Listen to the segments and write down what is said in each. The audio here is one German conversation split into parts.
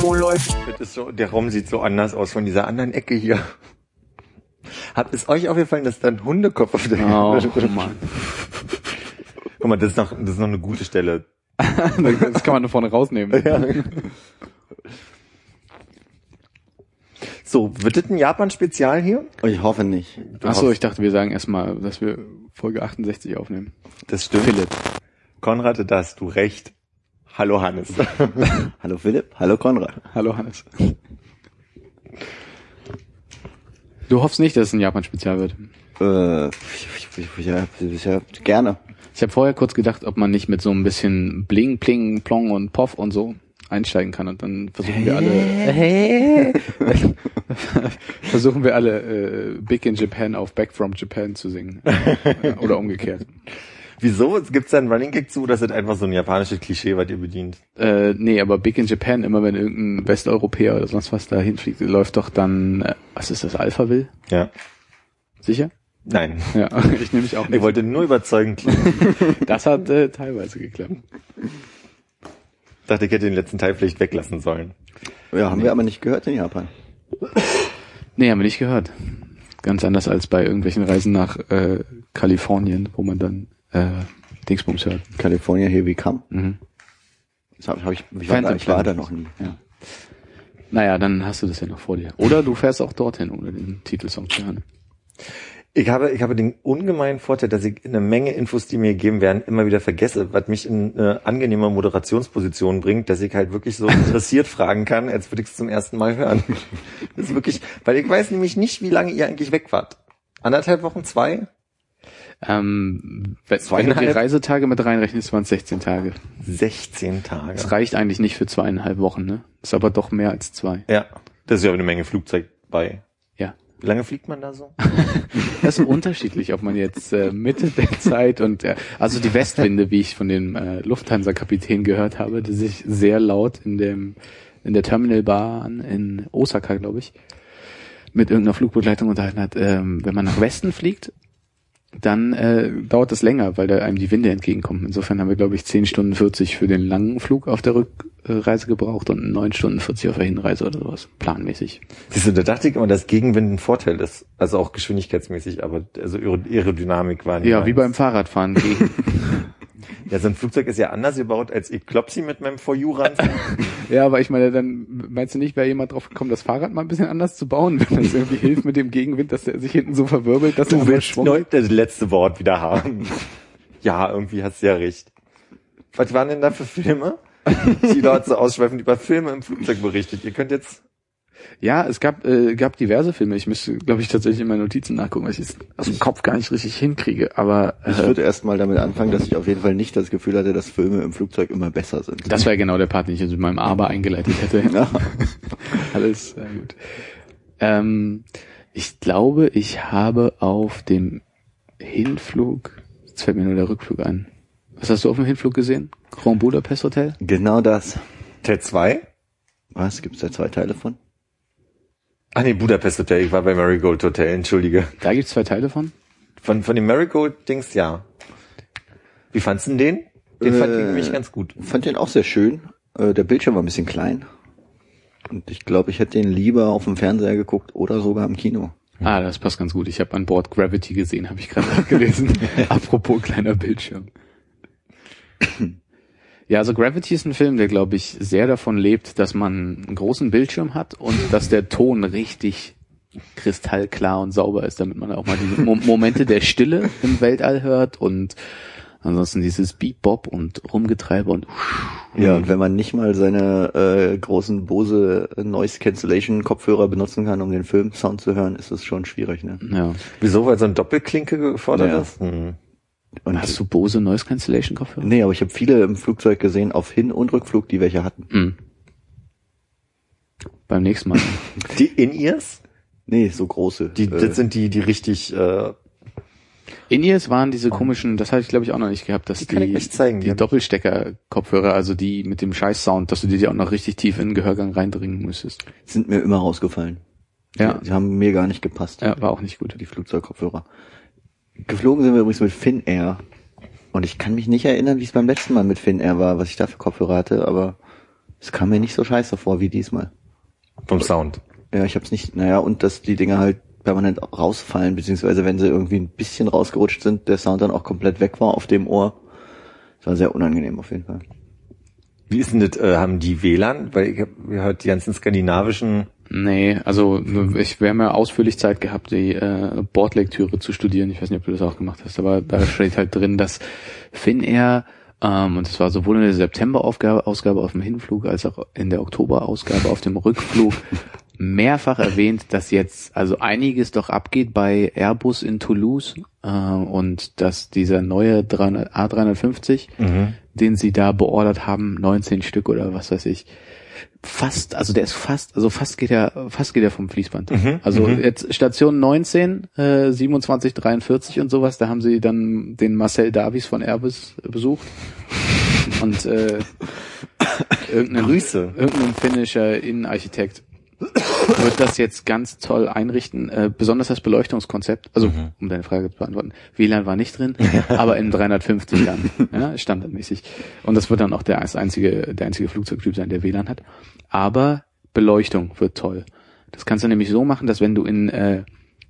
Wo läuft? Das ist so, der Raum sieht so anders aus von dieser anderen Ecke hier. Hat es euch aufgefallen, dass da ein Hundekopf auf der Oh, Mann. Guck mal, das ist noch, das ist noch eine gute Stelle. das kann man da vorne rausnehmen. Ja. So, wird das ein Japan-Spezial hier? Ich hoffe nicht. Achso, ich dachte, wir sagen erstmal, dass wir Folge 68 aufnehmen. Das stimmt. Philipp. Konrad, da hast du recht. Hallo Hannes. Hallo Philipp, hallo Konrad. Hallo Hannes. Du hoffst nicht, dass es ein Japan-Spezial wird. Äh, ja, ja, gerne. Ich habe vorher kurz gedacht, ob man nicht mit so ein bisschen Bling, Pling, Plong und Poff und so einsteigen kann und dann versuchen wir alle versuchen wir alle äh, Big in Japan auf Back from Japan zu singen äh, oder umgekehrt. Wieso? Gibt es da einen Running Gag zu, dass das einfach so ein japanisches Klischee, was ihr bedient? Äh, nee, aber Big in Japan, immer wenn irgendein Westeuropäer oder sonst was da hinfliegt, läuft doch dann, äh, was ist das, Alpha Will? Ja. Sicher? Nein. Ja, ich nehme mich auch nicht. Ich wollte nur überzeugend klingen. Das hat äh, teilweise geklappt. dachte, ich hätte den letzten Teil vielleicht weglassen sollen. Ja, haben wir aber nicht gehört in Japan. Nee, haben wir nicht gehört. Ganz anders als bei irgendwelchen Reisen nach äh, Kalifornien, wo man dann äh, Dingsbums hört. California Here We Come. Mhm. Das hab, hab ich, ich, war da, ich war da noch nie. Ja. Naja, dann hast du das ja noch vor dir. Oder du fährst auch dorthin, ohne den Titelsong zu hören. Ich habe, ich habe den ungemeinen Vorteil, dass ich eine Menge Infos, die mir gegeben werden, immer wieder vergesse, was mich in eine angenehme Moderationsposition bringt, dass ich halt wirklich so interessiert fragen kann, als würde ich es zum ersten Mal hören. Das ist wirklich, weil ich weiß nämlich nicht, wie lange ihr eigentlich weg wart. Anderthalb Wochen, zwei? Ähm, wenn wenn du die Zweieinhalb? Reisetage mit reinrechnest, waren es 16 Tage. 16 Tage. Das reicht eigentlich nicht für zweieinhalb Wochen, ne? Ist aber doch mehr als zwei. Ja, das ist ja eine Menge Flugzeug bei. Ja. Wie lange fliegt man da so? Das ist unterschiedlich, ob man jetzt äh, Mitte der Zeit und äh, also die Westwinde, wie ich von dem äh, Lufthansa-Kapitän gehört habe, der sich sehr laut in dem in der Terminalbahn in Osaka, glaube ich, mit irgendeiner Flugbegleitung unterhalten hat. Ähm, wenn man nach Westen fliegt, dann äh, dauert das länger, weil da einem die Winde entgegenkommen. Insofern haben wir, glaube ich, 10 Stunden 40 für den langen Flug auf der Rückreise gebraucht und 9 Stunden 40 auf der Hinreise oder sowas, planmäßig. Siehst du, da dachte ich immer, dass Gegenwind ein Vorteil ist. Also auch geschwindigkeitsmäßig, aber also Aero- Aerodynamik war nicht Ja, wie meins. beim Fahrradfahren. Ja, so ein Flugzeug ist ja anders gebaut, als ich Klopsi mit meinem For You ran. Ja, aber ich meine, dann meinst du nicht, wäre jemand drauf gekommen, das Fahrrad mal ein bisschen anders zu bauen, wenn das irgendwie hilft mit dem Gegenwind, dass der sich hinten so verwirbelt, dass er Du willst neu das letzte Wort wieder haben. Ja, irgendwie hast du ja recht. Was waren denn da für Filme? Die Leute so ausschweifend über Filme im Flugzeug berichtet. Ihr könnt jetzt, Ja, es gab, äh, gab diverse Filme. Ich müsste, glaube ich, tatsächlich in meinen Notizen nachgucken, weil ich es aus dem Kopf gar nicht richtig hinkriege. Aber Ich äh, würde erstmal damit anfangen, dass ich auf jeden Fall nicht das Gefühl hatte, dass Filme im Flugzeug immer besser sind. das wäre genau der Part, den ich jetzt mit meinem Aber eingeleitet hätte. Ja. Alles sehr gut. Ähm, ich glaube, ich habe auf dem Hinflug, jetzt fällt mir nur der Rückflug ein. Was hast du auf dem Hinflug gesehen? Grand Budapest Hotel? Genau das. Teil 2? Was? Gibt's da zwei Teile von? Ah nee, Budapest Hotel. Ich war bei Marigold Hotel, entschuldige. Da gibt's zwei Teile von? Von, von dem Marigold-Dings, ja. Wie fandst du denn den? Den fand ich Äh, nämlich ganz gut. Fand den auch sehr schön. Äh, Der Bildschirm war ein bisschen klein. Und ich glaube, ich hätte den lieber auf dem Fernseher geguckt oder sogar im Kino. Ah, das passt ganz gut. Ich habe an Bord Gravity gesehen, habe ich gerade nachgelesen. Apropos kleiner Bildschirm. Ja, also Gravity ist ein Film, der, glaube ich, sehr davon lebt, dass man einen großen Bildschirm hat und dass der Ton richtig kristallklar und sauber ist, damit man auch mal die Mo Momente der Stille im Weltall hört und ansonsten dieses Beat-Bop und Rumgetreibe und Ja, und wenn man nicht mal seine äh, großen Bose Noise Cancellation Kopfhörer benutzen kann, um den Filmsound zu hören, ist es schon schwierig, ne? ja. Wieso? Weil so ein Doppelklinke gefordert Ja. ist? Hm. Und Hast du Bose Noise Cancellation Kopfhörer? Nee, aber ich habe viele im Flugzeug gesehen, auf Hin- und Rückflug, die welche hatten. Mhm. Beim nächsten Mal. Die In-Ears? Nee, so große. Die, äh, das sind die, die richtig, äh, In-Ears waren diese komischen, das hatte ich glaube ich auch noch nicht gehabt, dass Die die, zeigen, die Doppelstecker-Kopfhörer, also die mit dem Scheiß-Sound, dass du dir die auch noch richtig tief in den Gehörgang reindringen müsstest. sind mir immer rausgefallen. Ja. Die, die haben mir gar nicht gepasst. Ja, war auch nicht gut. Die Flugzeugkopfhörer. Geflogen sind wir übrigens mit Finnair. Und ich kann mich nicht erinnern, wie es beim letzten Mal mit Finnair war, was ich da für Kopfhörer hatte, aber es kam mir nicht so scheiße vor wie diesmal. vom Sound. Ja, ich hab's nicht, naja, und dass die Dinger halt permanent rausfallen, beziehungsweise wenn sie irgendwie ein bisschen rausgerutscht sind, der Sound dann auch komplett weg war auf dem Ohr. Das war sehr unangenehm auf jeden Fall. Wie ist denn das, äh, haben die WLAN? Weil ich habe gehört, die ganzen skandinavischen, Nee, also ich wäre mir ausführlich Zeit gehabt, die äh, Bordlektüre zu studieren. Ich weiß nicht, ob du das auch gemacht hast, aber da steht halt drin, dass Finnair, ähm, und das war sowohl in der September-Ausgabe Ausgabe auf dem Hinflug als auch in der Oktober-Ausgabe auf dem Rückflug mehrfach erwähnt, dass jetzt also einiges doch abgeht bei Airbus in Toulouse äh, und dass dieser neue 300, A350, den sie da beordert haben, 19 Stück oder was weiß ich, fast, also der ist fast, also fast geht er, fast geht er vom Fließband. also jetzt Station 19, äh, 27, 43 und sowas, da haben sie dann den Marcel Davies von Airbus besucht und äh, irgendein, Grüße. irgendein finnischer Innenarchitekt wird das jetzt ganz toll einrichten, äh, besonders das Beleuchtungskonzept, also um deine Frage zu beantworten, WLAN war nicht drin, aber in 350 dann, ja, standardmäßig. Und das wird dann auch der einzige, der einzige Flugzeugtyp sein, der WLAN hat. Aber Beleuchtung wird toll. Das kannst du nämlich so machen, dass wenn du in äh,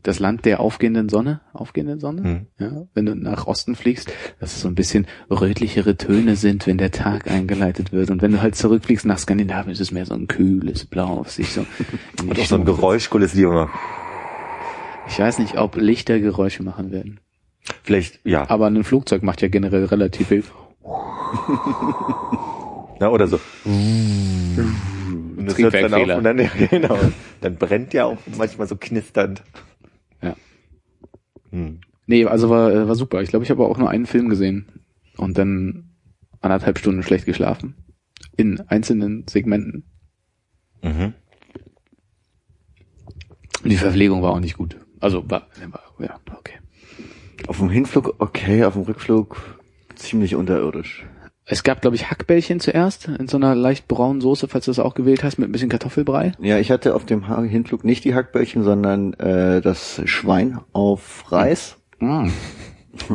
das Land der aufgehenden Sonne, aufgehenden Sonne, ja, wenn du nach Osten fliegst, dass es so ein bisschen rötlichere Töne sind, wenn der Tag eingeleitet wird. Und wenn du halt zurückfliegst nach Skandinavien, ist es mehr so ein kühles Blau, was sich so und auch so ein Geräuschkulisse, die immer, Ich weiß nicht, ob Lichter Geräusche machen werden. vielleicht, ja, Aber ein Flugzeug macht ja generell relativ viel. na, oder so. Und das hört dann auf und dann, ja, genau, dann brennt ja auch manchmal so knisternd. Ja. Hm. Nee, also war, äh, war super. Ich glaube, ich habe auch nur einen Film gesehen und dann anderthalb Stunden schlecht geschlafen. In einzelnen Segmenten. Mhm. Die Verpflegung war auch nicht gut. Also war, war ja, okay. Auf dem Hinflug okay, auf dem Rückflug ziemlich unterirdisch. Es gab, glaube ich, Hackbällchen zuerst in so einer leicht braunen Soße, falls du das auch gewählt hast, mit ein bisschen Kartoffelbrei. Ja, ich hatte auf dem Hinflug nicht die Hackbällchen, sondern äh, das Schwein auf Reis. Mm.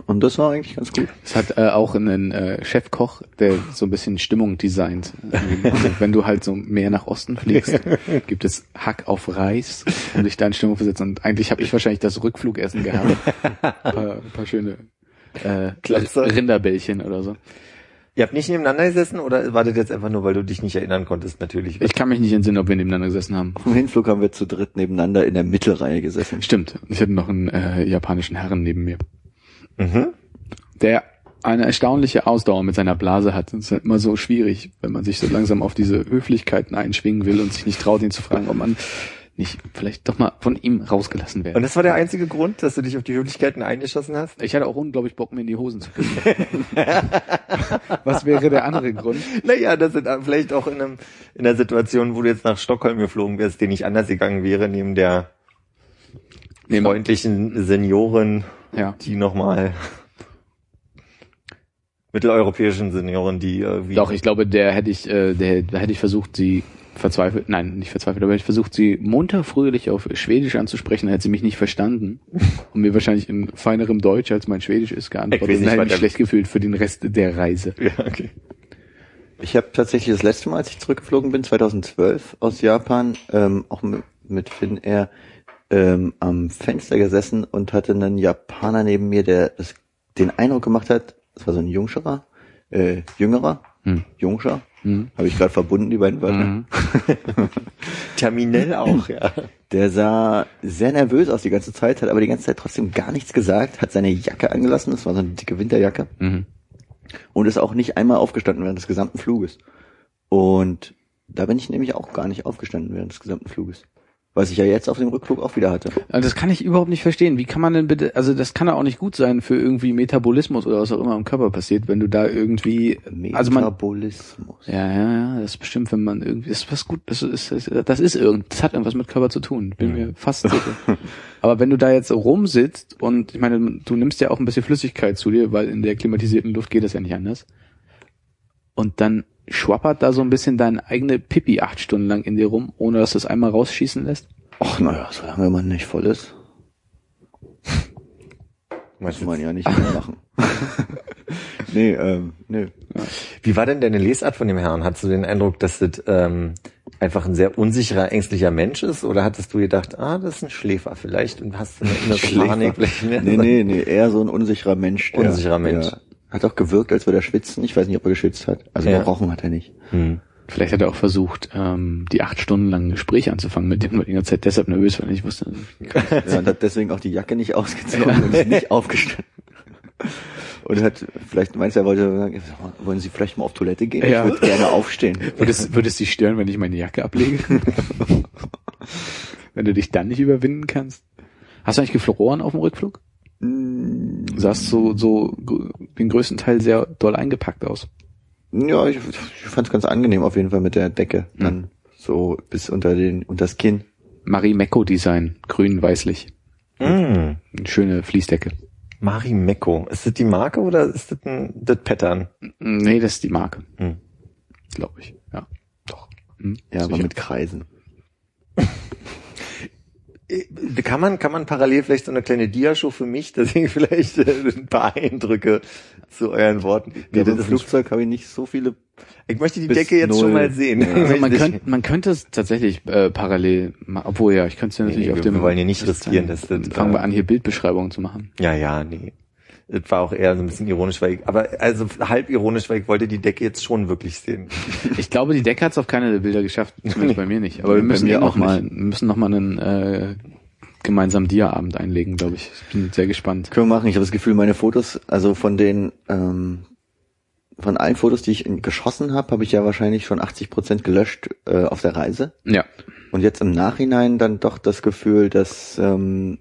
Und das war eigentlich ganz gut. Es hat äh, auch einen äh, Chefkoch, der so ein bisschen Stimmung designt. Also, wenn du halt so mehr nach Osten fliegst, gibt es Hack auf Reis, um dich da in Stimmung zu setzen. Und eigentlich habe ich wahrscheinlich das Rückflugessen gehabt. Ein paar, ein paar schöne äh. Rinderbällchen oder so. Ihr habt nicht nebeneinander gesessen oder war das jetzt einfach nur, weil du dich nicht erinnern konntest, natürlich? Ich kann mich nicht entsinnen, ob wir nebeneinander gesessen haben. Auf dem Hinflug haben wir zu dritt nebeneinander in der Mittelreihe gesessen. Stimmt. Ich hatte noch einen äh, japanischen Herren neben mir. Mhm. der eine erstaunliche Ausdauer mit seiner Blase hat. Das ist halt immer so schwierig, wenn man sich so langsam auf diese Höflichkeiten einschwingen will und sich nicht traut, ihn zu fragen, ob man nicht vielleicht doch mal von ihm rausgelassen wäre. Und das war der einzige Grund, dass du dich auf die Höflichkeiten eingeschossen hast? ich hatte auch unglaublich Bock, mir in die Hosen zu küssen. Was wäre der andere Grund? Naja, das sind vielleicht auch in, einem, in der Situation, wo du jetzt nach Stockholm geflogen wärst, den ich anders gegangen wäre, neben der Nee, freundlichen Seniorin, Ja. die nochmal mitteleuropäischen Senioren, die äh, wie Doch, ich glaube, der hätte ich, äh, der, da hätte ich versucht, sie verzweifelt, nein, nicht verzweifelt, aber ich versucht, sie munter fröhlich auf Schwedisch anzusprechen, dann hätte sie mich nicht verstanden und mir wahrscheinlich in feinerem Deutsch, als mein Schwedisch ist, Ich geantwortet weiß und nicht, was mich der- schlecht gefühlt für den Rest der Reise. ja, okay. Ich habe tatsächlich das letzte Mal, als ich zurückgeflogen bin, 2012 aus Japan, ähm, auch mit, mit Finnair, ähm, am Fenster gesessen und hatte einen Japaner neben mir, der das, den Eindruck gemacht hat, das war so ein Jungscherer, äh, Jüngerer, Hm. Jungscher, Hm. habe ich gerade verbunden, die beiden Wörter. Mhm. Terminell auch, ja. Der sah sehr nervös aus die ganze Zeit, hat aber die ganze Zeit trotzdem gar nichts gesagt, hat seine Jacke angelassen, das war so eine dicke Winterjacke, Mhm. und ist auch nicht einmal aufgestanden während des gesamten Fluges. Und da bin ich nämlich auch gar nicht aufgestanden während des gesamten Fluges. Was ich ja jetzt auf dem Rückflug auch wieder hatte. Das kann ich überhaupt nicht verstehen. Wie kann man denn bitte, also das kann ja auch nicht gut sein für irgendwie Metabolismus oder was auch immer im Körper passiert, wenn du da irgendwie, also man, Metabolismus. ja, ja, ja, das ist bestimmt, wenn man irgendwie, das ist was gut, das ist, das ist, das ist irgend, das hat irgendwas mit Körper zu tun, bin mir fast sicher. Aber wenn du da jetzt rumsitzt und, ich meine, du nimmst ja auch ein bisschen Flüssigkeit zu dir, weil in der klimatisierten Luft geht das ja nicht anders. Und dann schwappert da so ein bisschen deine eigene Pipi acht Stunden lang in dir rum, ohne dass du es einmal rausschießen lässt. Ach naja, solange man nicht voll ist, muss man ja nicht mehr machen. nee, ähm, nee. Wie war denn deine Lesart von dem Herrn? Hattest du den Eindruck, dass das ähm, einfach ein sehr unsicherer, ängstlicher Mensch ist? Oder hattest du gedacht, ah, das ist ein Schläfer vielleicht und hast eine innere. Panik? Nee, nee, nee, eher so ein unsicherer Mensch. Der, Unsicherer Mensch. Der hat auch gewirkt, als würde er schwitzen. Ich weiß nicht, ob er geschwitzt hat. Also Ja. gerochen hat er nicht. Hm. Vielleicht hat er auch versucht, ähm, die acht Stunden lang ein Gespräch anzufangen, mit dem du die ganze Zeit deshalb nervös war. Ich wusste, Ja, und hat deswegen auch die Jacke nicht ausgezogen und ist nicht aufgestanden. Und hat, vielleicht meinst du, er wollte sagen, wollen Sie vielleicht mal auf Toilette gehen? Ja. Ich würde gerne aufstehen. würde es, würde es dich stören, wenn ich meine Jacke ablege? wenn du dich dann nicht überwinden kannst? Hast du eigentlich gefroren auf dem Rückflug? Du sahst so, so den größten Teil sehr doll eingepackt aus. Ja, ich, ich fand es ganz angenehm auf jeden Fall mit der Decke. Dann so bis unter den, unter das Kinn. Marie Mecco Design, grün-weißlich. Mm. Eine schöne Fließdecke. Marimekko. Ist das die Marke oder ist das ein, das Pattern? Nee, das ist die Marke. Hm. Glaube ich. Ja. Doch. Hm, Ja, aber sicher. mit Kreisen. Äh, Kann man, kann man parallel vielleicht so eine kleine Diashow für mich, dass ich vielleicht äh, ein paar Eindrücke zu euren Worten. Nee, Nee, das Flugzeug habe ich nicht so viele. ich möchte die Decke jetzt schon null. mal sehen. Ja. Also man könnte, man könnte es tatsächlich äh, parallel, obwohl ja, ich könnte es ja natürlich nee, auf wir- dem. wir wollen hier nicht riskieren, dann- dass das, fangen wir äh, an, hier Bildbeschreibungen zu machen. Ja, ja, nee. Das war auch eher so ein bisschen ironisch, weil ich, aber also halb ironisch, weil ich wollte die Decke jetzt schon wirklich sehen. Ich glaube, die Decke hat es auf keine der Bilder geschafft, zumindest bei mir nicht. Aber wir Bei müssen mir noch auch mal, wir müssen noch mal einen äh, gemeinsamen Dia-Abend einlegen, glaube ich. Ich bin sehr gespannt. Können wir machen. Ich habe das Gefühl, meine Fotos, also von den, ähm, von allen Fotos, die ich geschossen habe, habe ich ja wahrscheinlich schon 80 Prozent gelöscht äh, auf der Reise. Ja. Und jetzt im Nachhinein dann doch das Gefühl, dass ähm,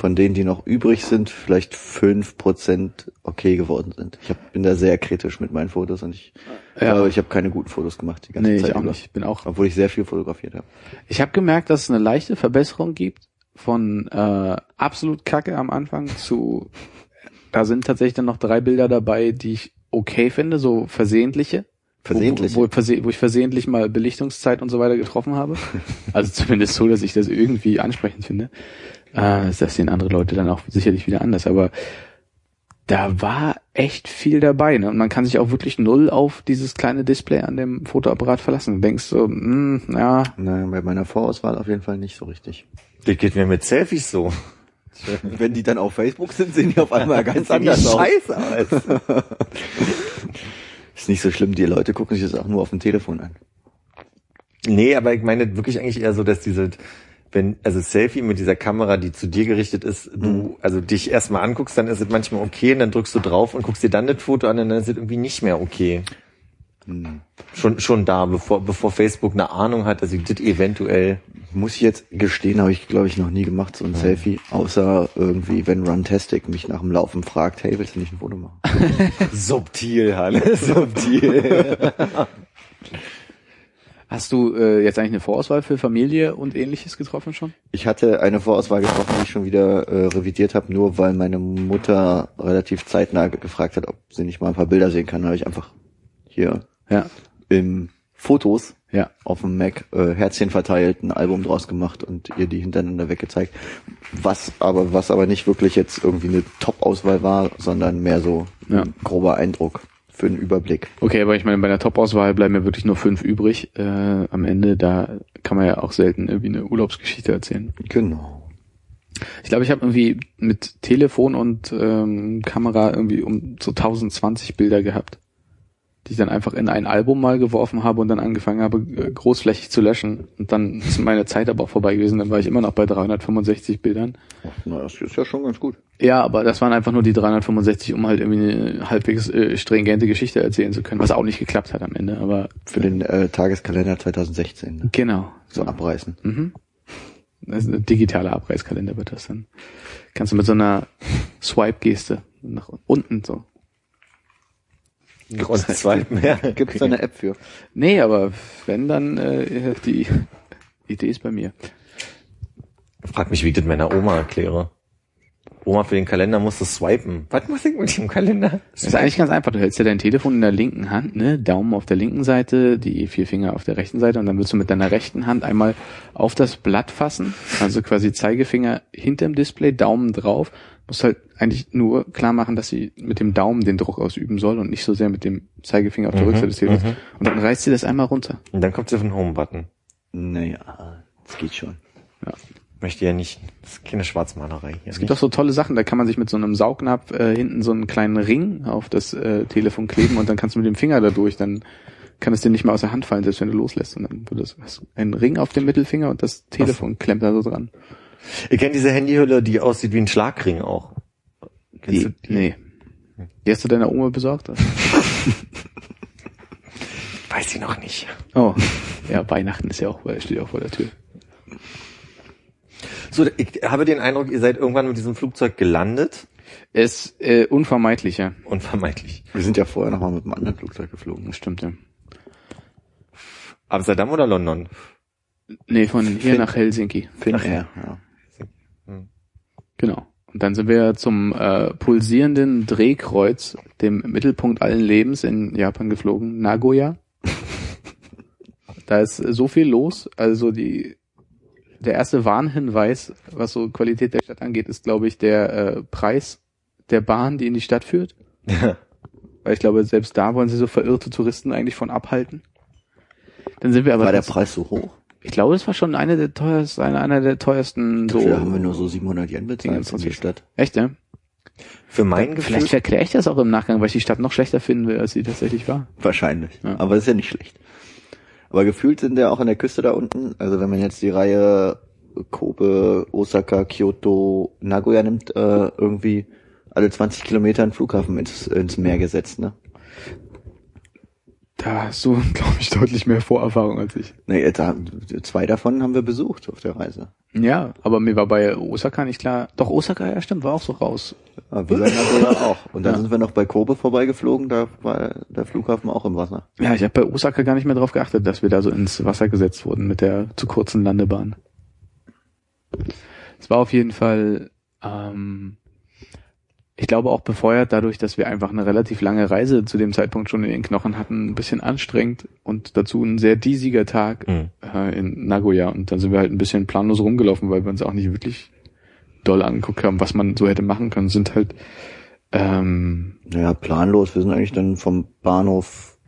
von denen, die noch übrig sind, vielleicht fünf Prozent okay geworden sind. Ich hab, bin da sehr kritisch mit meinen Fotos und ich Ja. glaube, ich habe keine guten Fotos gemacht die ganze Nee, Zeit ich auch über. nicht. Ich bin auch Obwohl ich sehr viel fotografiert habe. Ich habe gemerkt, dass es eine leichte Verbesserung gibt von äh, absolut Kacke am Anfang zu da sind tatsächlich dann noch drei Bilder dabei, die ich okay finde, so versehentliche. Versehentlich. Wo, wo, wo ich versehentlich mal Belichtungszeit und so weiter getroffen habe. Also zumindest so, dass ich das irgendwie ansprechend finde. Äh, das sehen andere Leute dann auch sicherlich wieder anders, aber da war echt viel dabei. Ne? Und man kann sich auch wirklich null auf dieses kleine Display an dem Fotoapparat verlassen. Du denkst so, hm, ja, Na, bei meiner Vorauswahl auf jeden Fall nicht so richtig. Das geht mir mit Selfies so. Wenn die dann auf Facebook sind, sehen die auf einmal ganz anders aus. scheiße aus. Ist nicht so schlimm, die Leute gucken sich das auch nur auf dem Telefon an. Nee, aber ich meine wirklich eigentlich eher so, dass diese, wenn, also Selfie mit dieser Kamera, die zu dir gerichtet ist, du, also dich erstmal anguckst, dann ist es manchmal okay und dann drückst du drauf und guckst dir dann das Foto an und dann ist es irgendwie nicht mehr okay. Schon, schon da, bevor, bevor Facebook eine Ahnung hat, dass ich das eventuell, Muss ich jetzt gestehen, habe ich glaube ich noch nie gemacht, so ein Selfie, außer irgendwie, wenn Runtastic mich nach dem Laufen fragt, hey, willst du nicht ein Foto machen? subtil, Hannes, subtil. Hast du äh, jetzt eigentlich eine Vorauswahl für Familie und ähnliches getroffen schon? Ich hatte eine Vorauswahl getroffen, die ich schon wieder äh, revidiert habe, nur weil meine Mutter relativ zeitnah ge- gefragt hat, ob sie nicht mal ein paar Bilder sehen kann. Da habe ich einfach hier Ja. im Fotos Ja. auf dem Mac äh, Herzchen verteilt, ein Album draus gemacht und ihr die hintereinander weggezeigt. Was aber, was aber nicht wirklich jetzt irgendwie eine Top-Auswahl war, sondern mehr so Ja. ein grober Eindruck für einen Überblick. Okay, aber ich meine, bei der Top-Auswahl bleiben mir wirklich nur fünf übrig. Äh, am Ende, da kann man ja auch selten irgendwie eine Urlaubsgeschichte erzählen. Genau. Ich glaube, ich habe irgendwie mit Telefon und ähm, Kamera irgendwie um so 1020 Bilder gehabt, die ich dann einfach in ein Album mal geworfen habe und dann angefangen habe, äh, großflächig zu löschen. Und dann ist meine Zeit aber auch vorbei gewesen. Dann war ich immer noch bei 365 Bildern. Na, das ist ja schon ganz gut. Ja, aber das waren einfach nur die 365, um halt irgendwie eine halbwegs äh, stringente Geschichte erzählen zu können, was auch nicht geklappt hat am Ende. Aber Für den äh, Tageskalender 2016. Ne? genau. So abreißen. Mhm. Das ist ein digitaler Abreißkalender wird das dann. Kannst du mit so einer Swipe-Geste nach unten so. Und zwei mehr. Gibt es da eine App für? Nee, aber wenn dann äh, die Idee ist bei mir. Frag mich, wie ich das meiner Oma erkläre. Oma für den Kalender musste swipen. Was muss ich mit dem Kalender? Das ist eigentlich ganz einfach. Du hältst ja dein Telefon in der linken Hand, ne? Daumen auf der linken Seite, die vier Finger auf der rechten Seite und dann willst du mit deiner rechten Hand einmal auf das Blatt fassen, also quasi Zeigefinger hinterm Display, Daumen drauf. Musst halt eigentlich nur klar machen, dass sie mit dem Daumen den Druck ausüben soll und nicht so sehr mit dem Zeigefinger auf der Mhm, Rückseite des Telefons. mhm. Und dann reißt sie das einmal runter. Und dann kommt sie auf den Home-Button. Naja, das geht schon. Ja. Möchte ja nicht. Das ist keine Schwarzmalerei hier. Es gibt auch so tolle Sachen, da kann man sich mit so einem Saugnapf äh, hinten so einen kleinen Ring auf das äh, Telefon kleben und dann kannst du mit dem Finger da durch, dann kann es dir nicht mehr aus der Hand fallen, selbst wenn du loslässt. Und dann wird das hast du einen Ring auf dem Mittelfinger und das Telefon klemmt da so dran. Ihr kennt diese Handyhülle, die aussieht wie ein Schlagring auch. Kennst du die? nee. Die hast du deiner Oma besorgt? Weiß ich noch nicht. Oh, ja, Weihnachten ist ja auch, steht ja auch vor der Tür. So, ich habe den Eindruck, ihr seid irgendwann mit diesem Flugzeug gelandet. Es äh, unvermeidlicher. Unvermeidlich. Wir sind ja vorher noch mal mit einem anderen Flugzeug geflogen. Das stimmt ja. Amsterdam oder London? Nee, von hier Fin- nach Helsinki. Finnair, ja. Genau. Und dann sind wir zum äh, pulsierenden Drehkreuz, dem Mittelpunkt allen Lebens in Japan geflogen, Nagoya. da ist so viel los. Also die der erste Warnhinweis, was so Qualität der Stadt angeht, ist, glaube ich, der äh, Preis der Bahn, die in die Stadt führt. Weil ich glaube, selbst da wollen sie so verirrte Touristen eigentlich von abhalten. Dann sind wir aber War der Preis so hoch? Ich glaube, es war schon eine der teuersten, einer, einer der teuersten so. Dafür haben wir nur so 700 Yen bezahlt für die. Stadt. Echt, ja? Für mein Gefühl. Vielleicht erkläre ich das auch im Nachgang, weil ich die Stadt noch schlechter finden will, als sie tatsächlich war. Wahrscheinlich. Ja. Aber das ist ja nicht schlecht. Aber gefühlt sind ja auch an der Küste da unten, also wenn man jetzt die Reihe Kobe, Osaka, Kyoto, Nagoya nimmt, äh, irgendwie alle 20 Kilometer einen Flughafen ins, ins Meer gesetzt, ne? Da hast du, glaube ich, deutlich mehr Vorerfahrung als ich. Nee, da, zwei davon haben wir besucht auf der Reise. Ja, aber mir war bei Osaka nicht klar. Doch, Osaka, ja stimmt, war auch so raus. Ja, wie bei Nagoya auch. Und dann Ja. sind wir noch bei Kobe vorbeigeflogen, da war der Flughafen auch im Wasser. Ja, ich habe bei Osaka gar nicht mehr drauf geachtet, dass wir da so ins Wasser gesetzt wurden mit der zu kurzen Landebahn. Es war auf jeden Fall, ähm, ich glaube auch befeuert dadurch, dass wir einfach eine relativ lange Reise zu dem Zeitpunkt schon in den Knochen hatten, ein bisschen anstrengend und dazu ein sehr diesiger Tag Hm. äh, in Nagoya. Und dann sind wir halt ein bisschen planlos rumgelaufen, weil wir uns auch nicht wirklich doll angeguckt haben, was man so hätte machen können. Sind halt ähm, Naja, planlos. Wir sind eigentlich dann vom Bahnhof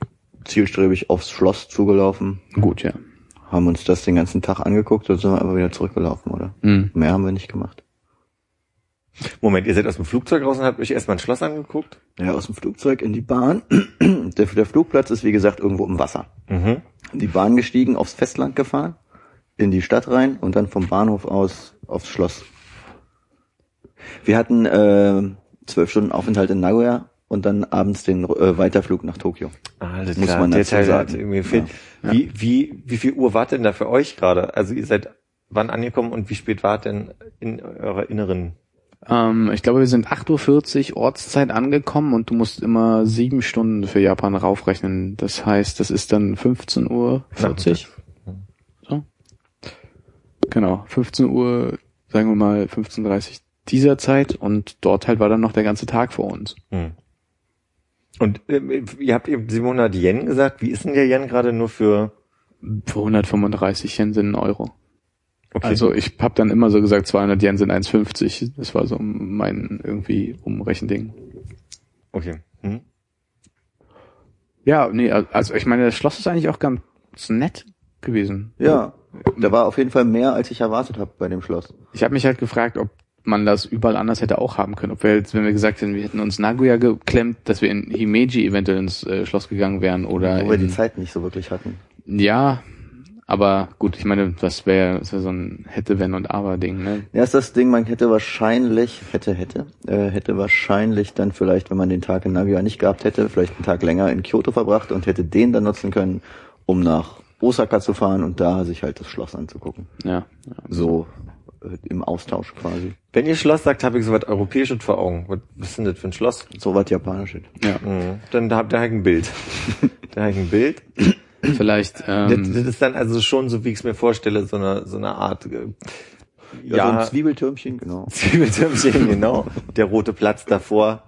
zielstrebig aufs Schloss zugelaufen, gut, ja. haben uns das den ganzen Tag angeguckt und sind einfach wieder zurückgelaufen, oder? Mhm. Mehr haben wir nicht gemacht. Moment, ihr seid aus dem Flugzeug raus und habt euch erstmal ein Schloss angeguckt? Ja, aus dem Flugzeug in die Bahn. Der, der Flugplatz ist, wie gesagt, irgendwo im Wasser. Mhm. In die Bahn gestiegen, aufs Festland gefahren, in die Stadt rein und dann vom Bahnhof aus aufs Schloss. Wir hatten äh, zwölf Stunden Aufenthalt in Nagoya und dann abends den äh, Weiterflug nach Tokio. Alles Muss klar, man dazu Teil sagen. irgendwie gefehlt. Wie, wie, wie viel Uhr wart denn da für euch gerade? Also ihr seid wann angekommen und wie spät wart denn in eurer inneren? Ähm, ich glaube, wir sind 8.40 Uhr Ortszeit angekommen und du musst immer sieben Stunden für Japan raufrechnen. Das heißt, das ist dann 15.40 Uhr. So. Genau, 15 Uhr, sagen wir mal 15.30 Uhr dieser Zeit und dort halt war dann noch der ganze Tag vor uns. Hm. Und ähm, ihr habt eben 700 Yen gesagt. Wie ist denn der Yen gerade nur für? Für 135 Yen sind ein Euro. Okay. Also ich habe dann immer so gesagt, 200 Yen sind 1,50. Das war so mein irgendwie Umrechending. okay. Hm? Ja, nee, also ich meine, das Schloss ist eigentlich auch ganz nett gewesen. Ja, da war auf jeden Fall mehr, als ich erwartet habe bei dem Schloss. Ich habe mich halt gefragt, ob man das überall anders hätte auch haben können. Ob wir jetzt, wenn wir gesagt hätten, wir hätten uns Nagoya geklemmt, dass wir in Himeji eventuell ins äh, Schloss gegangen wären oder Wo wir die Zeit nicht so wirklich hatten. ja, aber gut, ich meine, das wäre das wär so ein hätte, wenn und aber Ding, ne? Ja, ist das Ding, man hätte wahrscheinlich, hätte, hätte, äh, hätte wahrscheinlich dann vielleicht, wenn man den Tag in Nagoya nicht gehabt hätte, vielleicht einen Tag länger in Kyoto verbracht und hätte den dann nutzen können, um nach Osaka zu fahren und da sich halt das Schloss anzugucken. Ja. ja. So äh, im Austausch quasi. Wenn ihr Schloss sagt, habe ich so was Europäisches vor Augen. Was was ist denn das für ein Schloss? So was Japanisches. ja. Mhm. Dann habt ihr halt ein Bild. da habe ich ein Bild. Vielleicht, Das, ähm, das ist dann also schon, so wie ich es mir vorstelle, so eine, so eine Art, äh, Ja, so ein Zwiebeltürmchen, genau. Zwiebeltürmchen, genau. Der rote Platz davor.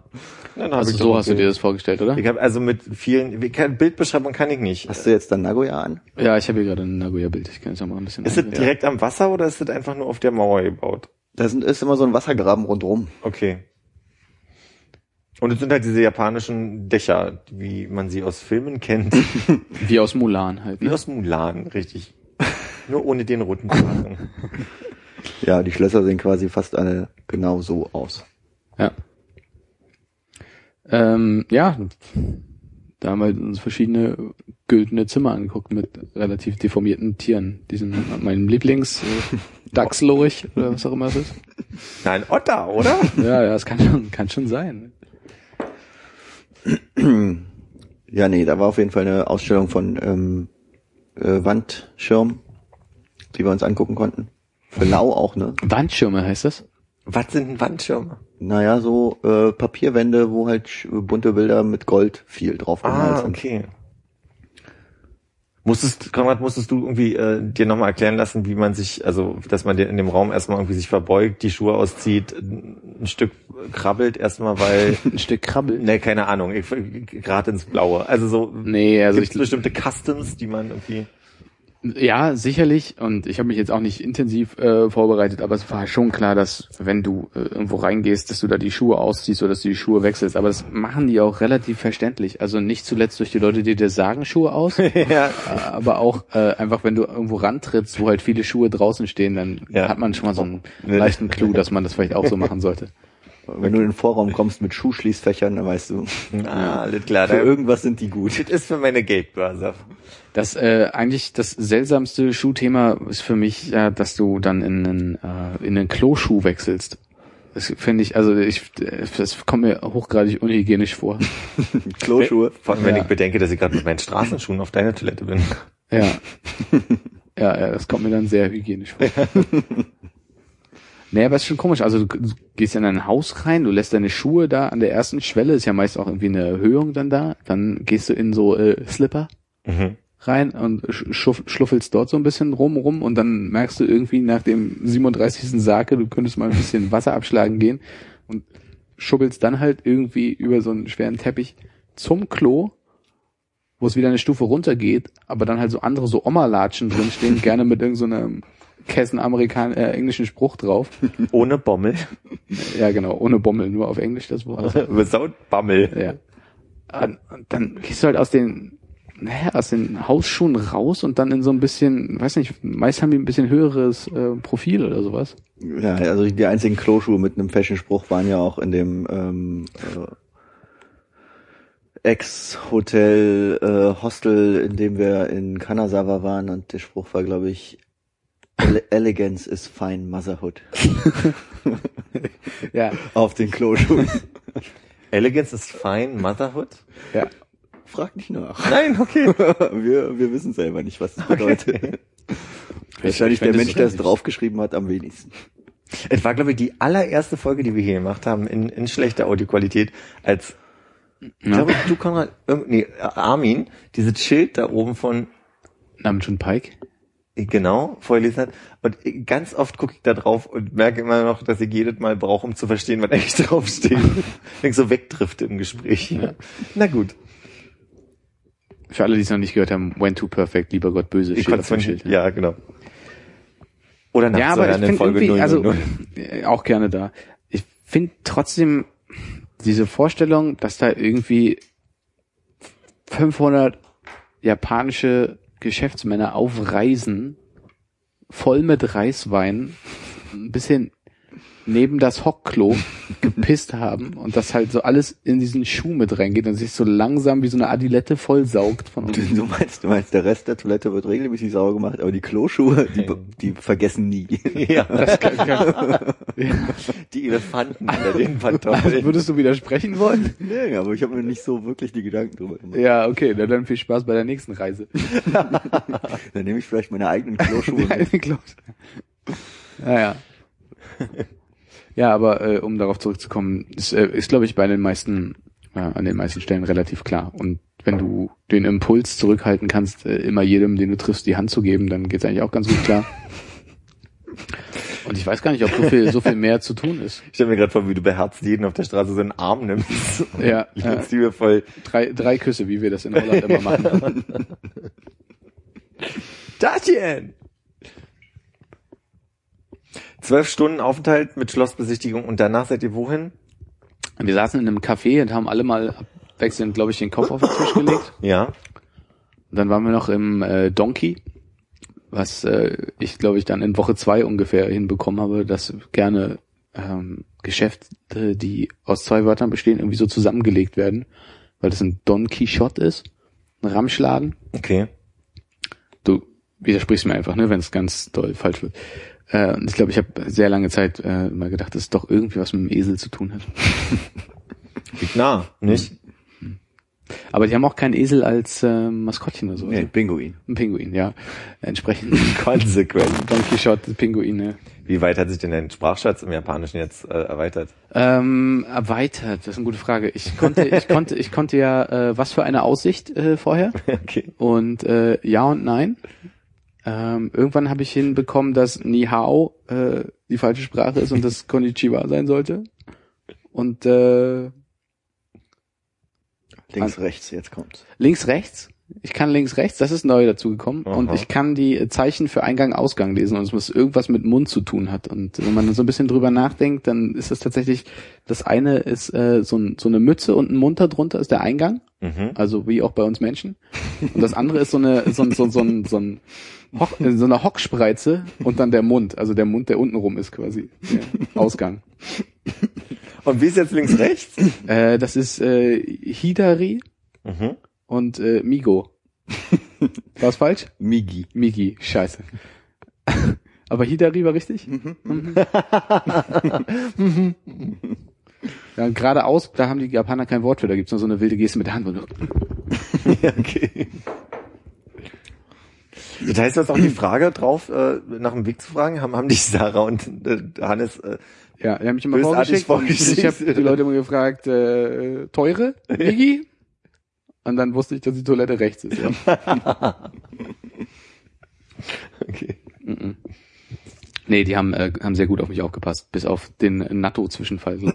Dann also ich so hast du dir das vorgestellt, oder? Ich habe also mit vielen, wie kann, Bildbeschreibung kann ich nicht. Hast du jetzt dann Nagoya an? Ja, ich habe hier gerade ein Nagoya-Bild. Ich kann jetzt noch mal ein bisschen. Ist es direkt am Wasser oder ist es einfach nur auf der Mauer gebaut? Da sind, ist immer so ein Wassergraben rundrum. Okay. Und es sind halt diese japanischen Dächer, wie man sie aus Filmen kennt. Wie aus Mulan halt. Wie Ne? aus Mulan, richtig. Nur ohne den roten Kragen. Ja, die Schlösser sehen quasi fast alle genau so aus. Ja. Ähm, ja, da haben wir uns verschiedene güldene Zimmer angeguckt mit relativ deformierten Tieren. Diesen meinem Lieblings äh, Dachslurch oder was auch immer es ist. Nein, Otter, oder? Ja, ja, es kann schon, kann schon sein. Ja, nee, da war auf jeden Fall eine Ausstellung von ähm, äh, Wandschirm, die wir uns angucken konnten. Für Lau auch, ne? Wandschirme heißt das? Was sind denn Wandschirme? Naja, so äh, Papierwände, wo halt bunte Bilder mit Gold viel drauf gemalt Ah, sind. okay. Musstest, Konrad, musstest du irgendwie äh, dir nochmal erklären lassen, wie man sich, also dass man in dem Raum erstmal irgendwie sich verbeugt, die Schuhe auszieht, ein Stück krabbelt erstmal, weil, Ein Stück Krabbel? ne, keine Ahnung, ich gerade ins Blaue. Also so Nee, also gibt's ich, bestimmte Customs, die man irgendwie. Ja, sicherlich. Und ich habe mich jetzt auch nicht intensiv äh, vorbereitet, aber es war schon klar, dass wenn du äh, irgendwo reingehst, dass du da die Schuhe ausziehst oder dass du die Schuhe wechselst. Aber das machen die auch relativ verständlich. Also nicht zuletzt durch die Leute, die dir sagen Schuhe aus, ja. aber auch äh, einfach, wenn du irgendwo rantrittst, wo halt viele Schuhe draußen stehen, dann Ja. hat man schon mal so einen leichten Clou, dass man das vielleicht auch so machen sollte. Wenn du in den Vorraum kommst mit Schuhschließfächern, dann weißt du, Ah, alles klar. für Da, irgendwas sind die gut. das ist für meine Geldbörse. Das äh, eigentlich das seltsamste Schuhthema ist für mich ja, dass du dann in einen äh, in einen Kloschuh wechselst. Das finde ich, also ich, das kommt mir hochgradig unhygienisch vor. Kloschuhe. Vor allem, wenn Ja. ich bedenke, dass ich gerade mit meinen Straßenschuhen auf deiner Toilette bin. Ja. ja, ja, das kommt mir dann sehr hygienisch vor. Nee, aber ist schon komisch. Also du, gehst in ein Haus rein, du lässt deine Schuhe da an der ersten Schwelle, ist ja meist auch irgendwie eine Erhöhung dann da. Dann gehst du in so äh, Slipper Mhm. rein und sch- schuff, schluffelst dort so ein bisschen rum rum und dann merkst du irgendwie nach dem 37. Sake, du könntest mal ein bisschen Wasser abschlagen gehen und schubbelst dann halt irgendwie über so einen schweren Teppich zum Klo, wo es wieder eine Stufe runtergeht, aber dann halt so andere so Oma-Latschen drinstehen, gerne mit irgendeinem so Kessen Amerikan äh, englischen Spruch drauf. Ohne Bommel. Ja, genau, ohne Bommel, nur auf Englisch das Wort. Without Bommel. Ja. Und und dann gehst du halt aus den, naja, aus den Hausschuhen raus und dann in so ein bisschen, weiß nicht, meist haben die ein bisschen höheres äh, Profil oder sowas. Ja, also die einzigen Kloschuhe mit einem Fashion-Spruch waren ja auch in dem ähm, äh, Ex-Hotel, äh, Hostel, in dem wir in Kanazawa waren und der Spruch war, glaube ich, Ele Elegance is fine motherhood Ja, auf den Kloschuhen. Elegance is fine, Motherhood? ja. Frag nicht nach. Nein, okay. Wir, wir wissen selber nicht, was das bedeutet. Wahrscheinlich Ich fänd der Mensch, der es draufgeschrieben hat, am wenigsten. Es war, glaube ich, die allererste Folge, die wir hier gemacht haben, in, in schlechter Audioqualität, als, ich Ja. glaube, du, Konrad, nee, Armin, dieses Schild da oben von, schon Pike? Genau, vorgelesen hat. Und ganz oft gucke ich da drauf und merke immer noch, dass ich jedes Mal brauche, um zu verstehen, was eigentlich draufsteht. ich so wegtrifft im Gespräch. Na gut. Für alle, die es noch nicht gehört haben, When to Perfect, lieber Gott böse, Ich dem von, Schild. ja, genau. Oder Ja, aber ich in Folge irgendwie, 000. also auch gerne da. Ich finde trotzdem diese Vorstellung, dass da irgendwie 500 japanische Geschäftsmänner auf Reisen voll mit Reiswein ein bisschen neben das Hockklo gepisst haben und das halt so alles in diesen Schuh mit reingeht und sich so langsam wie so eine Adilette vollsaugt von unten. du meinst, du meinst, der Rest der Toilette wird regelmäßig sauber gemacht, aber die Kloschuhe, die, die vergessen nie. Ja, Das kann, kann, die Elefanten unter den also Pantoffeln. würdest du widersprechen wollen? Nee, aber ich habe mir nicht so wirklich die Gedanken drüber gemacht. Ja, okay, na dann viel Spaß bei der nächsten Reise. Dann nehme ich vielleicht meine eigenen Kloschuhe mit. Eine Klaus. Naja. Ja, aber äh, um darauf zurückzukommen, ist, äh, ist glaube ich bei den meisten, äh, an den meisten Stellen relativ klar. Und wenn du den Impuls zurückhalten kannst, äh, immer jedem, den du triffst, die Hand zu geben, dann geht's eigentlich auch ganz gut klar. Und ich weiß gar nicht, ob so viel, so viel mehr zu tun ist. Ich stelle mir gerade vor, wie du beherzt jeden auf der Straße so einen Arm nimmst. Ja, Ich ja. ja. liebevoll. Drei, drei Küsse, wie wir das in Holland immer machen. Tatchen! Zwölf Stunden Aufenthalt mit Schlossbesichtigung und danach seid ihr wohin? Wir saßen in einem Café und haben alle mal abwechselnd, glaube ich, den Kopf auf den Tisch gelegt. Ja. Und dann waren wir noch im äh, Donkey, was äh, ich glaube ich dann in Woche zwei ungefähr hinbekommen habe, dass gerne ähm, Geschäfte, die aus zwei Wörtern bestehen, irgendwie so zusammengelegt werden, weil das ein Don Quixote ist, ein Ramschladen. Okay. Du widersprichst mir einfach, ne, wenn es ganz doll falsch wird. Äh, und ich glaube, ich habe sehr lange Zeit äh, mal gedacht, dass es doch irgendwie was mit dem Esel zu tun hat. Liegt nah, nicht? Aber die haben auch keinen Esel als äh, Maskottchen oder so. Nee, Pinguin. Ein Pinguin, ja. Entsprechend Konsequent. Don Quixote, Pinguin, ne. Wie weit hat sich denn dein Sprachschatz im Japanischen jetzt äh, erweitert? Ähm, erweitert, das ist eine gute Frage. Ich konnte, ich konnte, ich konnte ja, äh, was für eine Aussicht äh, vorher Okay. und äh, ja und nein. Ähm, irgendwann habe ich hinbekommen, dass Ni Hao äh, die falsche Sprache ist und das Konnichiwa sein sollte. Und äh, Links, rechts, jetzt kommt's. links, rechts. Ich kann links, rechts, das ist neu dazugekommen. Und ich kann die Zeichen für Eingang, Ausgang lesen und es muss irgendwas mit Mund zu tun hat. Und wenn man so ein bisschen drüber nachdenkt, dann ist das tatsächlich, das eine ist äh, so, ein, so eine Mütze und ein Mund darunter ist der Eingang. Mhm. Also wie auch bei uns Menschen. Und das andere ist so eine, so, ein- so, so, ein- so, ein Hock, äh, so eine Hockspreize und dann der Mund. Also der Mund, der unten rum ist quasi. Der Ausgang. Und wie ist jetzt links rechts? Äh, das ist äh, Hidari Mhm. und äh, Migo. War's falsch? Migi. Migi, scheiße. Aber Hidari war richtig? Mhm. ja, und geradeaus, da haben die Japaner kein Wort für, da gibt's nur so eine wilde Geste mit der Hand. ja, okay. Das heißt, du hast auch die Frage drauf, äh, nach dem Weg zu fragen. Haben, haben dich Sarah und äh, Hannes äh, Ja, die haben mich immer vorgeschickt. und Ich vorgeschickt. habe die Leute immer gefragt, äh, teure, Migi? Und dann wusste ich, dass die Toilette rechts ist. Ja. Okay. Nee, die haben, äh, haben sehr gut auf mich aufgepasst, bis auf den Natto-Zwischenfall.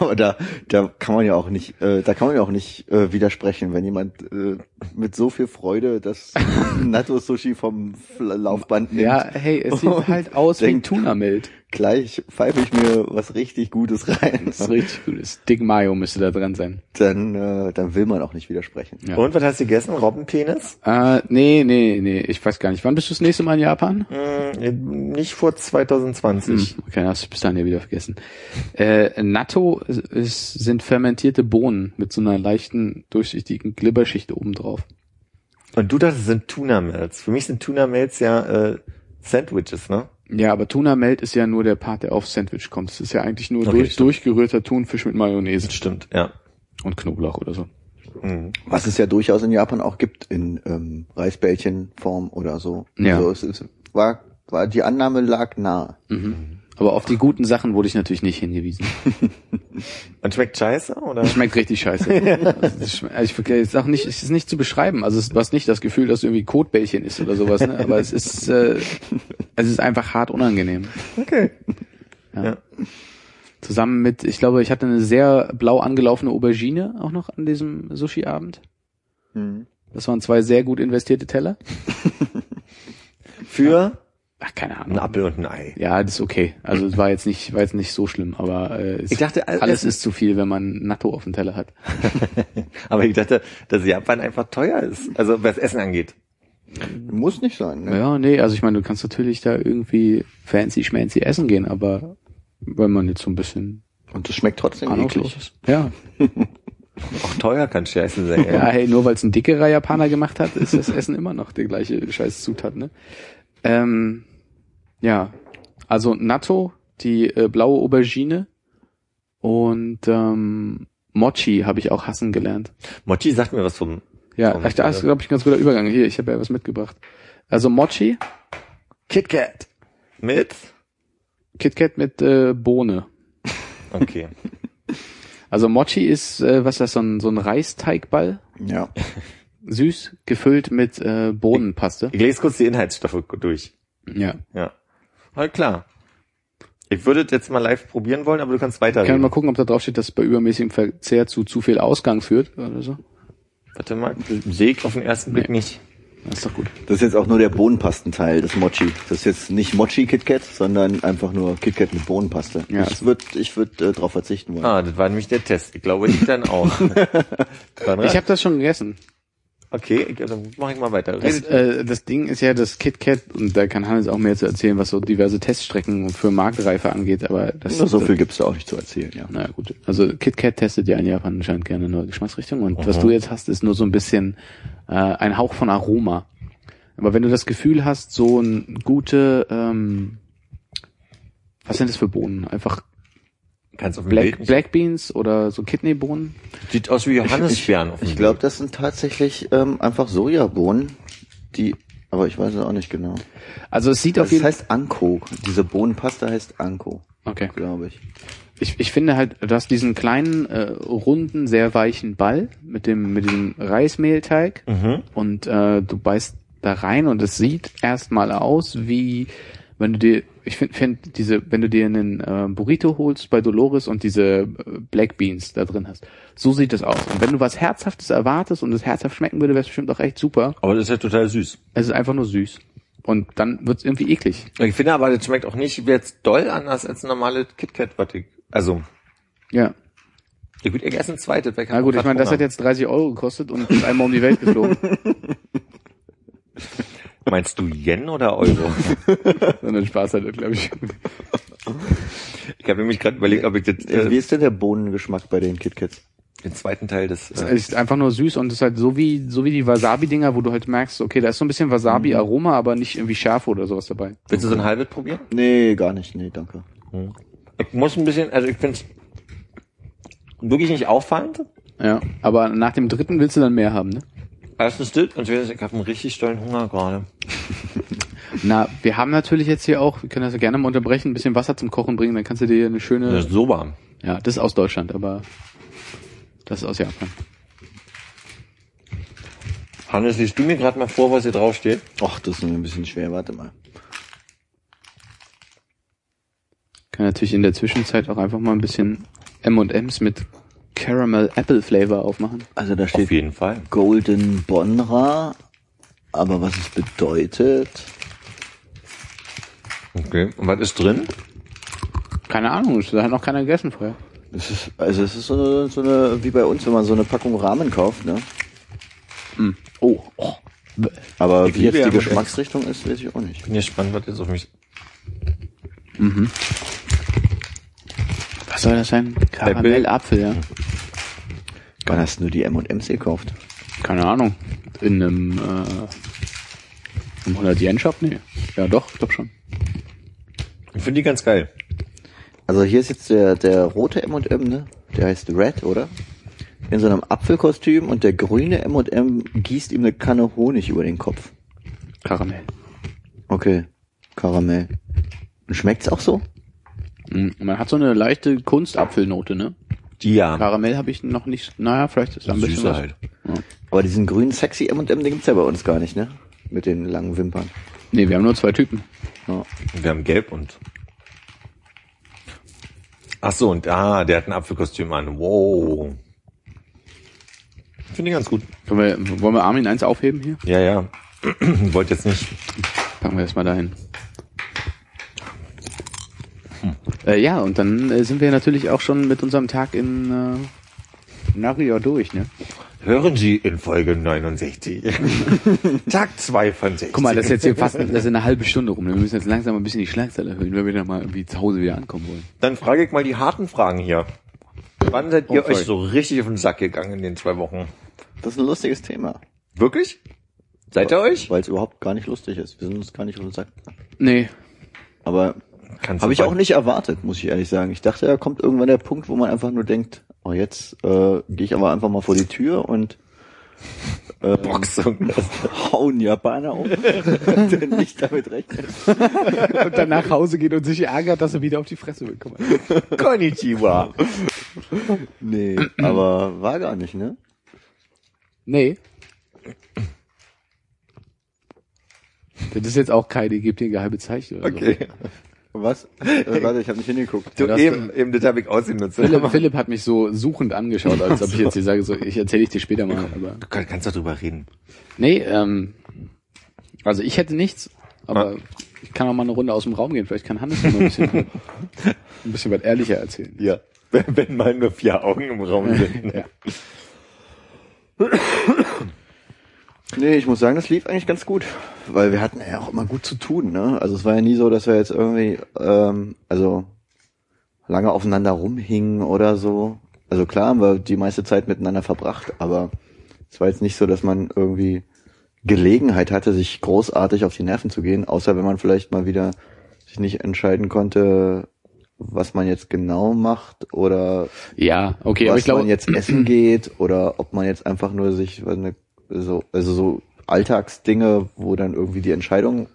aber da, da kann man ja auch nicht, äh, da kann man ja auch nicht äh, widersprechen, wenn jemand äh, mit so viel Freude das Natto-Sushi vom Laufband nimmt. ja, hey, es sieht halt aus wie Denkt- Tuna-Meld. Gleich pfeife ich mir was richtig Gutes rein. Das ist richtig gut. Das Dick Mayo müsste da dran sein. Dann, äh, dann will man auch nicht widersprechen. Ja. Und was hast du gegessen? Robbenpenis? Äh, nee, nee, nee, ich weiß gar nicht. Wann bist du das nächste Mal in Japan? Hm, nicht vor 2020. Hm, okay, hast du bis dahin ja wieder vergessen. Äh, Natto ist, ist, sind fermentierte Bohnen mit so einer leichten, durchsichtigen Glibberschicht oben drauf. Und du dachtest, es sind Tuna-Melts. Für mich sind Tuna-Melts ja äh, Sandwiches, ne? Ja, aber Tuna-Melt ist ja nur der Part, der aufs Sandwich kommt. Es ist ja eigentlich nur Okay, durch, stimmt. durchgerührter Thunfisch mit Mayonnaise Stimmt, ja. und Knoblauch oder so. Mhm. Was es ja durchaus in Japan auch gibt, in ähm, Reisbällchenform oder so. Ja. Also es ist, war, war, die Annahme lag nahe. Aber auf die guten Sachen wurde ich natürlich nicht hingewiesen. Und schmeckt scheiße, oder? Schmeckt richtig scheiße. Also ich, es ist auch nicht, es ist nicht zu beschreiben. Also es, du hast nicht das Gefühl, dass irgendwie Kotbällchen ist oder sowas, ne? Aber es ist, äh, es ist einfach hart unangenehm. Okay. Ja. Ja. Zusammen mit, ich glaube, ich hatte eine sehr blau angelaufene Aubergine auch noch an diesem Sushi-Abend. Mhm. Das waren zwei sehr gut investierte Teller. Für Ach, keine Ahnung. einen Apfel und ein Ei. Ja, das ist okay. Also es war jetzt nicht, war jetzt nicht so schlimm, aber äh, es, Ich dachte, alles- alles ist zu viel, wenn man Natto auf dem Teller hat. Aber ich dachte, dass Japan einfach teuer ist. Also was Essen angeht. Muss nicht sein, ne? Ja, nee, also ich meine, du kannst natürlich da irgendwie fancy schmancy essen gehen, aber wenn man jetzt so ein bisschen Und das schmeckt trotzdem eklig. ist. Ja. Auch teuer kann scheiße sein. Ja, hey, nur weil es ein dickerer Japaner gemacht hat, ist das Essen immer noch die gleiche scheiß Zutat, ne? Ähm, ja, also Natto, die äh, blaue Aubergine und ähm, Mochi habe ich auch hassen gelernt. Mochi sagt mir was vom. Ja, Vom- das ist, glaube ich, ein ganz guter Übergang. Hier, ich habe ja was mitgebracht. Also Mochi, KitKat. Mit? KitKat mit äh, Bohne. Okay. Also Mochi ist, äh, was ist das, so ein, so ein Reisteigball, Ja. süß, gefüllt mit äh, Bohnenpaste. Ich lese kurz die Inhaltsstoffe durch. Ja. Ja. Halt klar. Ich würde es jetzt mal live probieren wollen, aber du kannst Kann weiterreden. mal gucken, ob da drauf steht, dass es bei übermäßigem Verzehr zu zu viel Ausgang führt oder so. Warte mal, sehe ich auf den ersten Blick Nee. nicht. Das ist doch gut. Das ist jetzt auch nur der Bohnenpastenteil des Mochi. Das ist jetzt nicht Mochi KitKat, sondern einfach nur KitKat mit Bohnenpaste. Ja. ich würde ich würd, äh, darauf verzichten wollen. Ah, das war nämlich der Test. Ich glaube, ich dann auch. Ich habe das schon gegessen. Okay, dann mache ich mal weiter. Das, äh, das Ding ist ja das KitKat, und da kann Hannes auch mehr zu erzählen, was so diverse Teststrecken für Marktreife angeht, aber das Na, so viel gibt's da auch nicht zu erzählen, ja. Na gut. Also KitKat testet ja in Japan anscheinend gerne neue Geschmacksrichtungen und was du jetzt hast, ist nur so ein bisschen äh, ein Hauch von Aroma. Aber wenn du das Gefühl hast, so ein gute, ähm, was sind das für Bohnen? Einfach Kannst auf Bild Black. Black Beans oder so Kidneybohnen? Sieht aus wie Johannisbeeren. auf dem Ich glaube, das sind tatsächlich ähm, einfach Sojabohnen, die, aber ich weiß es auch nicht genau. Also es sieht auf Das jeden heißt Anko. Diese Bohnenpaste heißt Anko, Okay. glaube ich. Ich, ich finde halt, du hast diesen kleinen, äh, runden, sehr weichen Ball mit dem, mit dem Reismehlteig Mhm. und äh, du beißt da rein und es sieht erstmal aus wie, wenn du dir, ich finde, find diese, wenn du dir einen äh, Burrito holst bei Dolores und diese äh, Black Beans da drin hast, so sieht es aus. Und wenn du was Herzhaftes erwartest und es herzhaft schmecken würde, wäre es bestimmt auch echt super. Aber das ist ja total süß. Es ist einfach nur süß. Und dann wird es irgendwie eklig. Ich finde aber, das schmeckt auch nicht jetzt doll anders als ein normales KitKat, was ich, also, Ja. ich würde erst ein zweites, weil ich Na gut, ich meine, das hat jetzt 30 Euro gekostet und ist einmal um die Welt geflogen. Meinst du Yen oder Euro? Sondern Spaß hat, glaube ich. ich habe nämlich gerade überlegt, ob ich das, Wie äh, ist denn der Bohnengeschmack bei den KitKats? den zweiten Teil des, Es äh, ist einfach nur süß und es ist halt so wie, so wie die Wasabi-Dinger, wo du halt merkst, okay, da ist so ein bisschen Wasabi-Aroma, aber nicht irgendwie Schärfe oder sowas dabei. willst du so ein halbes probieren? Nee, gar nicht. Nee, danke. Ich muss ein bisschen, also ich finde es wirklich nicht auffallend. Ja. Aber nach dem dritten willst du dann mehr haben, ne? Erstens das und zweitens, ich habe einen richtig stollen Hunger gerade. Na, wir haben natürlich jetzt hier auch, wir können das ja gerne mal unterbrechen, ein bisschen Wasser zum Kochen bringen, dann kannst du dir eine schöne, Das ist so warm. ja, das ist aus Deutschland, aber das ist aus Japan. Hannes, liest du mir gerade mal vor, was hier drauf steht? Ach, das ist mir ein bisschen schwer. Warte mal. Kann natürlich in der Zwischenzeit auch einfach mal ein bisschen M&M's mit Caramel Apple Flavor aufmachen. Also da Auf steht jeden Fall. Golden Bonra, aber was es bedeutet, Okay. Und was ist drin? Keine Ahnung, das hat noch keiner gegessen vorher. das ist, also es ist so eine, so eine, wie bei uns, wenn man so eine Packung Ramen kauft, ne? Oh, oh. Aber Ich wie jetzt die Geschmacksrichtung ist, weiß ich auch nicht. Bin gespannt, was jetzt auf mich. Was soll das sein? Karamellapfel, ja. Wann hast du nur die M&M's gekauft? Keine Ahnung. In einem, äh, im 100 Yen Shop? Nee. Ja, doch, ich glaube schon. Ich finde die ganz geil. Also hier ist jetzt der, der rote M&M, ne? Der heißt Red, oder? In so einem Apfelkostüm und der grüne M&M gießt ihm eine Kanne Honig über den Kopf. Karamell. Okay. Karamell. Und schmeckt's auch so? Mhm. Man hat so eine leichte Kunstapfelnote, ne? Ja. Karamell habe ich noch nicht, naja, vielleicht ist da ein bisschen Süße was. halt. Aber diesen grünen sexy M&M, den gibt's ja bei uns gar nicht, ne? Mit den langen Wimpern. Nee, wir haben nur zwei Typen. Ja. Wir haben gelb und. Ach so, und ah, der hat ein Apfelkostüm an. Wow. Finde ich ganz gut. Wollen wir, wollen wir Armin eins aufheben hier? Ja, ja. Wollte jetzt nicht. Packen wir das mal dahin. Äh, ja, und dann äh, sind wir natürlich auch schon mit unserem Tag in, äh, Nari ja durch, ne? Hören Sie in Folge 69. Tag 2 von 60. Guck mal, das ist jetzt hier fast das ist eine halbe Stunde rum. Wir müssen jetzt langsam ein bisschen die Schlagzahl erhöhen, wenn wir dann mal irgendwie zu Hause wieder ankommen wollen. Dann frage ich mal die harten Fragen hier. Wann seid ihr Oh, euch so richtig auf den Sack gegangen in den zwei Wochen? Das ist ein lustiges Thema, Wirklich? Seid ihr euch? weil es überhaupt gar nicht lustig ist. Wir sind uns gar nicht auf den Sack. Nee. Aber Kannst habe ich auch nicht erwartet, muss ich ehrlich sagen. Ich dachte, da kommt irgendwann der Punkt, wo man einfach nur denkt, oh jetzt äh, gehe ich aber einfach mal vor die Tür und äh, Boxung. hauen Japaner um, der nicht damit rechnet. Und dann nach Hause geht und sich ärgert, dass er wieder auf die Fresse bekommt. Konnichiwa. Nee, aber war gar nicht, ne? Nee. Das ist jetzt auch keine, gibt dir geheime Zeichen oder Okay. Was? Äh, warte, ich habe nicht hingeguckt. Du, das- eben, eben, das habe ich ausgenutzt. so. Philipp, Philipp hat mich so suchend angeschaut, als ob ich jetzt hier sage, so, ich erzähle ich dir später mal. Aber Du kann- kannst doch drüber reden. nee, ähm, also ich hätte nichts, aber ich kann auch mal eine Runde aus dem Raum gehen. Vielleicht kann Hannes noch ein bisschen, ein bisschen was ehrlicher erzählen. Ja. Wenn, wenn mal nur vier Augen im Raum sind. Ja. Nee, ich muss sagen, das lief eigentlich ganz gut, weil wir hatten ja auch immer gut zu tun, ne? Also es war ja nie so, dass wir jetzt irgendwie, ähm, also lange aufeinander rumhingen oder so. Also klar haben wir die meiste Zeit miteinander verbracht, aber es war jetzt nicht so, dass man irgendwie Gelegenheit hatte, sich großartig auf die Nerven zu gehen, außer wenn man vielleicht mal wieder sich nicht entscheiden konnte, was man jetzt genau macht oder Ja, okay, aber was ich glaube, man jetzt essen geht oder ob man jetzt einfach nur sich was eine, so also so Alltagsdinge, wo dann irgendwie die Entscheidung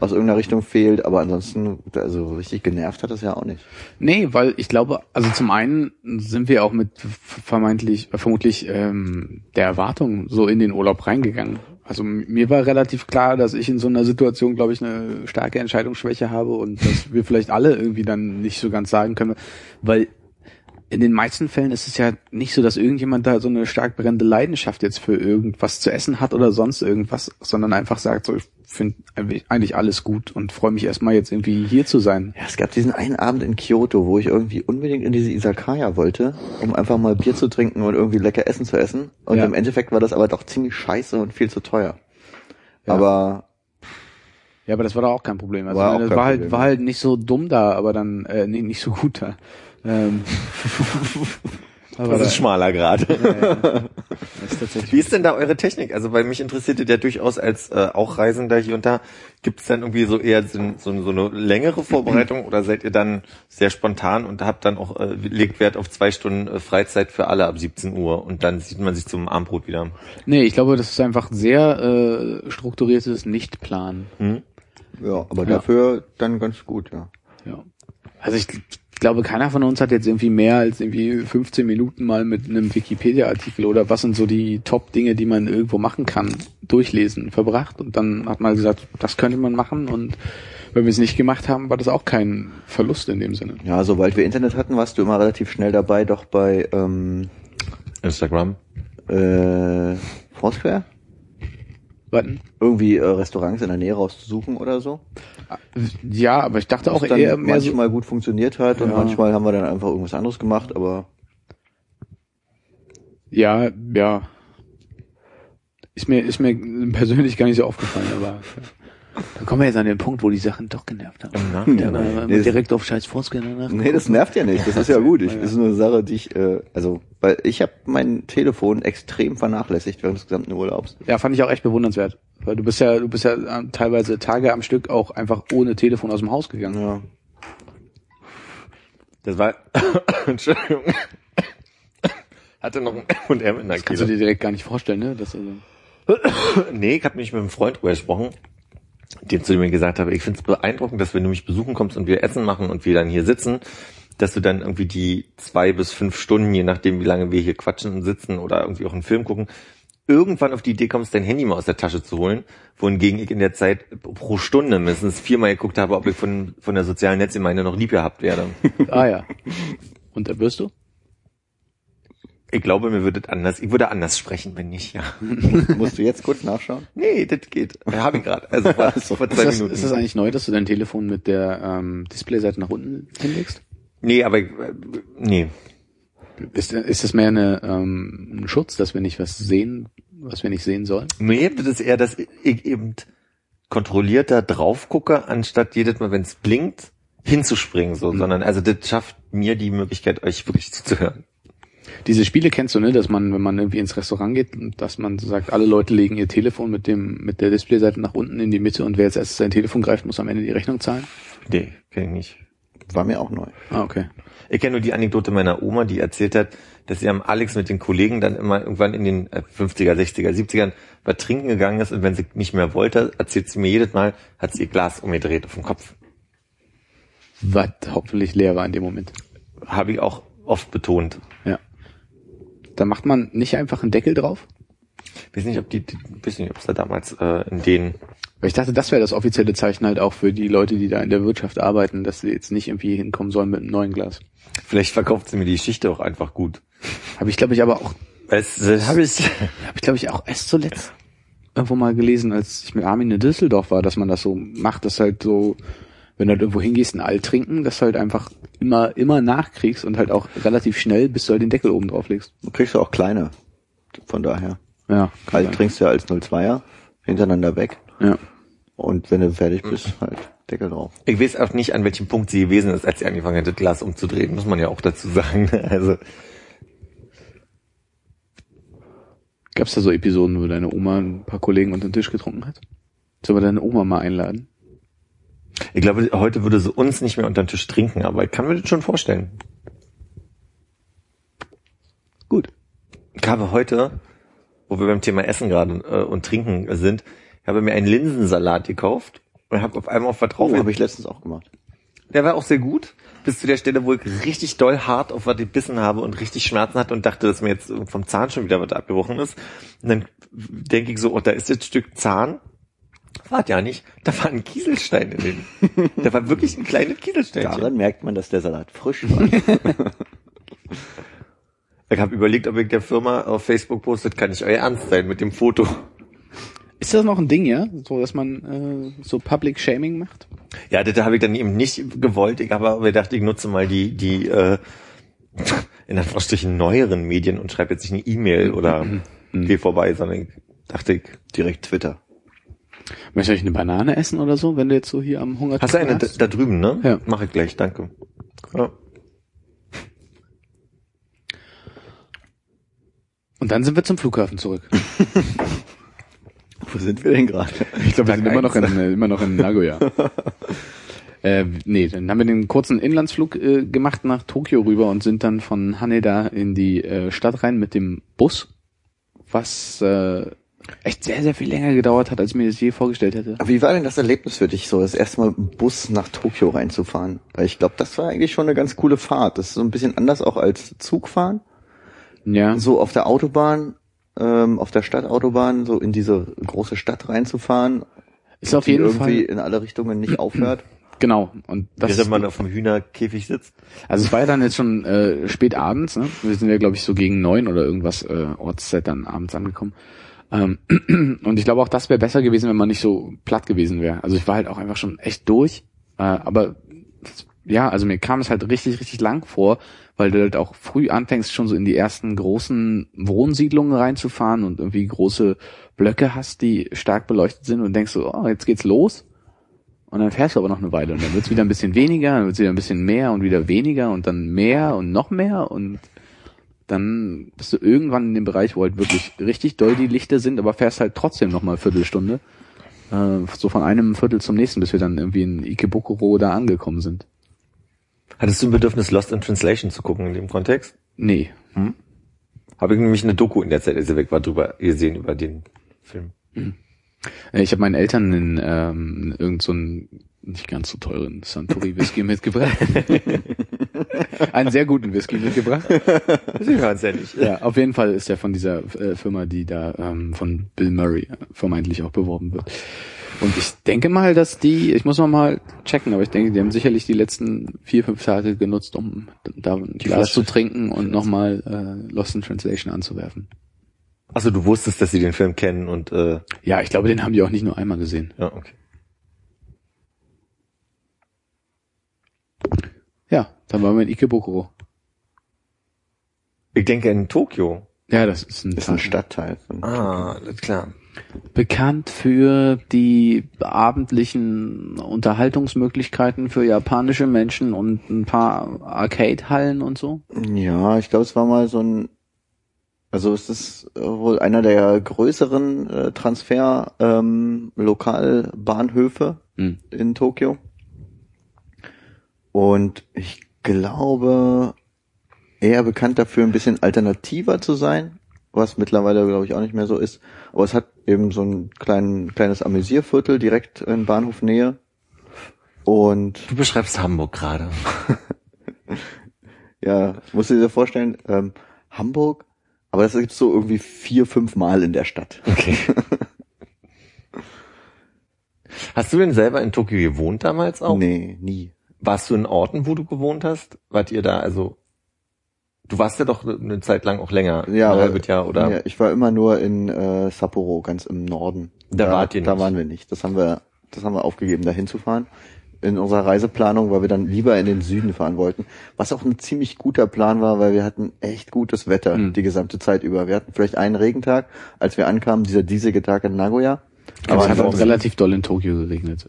aus irgendeiner Richtung fehlt, aber ansonsten also richtig genervt hat das ja auch nicht. Nee, weil ich glaube, also zum einen sind wir auch mit vermeintlich, äh, vermutlich ähm, der Erwartung so in den Urlaub reingegangen. Also mir war relativ klar, dass ich in so einer Situation, glaube ich, eine starke Entscheidungsschwäche habe und dass wir vielleicht alle irgendwie dann nicht so ganz sagen können, weil in den meisten Fällen ist es ja nicht so, dass irgendjemand da so eine stark brennende Leidenschaft jetzt für irgendwas zu essen hat oder sonst irgendwas, sondern einfach sagt, so ich finde eigentlich alles gut und freue mich erstmal jetzt irgendwie hier zu sein. Ja, es gab diesen einen Abend in Kyoto, wo ich irgendwie unbedingt in diese Isakaya wollte, um einfach mal Bier zu trinken und irgendwie lecker Essen zu essen. Und Ja. im Endeffekt war das aber doch ziemlich scheiße und viel zu teuer. Ja. Aber Ja, aber das war doch auch kein Problem. Also War das war halt Problem, war halt nicht so dumm da, aber dann äh, nee, nicht so gut da. Ähm, aber Das da, ist schmaler Grad. ist tatsächlich Wie ist denn da eure Technik? Also weil mich interessiert ja durchaus als äh, auch Reisender hier und da. Gibt es dann irgendwie so eher so, so, so eine längere Vorbereitung oder seid ihr dann sehr spontan und habt dann auch äh, legt Wert auf zwei Stunden äh, Freizeit für alle ab 17 Uhr und dann sieht man sich zum Abendbrot wieder? Nee, ich glaube, das ist einfach sehr äh, strukturiertes Nichtplan. Hm? ja, aber Ja. dafür dann ganz gut, ja. Ja. Also ich glaube, keiner von uns hat jetzt irgendwie mehr als irgendwie 15 Minuten mal mit einem Wikipedia-Artikel oder was sind so die Top-Dinge, die man irgendwo machen kann, durchlesen, verbracht. Und dann hat man gesagt, das könnte man machen. Und wenn wir es nicht gemacht haben, war das auch kein Verlust in dem Sinne. Ja, sobald wir Internet hatten, warst du immer relativ schnell dabei, doch bei ähm, Instagram. äh, Foursquare Warten. irgendwie äh, Restaurants in der Nähe rauszusuchen oder so. Ja, aber ich dachte auch Was dann eher mehr so, manchmal gut funktioniert hat und Ja. manchmal haben wir dann einfach irgendwas anderes gemacht, aber ja, ja. Ist mir, ist mir persönlich gar nicht so aufgefallen, aber. dann kommen wir jetzt an den Punkt, wo die Sachen doch genervt haben. Im Nachhinein. Dann, Nee, äh, direkt auf scheiß danach. nee, das nervt ja nicht. Das ist ja gut. Ich, das ist nur eine Sache, die ich, äh, also, weil ich habe mein Telefon extrem vernachlässigt während des gesamten Urlaubs. Ja, fand ich auch echt bewundernswert. Weil du bist ja, du bist ja ähm, teilweise Tage am Stück auch einfach ohne Telefon aus dem Haus gegangen. Ja. Das war Entschuldigung. Hatte noch ein und M in der Kannst du dir direkt gar nicht vorstellen, ne? Das, also, Nee, ich habe mich mit einem Freund drüber gesprochen, dem zu dem gesagt habe, ich finde es beeindruckend, dass wenn du mich besuchen kommst und wir Essen machen und wir dann hier sitzen, dass du dann irgendwie die zwei bis fünf Stunden, je nachdem wie lange wir hier quatschen und sitzen oder irgendwie auch einen Film gucken, irgendwann auf die Idee kommst, dein Handy mal aus der Tasche zu holen, wohingegen ich in der Zeit pro Stunde mindestens viermal geguckt habe, ob ich von, von der sozialen Netzgemeinde noch lieb gehabt werde. ah ja. Und da wirst du? Ich glaube, mir würde anders, ich würde anders sprechen, wenn nicht, ja. Musst du jetzt kurz nachschauen? Nee, das geht. Habe ich gerade. Also war das vor Ist zwei das, Minuten. ist das eigentlich neu, dass du dein Telefon mit der ähm, Displayseite nach unten hinlegst? Nee, aber ich- äh, nee. Ist, ist das mehr eine, ähm, ein Schutz, dass wir nicht was sehen, was wir nicht sehen sollen? Mir das ist eher, dass ich eben kontrollierter drauf gucke, anstatt jedes Mal, wenn es blinkt, hinzuspringen, so, Mhm. sondern also das schafft mir die Möglichkeit, euch wirklich zuzuhören. Diese Spiele kennst du, ne, dass man, wenn man irgendwie ins Restaurant geht, dass man sagt, alle Leute legen ihr Telefon mit dem, mit der Displayseite nach unten in die Mitte und wer als erstes sein Telefon greift, muss am Ende die Rechnung zahlen? Nee, kenn ich nicht. War mir auch neu. Ah, okay. Ich kenne nur die Anekdote meiner Oma, die erzählt hat, dass sie am Alex mit den Kollegen dann immer irgendwann in den äh, 50er, 60er, 70ern was trinken gegangen ist und wenn sie nicht mehr wollte, erzählt sie mir jedes Mal, hat sie ihr Glas umgedreht auf den Kopf. Was hoffentlich leer war in dem Moment. Habe ich auch oft betont. Ja. Da macht man nicht einfach einen Deckel drauf? Ich weiß nicht, ob die, weiß nicht, ob es da damals äh, in den Weil ich dachte, das wäre das offizielle Zeichen halt auch für die Leute, die da in der Wirtschaft arbeiten, dass sie jetzt nicht irgendwie hinkommen sollen mit einem neuen Glas. Vielleicht verkauft sie mir die Geschichte auch einfach gut. Habe ich, glaube ich, aber auch, Das habe ich. habe ich, glaube ich, auch erst zuletzt irgendwo mal gelesen, als ich mit Armin in Düsseldorf war, dass man das so macht, dass halt so, wenn du halt irgendwo hingehst, ein Alt trinken, dass du halt einfach immer, immer nachkriegst und halt auch relativ schnell, bis du halt den Deckel oben drauf legst. Du kriegst ja auch kleine. Von daher. Ja. Kalt trinkst du ja als 02er hintereinander weg. Ja. Und wenn du fertig bist, halt Deckel drauf. Ich weiß auch nicht, an welchem Punkt sie gewesen ist, als sie angefangen hat, das Glas umzudrehen, muss man ja auch dazu sagen. Also Gab es da so Episoden, wo deine Oma ein paar Kollegen unter den Tisch getrunken hat? Sollen wir deine Oma mal einladen? Ich glaube, heute würde sie uns nicht mehr unter den Tisch trinken, aber ich kann mir das schon vorstellen. Gut. Ich habe heute, wo wir beim Thema Essen gerade äh, und Trinken sind, ich habe mir einen Linsensalat gekauft und habe auf einmal auf was drauf. Oh, habe ich letztens auch gemacht. Der war auch sehr gut, bis zu der Stelle, wo ich richtig doll hart auf was gebissen habe und richtig Schmerzen hatte und dachte, dass mir jetzt vom Zahn schon wieder was abgebrochen ist. Und dann denke ich so, oh, da ist jetzt ein Stück Zahn. War ja nicht. Da war ein Kieselstein in dem. Da war wirklich ein kleines Kieselsteinchen. Daran merkt man, dass der Salat frisch war. Ich habe überlegt, ob ich der Firma auf Facebook postet, kann nicht euer Ernst sein mit dem Foto. Ist das noch ein Ding, ja? So, dass man äh, so Public Shaming macht? Ja, das habe ich dann eben nicht gewollt. Ich habe aber gedacht, ich nutze mal die, die äh, in Anführungsstrichen neueren Medien und schreibe jetzt nicht eine E-Mail oder geh vorbei, sondern ich dachte ich, Direkt Twitter. Möchtest du eine Banane essen oder so, wenn du jetzt so hier am Hunger hast du eine da, da drüben, ne? Ja. Mach ich gleich, danke. Ja. Und dann sind wir zum Flughafen zurück. Wo sind wir denn gerade? Ich glaube, wir sind immer noch, in, immer noch in Nagoya. äh, nee, dann haben wir den kurzen Inlandsflug äh, gemacht nach Tokio rüber und sind dann von Haneda in die äh, Stadt rein mit dem Bus, was äh, echt sehr, sehr viel länger gedauert hat, als ich mir das je vorgestellt hätte. Aber wie war denn das Erlebnis für dich, so das erste Mal mit dem Bus nach Tokio reinzufahren? Weil ich glaube, das war eigentlich schon eine ganz coole Fahrt. Das ist so ein bisschen anders auch als Zugfahren. Ja, So auf der Autobahn, ähm, auf der Stadtautobahn, so in diese große Stadt reinzufahren, ist auf die jeden irgendwie Fall in alle Richtungen nicht aufhört. genau. Und das Während man auf dem Hühnerkäfig sitzt. Also es war ja dann jetzt schon äh, spät abends, ne? Wir sind ja, glaube ich, so gegen neun oder irgendwas äh, Ortszeit dann abends angekommen. Ähm, und ich glaube auch, das wäre besser gewesen, wenn man nicht so platt gewesen wäre. Also ich war halt auch einfach schon echt durch. Äh, aber ja, also mir kam es halt richtig, richtig lang vor, weil du halt auch früh anfängst, schon so in die ersten großen Wohnsiedlungen reinzufahren und irgendwie große Blöcke hast, die stark beleuchtet sind und denkst so, oh, jetzt geht's los. Und dann fährst du aber noch eine Weile und dann wird's wieder ein bisschen weniger, dann wird's wieder ein bisschen mehr und wieder weniger und dann mehr und noch mehr und dann bist du irgendwann in dem Bereich, wo halt wirklich richtig doll die Lichter sind, aber fährst halt trotzdem noch mal eine Viertelstunde. Äh, so von einem Viertel zum nächsten, bis wir dann irgendwie in Ikebukuro da angekommen sind. Hattest du ein Bedürfnis, Lost in Translation zu gucken in dem Kontext? Nee. Habe ich nämlich eine Doku in der Zeit, als ich weg war, drüber gesehen über den Film. Äh, Ich habe meinen Eltern in ähm, irgend so nicht ganz so teuren Suntory Whisky mitgebracht. Einen sehr guten Whisky mitgebracht. Sie hören es ja nicht. Ja, auf jeden Fall ist der von dieser äh, Firma, die da ähm, von Bill Murray vermeintlich auch beworben wird. Und ich denke mal, dass die, ich muss noch mal checken, aber ich denke, die haben sicherlich die letzten vier, fünf Tage genutzt, um da ein Glas zu trinken und nochmal äh, Lost in Translation anzuwerfen. Achso, du wusstest, dass sie den Film kennen und äh, Ja, ich glaube, den haben die auch nicht nur einmal gesehen. ja, okay. Ja, dann waren wir in Ikebukuro. Ich denke in Tokio. Ja, das ist ein, Ist ein Stadtteil von Ah, alles klar. bekannt für die abendlichen Unterhaltungsmöglichkeiten für japanische Menschen und ein paar Arcade-Hallen und so. Ja, ich glaube, es war mal so ein, also es ist äh, wohl einer der größeren äh, Transfer ähm, Lokalbahnhöfe Hm. in Tokio. Und ich glaube, eher bekannt dafür, ein bisschen alternativer zu sein, was mittlerweile, glaube ich, auch nicht mehr so ist. Aber es hat eben so ein klein, kleines Amüsierviertel direkt in Bahnhofnähe. Und Du beschreibst Hamburg gerade. Ja, musst du dir vorstellen, ähm, Hamburg, aber das gibt's so irgendwie vier, fünf Mal in der Stadt. Okay. Hast du denn selber in Tokio gewohnt damals auch? Nee, nie. Warst du in Orten, wo du gewohnt hast? Wart ihr da, also, du warst ja doch eine Zeit lang auch länger, Ja, ein halbes Jahr, oder? Ja, ich war immer nur in äh, Sapporo, ganz im Norden. Da wart ihr Da nicht. waren wir nicht. Das haben wir, das haben wir aufgegeben, da hinzufahren. In unserer Reiseplanung, weil wir dann lieber in den Süden fahren wollten. Was auch ein ziemlich guter Plan war, weil wir hatten echt gutes Wetter Mhm. die gesamte Zeit über. Wir hatten vielleicht einen Regentag, als wir ankamen, dieser diesige Tag in Nagoya. Aber es hat auch relativ doll in Tokio geregnet.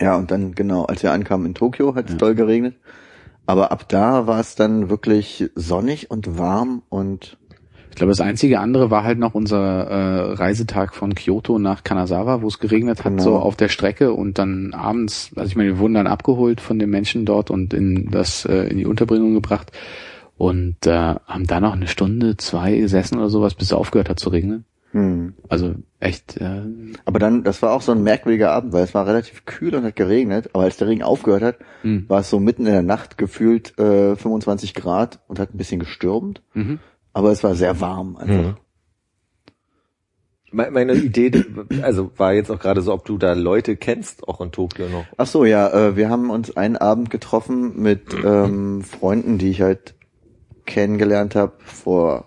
Ja, und dann genau, als wir ankamen in Tokio, hat es Ja. doll geregnet. Aber ab da war es dann wirklich sonnig und warm und Ich glaube, das einzige andere war halt noch unser äh, Reisetag von Kyoto nach Kanazawa, wo es geregnet hat, Genau. so auf der Strecke und dann abends, also ich meine, wir wurden dann abgeholt von den Menschen dort und in das äh, in die Unterbringung gebracht und äh, haben da noch eine Stunde, zwei gesessen oder sowas, bis es aufgehört hat zu regnen. Hm. Also echt, äh, aber dann, das war auch so ein merkwürdiger Abend, weil es war relativ kühl und hat geregnet, aber als der Regen aufgehört hat, hm. war es so mitten in der Nacht gefühlt äh, 25 Grad und hat ein bisschen gestürmt, Mhm. aber es war sehr warm einfach. Mhm. Me- Meine Idee, also war jetzt auch gerade so, ob du da Leute kennst, auch in Tokio noch. Ach so, ja, äh, wir haben uns einen Abend getroffen mit ähm, Freunden, die ich halt kennengelernt habe vor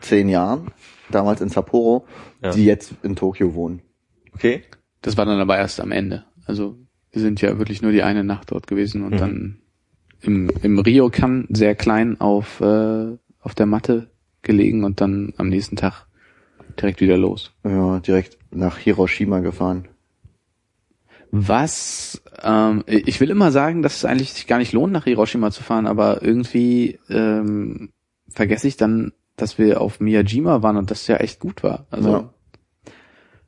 zehn Jahren, damals in Sapporo, Ja. die jetzt in Tokio wohnen. Okay? Das war dann aber erst am Ende. Also wir sind ja wirklich nur die eine Nacht dort gewesen und Mhm. dann im, im Ryokan sehr klein auf, äh, auf der Matte gelegen und dann am nächsten Tag direkt wieder los. Ja, direkt nach Hiroshima gefahren. Was, ähm, ich will immer sagen, dass es eigentlich sich gar nicht lohnt, nach Hiroshima zu fahren, aber irgendwie ähm, vergesse ich dann, dass wir auf Miyajima waren und das ja echt gut war. Also Ja.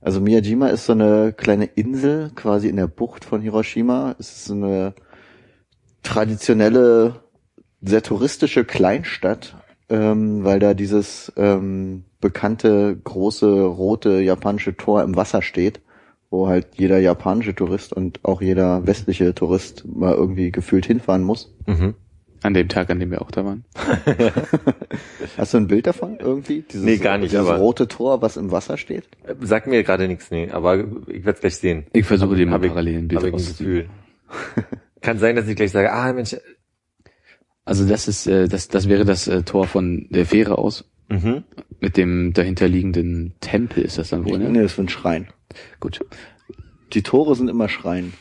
Also Miyajima ist so eine kleine Insel quasi in der Bucht von Hiroshima. Es ist so eine traditionelle, sehr touristische Kleinstadt, ähm, weil da dieses ähm, bekannte große rote japanische Tor im Wasser steht, wo halt jeder japanische Tourist und auch jeder westliche Tourist mal irgendwie gefühlt hinfahren muss. Mhm. An dem Tag, an dem wir auch da waren. Hast du ein Bild davon irgendwie? Dieses, Nee, gar nicht, Dieses aber- rote Tor, was im Wasser steht? Sagt mir gerade nichts, nee, aber ich werde es gleich sehen. Ich versuche dir mal parallel ein Bild Hab ich ein. Gefühl. Kann sein, dass ich gleich sage, ah Mensch, Also das ist, äh, das, das wäre das äh, Tor von der Fähre aus. mhm. Mit dem dahinterliegenden Tempel ist das dann wohl, ne? Nee, das ist ein Schrein. Gut. Die Tore sind immer Schreien.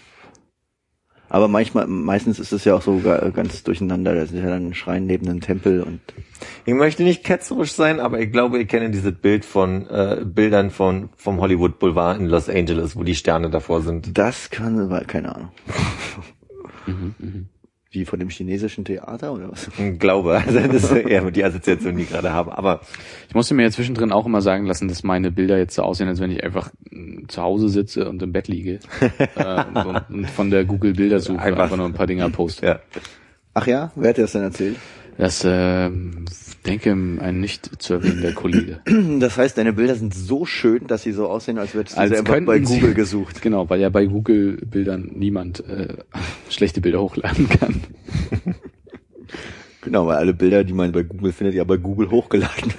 Aber manchmal, meistens ist es ja auch so ga- ganz durcheinander. Da ist ja dann ein Schrein neben einem Tempel und Ich möchte nicht ketzerisch sein, aber ich glaube, ich kenne dieses Bild von äh, Bildern von vom Hollywood Boulevard in Los Angeles, wo die Sterne davor sind. das kann, keine Ahnung. Mhm, mhm. Wie von dem chinesischen Theater oder was? Ich glaube, also das ist eher die Assoziation, die ich gerade habe. Aber Ich musste mir ja zwischendrin auch immer sagen lassen, dass meine Bilder jetzt so aussehen, als wenn ich einfach mm, zu Hause sitze und im Bett liege äh, und, und, und von der Google Bildersuche Einfach. einfach, nur ein paar Dinger poste. ja, Ach ja, wer hat dir das denn erzählt? Das äh, denke ein nicht zu erwähnender Kollege. Das heißt, deine Bilder sind so schön, dass sie so aussehen, als würdest du Als sie einfach bei könnten sie- Google gesucht. Genau, weil ja bei Google Bildern niemand äh, schlechte Bilder hochladen kann. Genau, weil alle Bilder, die man bei Google findet, ja bei Google hochgeladen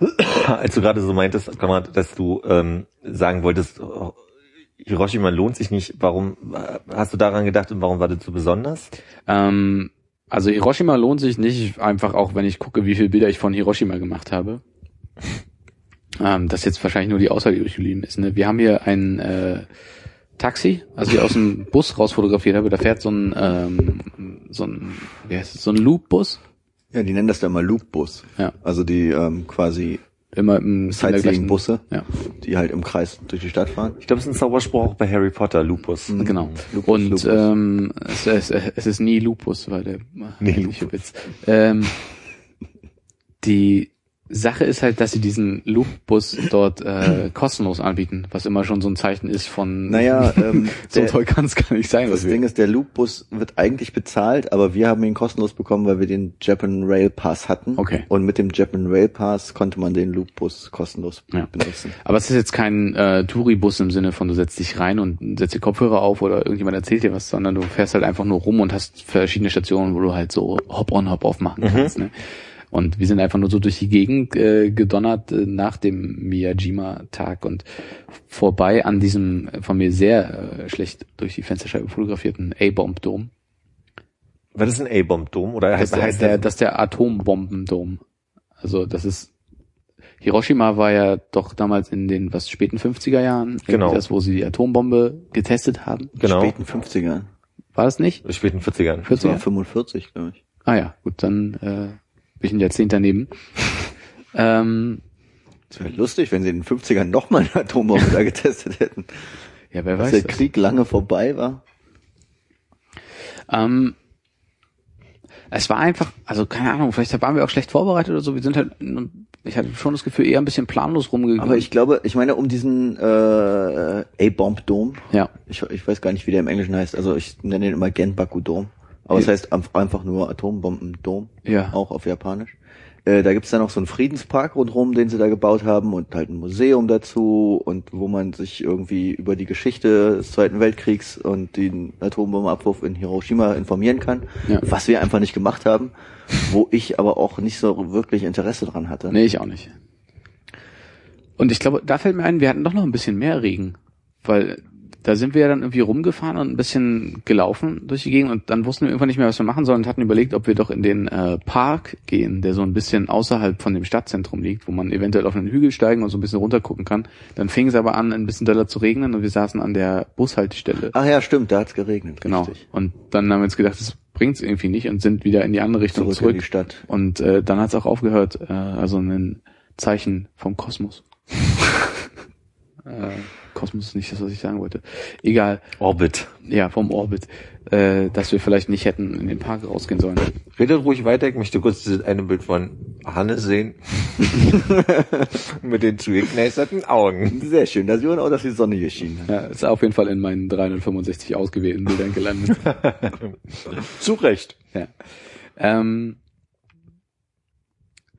werden. als du gerade so meintest, Kamerad, dass du ähm, sagen wolltest, oh, Hiroshima lohnt sich nicht. Warum äh, hast du daran gedacht und warum war das so besonders? Ähm, also Hiroshima lohnt sich nicht, einfach auch wenn ich gucke, wie viele Bilder ich von Hiroshima gemacht habe. Ähm, das jetzt wahrscheinlich nur die Aussage, die übrig geblieben ist. Ne? Wir haben hier ein äh, Taxi, also ich aus dem Bus raus fotografiert habe, da fährt so ein, ähm, so ein, wie heißt es, so ein Loop-Bus Ja, die nennen das dann mal Loopbus. Ja. Also die ähm, quasi Immer im in der gleichen- Sightseeing-Busse, Ja. die halt im Kreis durch die Stadt fahren. Ich glaube, es ist ein Zauberspruch auch bei Harry Potter, Lupus. Genau. Lupus, und Lupus. Ähm, es, es, es ist nie Lupus, weil der Nee, eigentliche Witz. Ähm, die Sache ist halt, dass sie diesen Loopbus dort äh, kostenlos anbieten, was immer schon so ein Zeichen ist von Naja, ähm, so der, toll kann es gar nicht sein. das Ding ist, der Loopbus wird eigentlich bezahlt, aber wir haben ihn kostenlos bekommen, weil wir den Japan Rail Pass hatten. Okay. Und mit dem Japan Rail Pass konnte man den Loopbus kostenlos Ja. benutzen. Aber es ist jetzt kein äh, Touribus im Sinne von du setzt dich rein und setzt die Kopfhörer auf oder irgendjemand erzählt dir was, sondern du fährst halt einfach nur rum und hast verschiedene Stationen, wo du halt so Hop-on, Hop-off machen kannst. Ne? Und wir sind einfach nur so durch die Gegend äh, gedonnert äh, nach dem Miyajima-Tag und vorbei an diesem äh, von mir sehr äh, schlecht durch die Fensterscheibe fotografierten A-Bomb-Dom. Was ist ein A-Bomb-Dom? Oder Das, heißt, ist der, heißt der, das ist der Atombomben-Dom. Also das ist Hiroshima war ja doch damals in den was späten 50er Jahren, irgendwie Genau. das, wo sie die Atombombe getestet haben. genau, Späten 50ern. War das nicht? späten 40ern. 40? Das war 40er? 45, glaube ich. Ah ja, gut, dann äh, ein Jahrzehnt daneben. ähm, Das wäre lustig, wenn sie in den 50ern nochmal eine Atombombe da getestet hätten. ja, wer Dass weiß. der das. Krieg lange vorbei war. Ähm, es war einfach, also keine Ahnung, vielleicht waren wir auch schlecht vorbereitet oder so. Wir sind halt, ich hatte schon das Gefühl, eher ein bisschen planlos rumgegangen. Aber ich glaube, ich meine, um diesen äh, A-Bomb-Dom, ja, ich, ich weiß gar nicht, wie der im Englischen heißt, also ich nenne den immer Genbaku-Dom. Aber es Ja. heißt einf- einfach nur Atombomben-Dom, Ja. auch auf Japanisch. Äh, da gibt's dann noch so einen Friedenspark rundherum, den sie da gebaut haben und halt ein Museum dazu und wo man sich irgendwie über die Geschichte des Zweiten Weltkriegs und den Atombombenabwurf in Hiroshima informieren kann, Ja. was wir einfach nicht gemacht haben, wo ich aber auch nicht so wirklich Interesse dran hatte. nee, ich auch nicht. Und ich glaube, da fällt mir ein, wir hatten doch noch ein bisschen mehr Regen, weil da sind wir ja dann irgendwie rumgefahren und ein bisschen gelaufen durch die Gegend und dann wussten wir irgendwann nicht mehr, was wir machen sollen und hatten überlegt, ob wir doch in den äh, Park gehen, der so ein bisschen außerhalb von dem Stadtzentrum liegt, wo man eventuell auf einen Hügel steigen und so ein bisschen runtergucken kann. Dann fing es aber an, ein bisschen doller zu regnen und wir saßen an der Bushaltestelle. Ach ja, stimmt, da hat's geregnet. genau. Richtig. Und dann haben wir uns gedacht, das bringt's irgendwie nicht und sind wieder in die andere Richtung Zurück, zurück. in die Stadt. Und äh, dann hat's auch aufgehört, äh, also ein Zeichen vom Kosmos. äh, Kosmos ist nicht das, was ich sagen wollte. Egal, Orbit. ja, vom Orbit, äh, dass wir vielleicht nicht hätten in den Park rausgehen sollen. Redet ruhig weiter, ich möchte kurz dieses eine Bild von Hannes sehen. Mit den zugekneisterten Augen. Sehr schön, da sieht man auch, dass die Sonne hier schien. Ja, ist auf jeden Fall in meinen 365 ausgewählten Bildern gelandet. Zu Recht. ja. Ähm,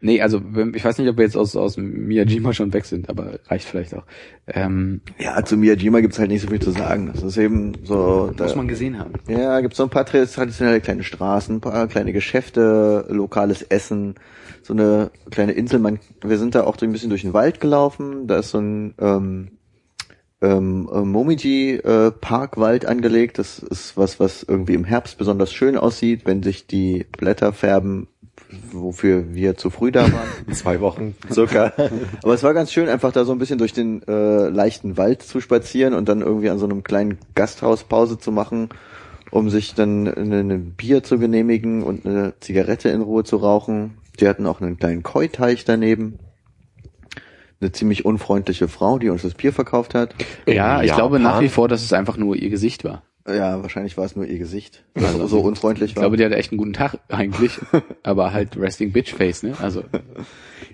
nee, also ich weiß nicht, ob wir jetzt aus, aus Miyajima schon weg sind, aber reicht vielleicht auch. Ähm, Ja, zu Miyajima gibt's halt nicht so viel zu sagen. Das ist eben so. Da, muss man gesehen haben. ja, gibt's so ein paar traditionelle kleine Straßen, ein paar kleine Geschäfte, lokales Essen, so eine kleine Insel. Man, wir sind da auch so ein bisschen durch den Wald gelaufen. Da ist so ein ähm, ähm, äh, Momiji äh, Parkwald angelegt. Das ist was, was irgendwie im Herbst besonders schön aussieht, wenn sich die Blätter färben, wofür wir zu früh da waren. Zwei Wochen circa. Aber es war ganz schön, einfach da so ein bisschen durch den äh, leichten Wald zu spazieren und dann irgendwie an so einem kleinen Gasthaus Pause zu machen, um sich dann eine, eine Bier zu genehmigen und eine Zigarette in Ruhe zu rauchen. Die hatten auch einen kleinen Koi-Teich daneben. Eine ziemlich unfreundliche Frau, die uns das Bier verkauft hat. Ja, ich Japan? glaube nach wie vor, dass es einfach nur ihr Gesicht war. Ja, wahrscheinlich war es nur ihr Gesicht, das so unfreundlich Ich war. glaube, die hatte echt einen guten Tag eigentlich, aber halt Resting Bitch Face, ne? Also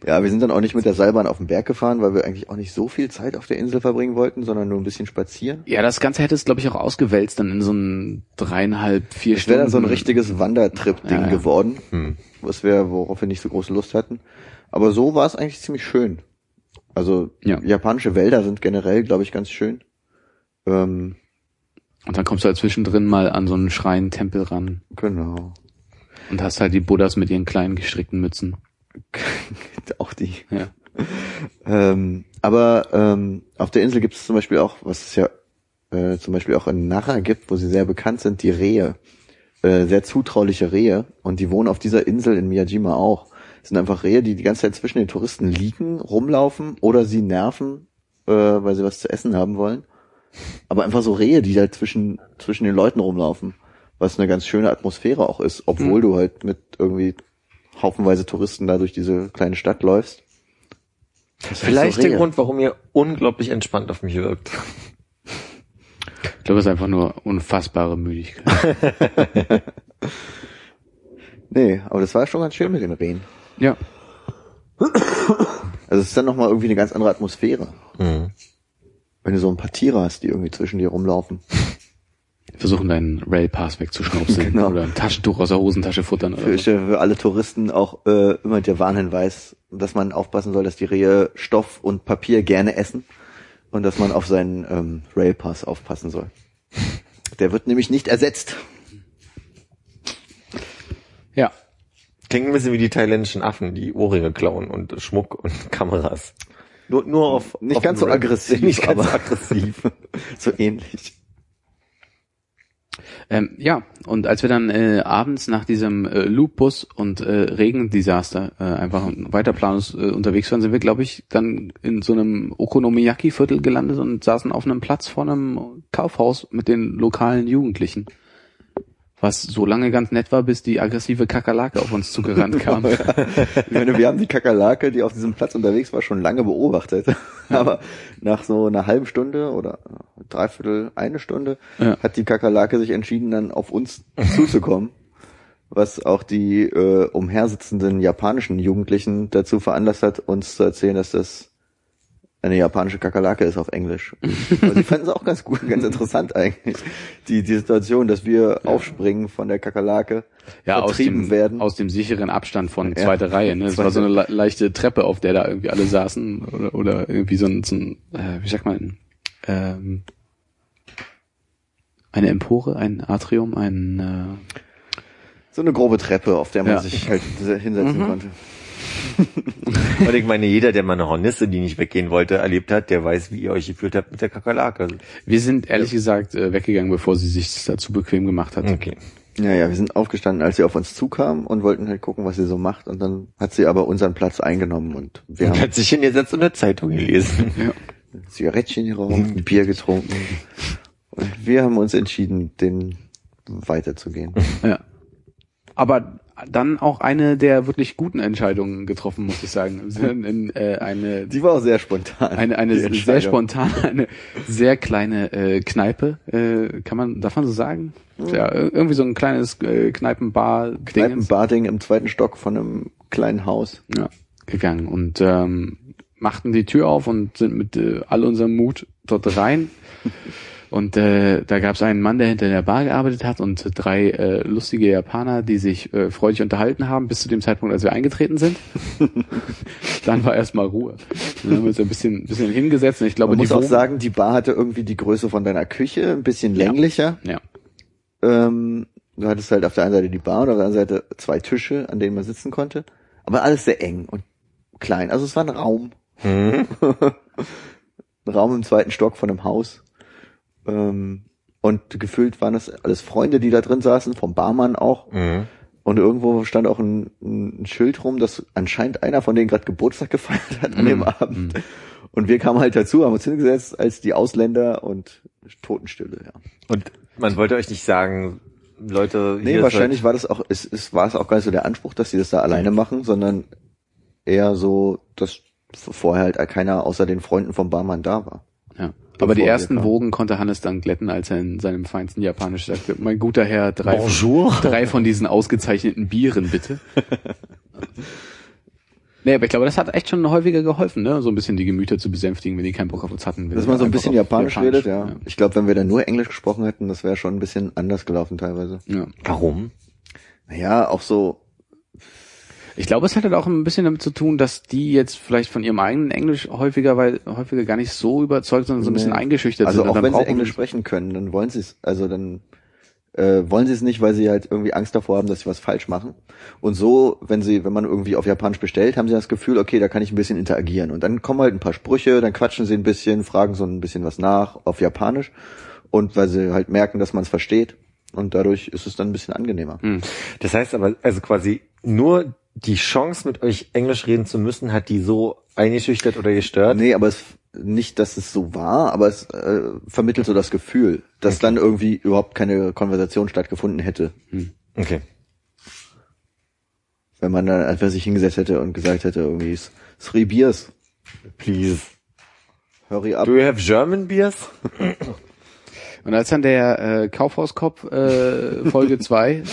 Ja, wir sind dann auch nicht mit der Seilbahn auf den Berg gefahren, weil wir eigentlich auch nicht so viel Zeit auf der Insel verbringen wollten, sondern nur ein bisschen spazieren. ja, das Ganze hätte es glaube ich auch ausgewälzt dann in so ein dreieinhalb, vier Es wäre Stunden. dann so ein richtiges Wandertrip-Ding Ja, ja. geworden, Hm. was wir, worauf wir nicht so große Lust hatten. Aber so war es eigentlich ziemlich schön. Also Ja. japanische Wälder sind generell, glaube ich, ganz schön. Ähm, Und dann kommst du halt zwischendrin mal an so einen Schrein-Tempel ran genau. und hast halt die Buddhas mit ihren kleinen gestrickten Mützen. auch die. Ja. Ähm, aber ähm, auf der Insel gibt es zum Beispiel auch, was es ja äh, zum Beispiel auch in Nara gibt, wo sie sehr bekannt sind, die Rehe. Äh, sehr zutrauliche Rehe. Und die wohnen auf dieser Insel in Miyajima auch. Es sind einfach Rehe, die die ganze Zeit zwischen den Touristen liegen, rumlaufen oder sie nerven, äh, weil sie was zu essen haben wollen. Aber einfach so Rehe, die da zwischen, zwischen den Leuten rumlaufen. Was eine ganz schöne Atmosphäre auch ist, obwohl du halt mit irgendwie haufenweise Touristen da durch diese kleine Stadt läufst. Vielleicht so der. Grund, warum ihr unglaublich entspannt auf mich wirkt. Ich glaube, es ist einfach nur unfassbare Müdigkeit. Nee, aber das war schon ganz schön mit den Rehen. ja. Also es ist dann nochmal irgendwie eine ganz andere Atmosphäre. Mhm. Wenn du so ein paar Tiere hast, die irgendwie zwischen dir rumlaufen. Versuchen deinen Railpass wegzuschnaupseln Genau. oder ein Taschentuch aus der Hosentasche futtern oder Für, so. für alle Touristen auch äh, immer der Warnhinweis, dass man aufpassen soll, dass die Rehe Stoff und Papier gerne essen und dass man auf seinen ähm, Railpass aufpassen soll. Der wird nämlich nicht ersetzt. Ja. Klingt ein bisschen wie die thailändischen Affen, die Ohrringe klauen und Schmuck und Kameras. Nur, nur auf Nicht auf ganz so Rap- aggressiv, Nicht ganz aber- so aggressiv. so ähnlich. Ähm, ja, und als wir dann äh, abends nach diesem äh, Loopbus und äh, Regendesaster äh, einfach weiter planlos äh, unterwegs waren, sind wir, glaube ich, dann in so einem Okonomiyaki-Viertel gelandet und saßen auf einem Platz vor einem Kaufhaus mit den lokalen Jugendlichen. Was so lange ganz nett war, bis die aggressive Kakerlake auf uns zugerannt kam. Ich meine, wir haben die Kakerlake, die auf diesem Platz unterwegs war, schon lange beobachtet. Aber nach so einer halben Stunde oder dreiviertel, eine Stunde Ja. hat die Kakerlake sich entschieden, dann auf uns zuzukommen. Was auch die äh, umhersitzenden japanischen Jugendlichen dazu veranlasst hat, uns zu erzählen, dass das eine japanische Kakerlake ist auf Englisch. Aber die fanden es auch ganz gut, ganz interessant eigentlich. Die, die Situation, dass wir aufspringen von der Kakerlake, ja, aus vertrieben dem, werden. aus dem sicheren Abstand von Ja. zweiter Reihe. Ne? Das war so eine le leichte Treppe, auf der da irgendwie alle saßen. Oder, oder irgendwie so ein, so ein äh, wie sagt man, ähm, eine Empore, ein Atrium, ein äh, So eine grobe Treppe, auf der man Ja. sich halt hinsetzen konnte. Und ich meine, jeder, der mal eine Hornisse, die nicht weggehen wollte, erlebt hat, der weiß, wie ihr euch gefühlt habt mit der Kakerlake. Wir sind ehrlich gesagt äh, weggegangen, bevor sie sich dazu bequem gemacht hat. Okay. Ja, ja, wir sind aufgestanden, als sie auf uns zukam und wollten halt gucken, was sie so macht. Und dann hat sie aber unseren Platz eingenommen und wir Und haben hat sich hingesetzt und eine Zeitung gelesen. ein Zigarettchen geraucht, ein Bier getrunken. Und wir haben uns entschieden, den weiterzugehen. Ja. Aber dann auch eine der wirklich guten Entscheidungen getroffen, muss ich sagen. Sind In, äh, eine Die war auch sehr spontan. eine, eine sehr spontane, eine sehr kleine äh, Kneipe, äh, kann man, darf man so sagen? Ja, ir- irgendwie so ein kleines äh, Kneipenbar-Ding Kneipenbading im zweiten Stock von einem kleinen Haus. ja, gegangen und ähm, machten die Tür auf und sind mit äh, all unserem Mut dort rein. Und äh, da gab es einen Mann, der hinter der Bar gearbeitet hat und drei äh, lustige Japaner, die sich äh, freudig unterhalten haben, bis zu dem Zeitpunkt, als wir eingetreten sind. Dann war erstmal Ruhe. Dann haben wir uns ein bisschen, bisschen hingesetzt und ich glaube, Man die muss auch Wogen- sagen, die Bar hatte irgendwie die Größe von deiner Küche, ein bisschen länglicher. ja, Ähm, du hattest halt auf der einen Seite die Bar und auf der anderen Seite zwei Tische, an denen man sitzen konnte. Aber alles sehr eng und klein. Also es war ein Raum. Mhm. ein Raum im zweiten Stock von einem Haus. Ähm, und gefühlt waren das alles Freunde, die da drin saßen, vom Barmann auch. Mhm. Und irgendwo stand auch ein, ein Schild rum, dass anscheinend einer von denen gerade Geburtstag gefeiert hat an dem Mhm. Abend. Und wir kamen halt dazu, haben uns hingesetzt als die Ausländer und Totenstille, ja. Und man wollte euch nicht sagen, Leute, Nee, wahrscheinlich war das auch, es, es war es auch gar nicht so der Anspruch, dass sie das da alleine machen, sondern eher so, dass vorher halt keiner außer den Freunden vom Barmann da war. Ja. Aber die ersten. Wogen konnte Hannes dann glätten, als er in seinem feinsten Japanisch sagte, mein guter Herr, drei, Bonjour. drei von diesen ausgezeichneten Bieren, bitte. nee, aber ich glaube, das hat echt schon häufiger geholfen, ne? so ein bisschen die Gemüter zu besänftigen, wenn die keinen Bock auf uns hatten. Dass man so ein bisschen auf Japanisch, redet, ja. Ich glaube, wenn wir dann nur Englisch gesprochen hätten, das wäre schon ein bisschen anders gelaufen teilweise. ja. Warum? Naja, auch so, Ich glaube, es hat halt auch ein bisschen damit zu tun, dass die jetzt vielleicht von ihrem eigenen Englisch häufiger, weil häufiger gar nicht so überzeugt, sondern so ein bisschen Nee. eingeschüchtert also sind. Und auch wenn sie Englisch sprechen können, dann wollen sie es, also dann äh, wollen sie es nicht, weil sie halt irgendwie Angst davor haben, dass sie was falsch machen. Und so, wenn sie, wenn man irgendwie auf Japanisch bestellt, haben sie das Gefühl, okay, da kann ich ein bisschen interagieren. Und dann kommen halt ein paar Sprüche, dann quatschen sie ein bisschen, fragen so ein bisschen was nach auf Japanisch. Und weil sie halt merken, dass man es versteht. Und dadurch ist es dann ein bisschen angenehmer. Hm. Das heißt aber, also quasi nur die Chance, mit euch Englisch reden zu müssen, hat die so eingeschüchtert oder gestört? Nee, aber es nicht, dass es so war, aber es äh, vermittelt so das Gefühl, dass dann irgendwie überhaupt keine Konversation stattgefunden hätte. Okay. wenn man dann einfach sich hingesetzt hätte und gesagt hätte, irgendwie, three beers, Please. hurry up. Do you have German beers? Und als dann der äh, Kaufhauskopf äh, Folge 2 äh,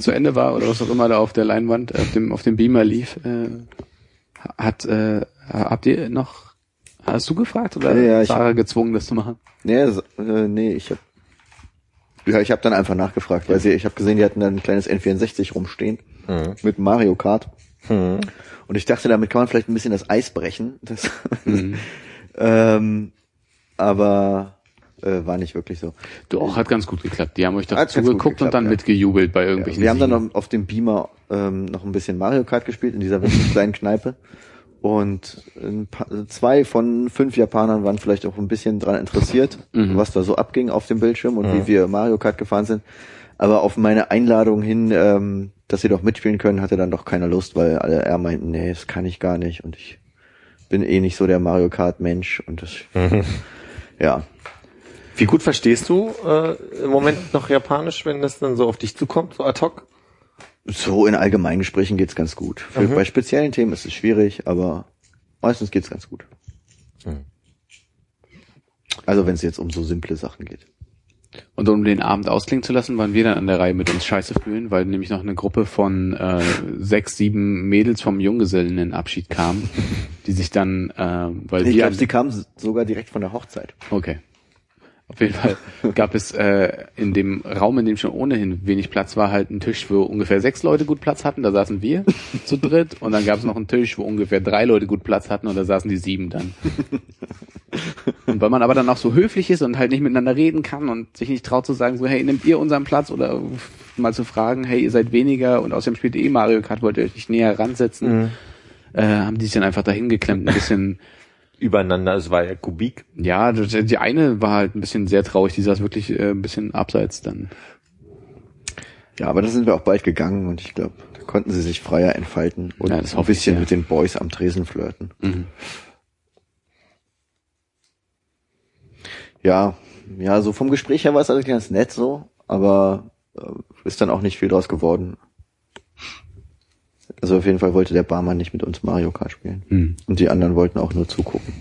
zu Ende war oder was auch immer da auf der Leinwand, auf dem auf dem Beamer lief, äh, hat äh, habt ihr noch hast du gefragt oder Ja, ja, ich Sarah gezwungen, das zu machen? Nee, äh, nee, ich hab ja, ich habe dann einfach nachgefragt, weil sie, ich habe gesehen, die hatten dann ein kleines N64 rumstehen mit Mario Kart. Und ich dachte, damit kann man vielleicht ein bisschen das Eis brechen. Das, ähm, aber äh, war nicht wirklich so. Doch, hat ganz gut geklappt. Die haben euch doch zugeguckt und dann ja. mitgejubelt bei irgendwelchen Wir haben dann Siegen. noch auf dem Beamer ähm, noch ein bisschen Mario Kart gespielt in dieser kleinen Kneipe. Und ein paar, zwei von fünf Japanern waren vielleicht auch ein bisschen dran interessiert, was da so abging auf dem Bildschirm und wie wir Mario Kart gefahren sind. Aber auf meine Einladung hin, ähm, dass sie doch mitspielen können, hatte dann doch keiner Lust, weil alle er meinten, nee, das kann ich gar nicht. Und ich bin eh nicht so der Mario Kart Mensch. Und das, ja, Wie gut verstehst du äh, im Moment noch Japanisch, wenn das dann so auf dich zukommt, so ad hoc? So in allgemeinen Gesprächen geht's ganz gut. Für, Bei speziellen Themen ist es schwierig, aber meistens geht's ganz gut. Also wenn es jetzt um so simple Sachen geht. Und um den Abend ausklingen zu lassen, waren wir dann an der Reihe mit uns Scheiße fühlen, weil nämlich noch eine Gruppe von äh, sechs, sieben Mädels vom Junggesellenabschied kam, die sich dann, äh, weil Ich wir glaube, sie kamen sogar direkt von der Hochzeit. Okay. Auf jeden Fall gab es äh, in dem Raum, in dem schon ohnehin wenig Platz war, halt einen Tisch, wo ungefähr sechs Leute gut Platz hatten. Da saßen wir zu dritt. Und dann gab es noch einen Tisch, wo ungefähr drei Leute gut Platz hatten. Und da saßen die sieben dann. Und weil man aber dann auch so höflich ist und halt nicht miteinander reden kann und sich nicht traut zu sagen, so, hey, nehmt ihr unseren Platz? Oder mal zu fragen, hey, ihr seid weniger und außerdem spielt ihr eh Mario Kart, wollt ihr euch nicht näher ransetzen? Äh, haben die sich dann einfach dahin geklemmt, ein bisschen Übereinander, es war ja Kubik. ja, die eine war halt ein bisschen sehr traurig, die saß wirklich äh, ein bisschen abseits dann. Ja, aber da sind wir auch bald gegangen und ich glaube, da konnten sie sich freier entfalten und Ja, das ein hoffe ich bisschen sehr. mit den Boys am Tresen flirten. Mhm. Ja, ja, so vom Gespräch her war es also ganz nett so, aber äh, ist dann auch nicht viel draus geworden. Also auf jeden Fall wollte der Barmann nicht mit uns Mario Kart spielen. Hm. Und die anderen wollten auch nur zugucken.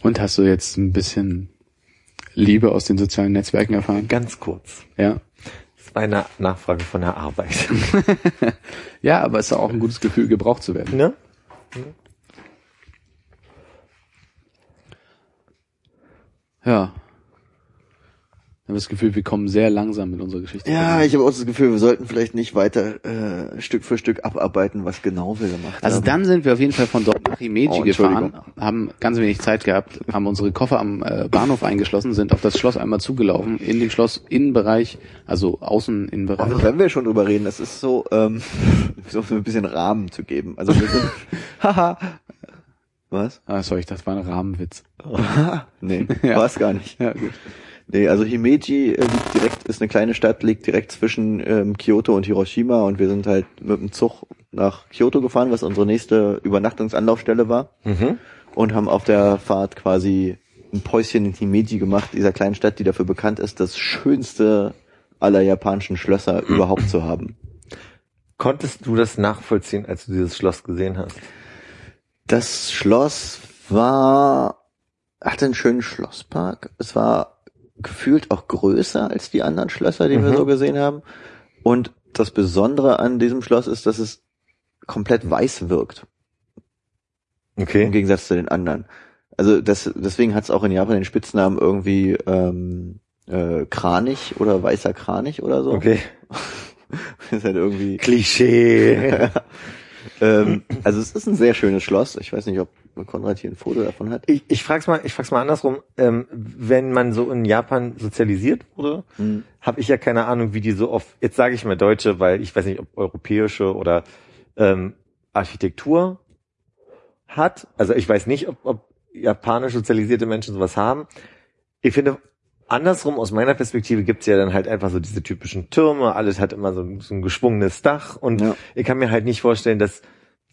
Und hast du jetzt ein bisschen Liebe aus den sozialen Netzwerken erfahren? Ganz kurz. Ja. Das war eine Nachfrage von der Arbeit. Ja, aber es ist auch ein gutes Gefühl, gebraucht zu werden. ne? Ja. Ich habe das Gefühl, wir kommen sehr langsam mit unserer Geschichte. Ja, ich habe auch das Gefühl, wir sollten vielleicht nicht weiter äh, Stück für Stück abarbeiten, was genau wir gemacht Also haben. dann sind wir auf jeden Fall von dort nach Himeji Oh, gefahren, haben ganz wenig Zeit gehabt, haben unsere Koffer am äh, Bahnhof eingeschlossen, sind auf das Schloss einmal zugelaufen, in den Schloss Innenbereich, also außen Innenbereich. Also wenn wir schon drüber reden, das ist so, ähm, so ein bisschen Rahmen zu geben. Also wir sind, haha, was? Ah, sorry, das war ein Rahmenwitz. Nee, Ja. war's gar nicht. Ja, gut. Nee, also Himeji äh, liegt direkt, ist eine kleine Stadt, liegt direkt zwischen ähm, Kyoto und Hiroshima und wir sind halt mit dem Zug nach Kyoto gefahren, was unsere nächste Übernachtungsanlaufstelle war und haben auf der Fahrt quasi ein Päuschen in Himeji gemacht, dieser kleinen Stadt, die dafür bekannt ist, das schönste aller japanischen Schlösser überhaupt zu haben. Konntest du das nachvollziehen, als du dieses Schloss gesehen hast? Das Schloss war, hatte einen schönen Schlosspark. Es war gefühlt auch größer als die anderen Schlösser, die wir Mhm. so gesehen haben. Und das Besondere an diesem Schloss ist, dass es komplett weiß wirkt, im Okay. Gegensatz zu den anderen. Also das, deswegen hat es auch in Japan den Spitznamen irgendwie ähm, äh, Kranich oder weißer Kranich oder so. Okay. ist halt irgendwie Klischee. ähm, also es ist ein sehr schönes Schloss. Ich weiß nicht, ob Konrad hier ein Foto davon hat. Ich, ich frag's mal, ich frag's mal andersrum. Ähm, wenn man so in Japan sozialisiert wurde, Hm. habe ich ja keine Ahnung, wie die so oft, jetzt sage ich mal Deutsche, weil ich weiß nicht, ob europäische oder ähm, Architektur hat. Also ich weiß nicht, ob, ob japanisch sozialisierte Menschen sowas haben. Ich finde, andersrum aus meiner Perspektive gibt's ja dann halt einfach so diese typischen Türme, alles hat immer so, ein- so ein geschwungenes Dach und Ja. ich kann mir halt nicht vorstellen, dass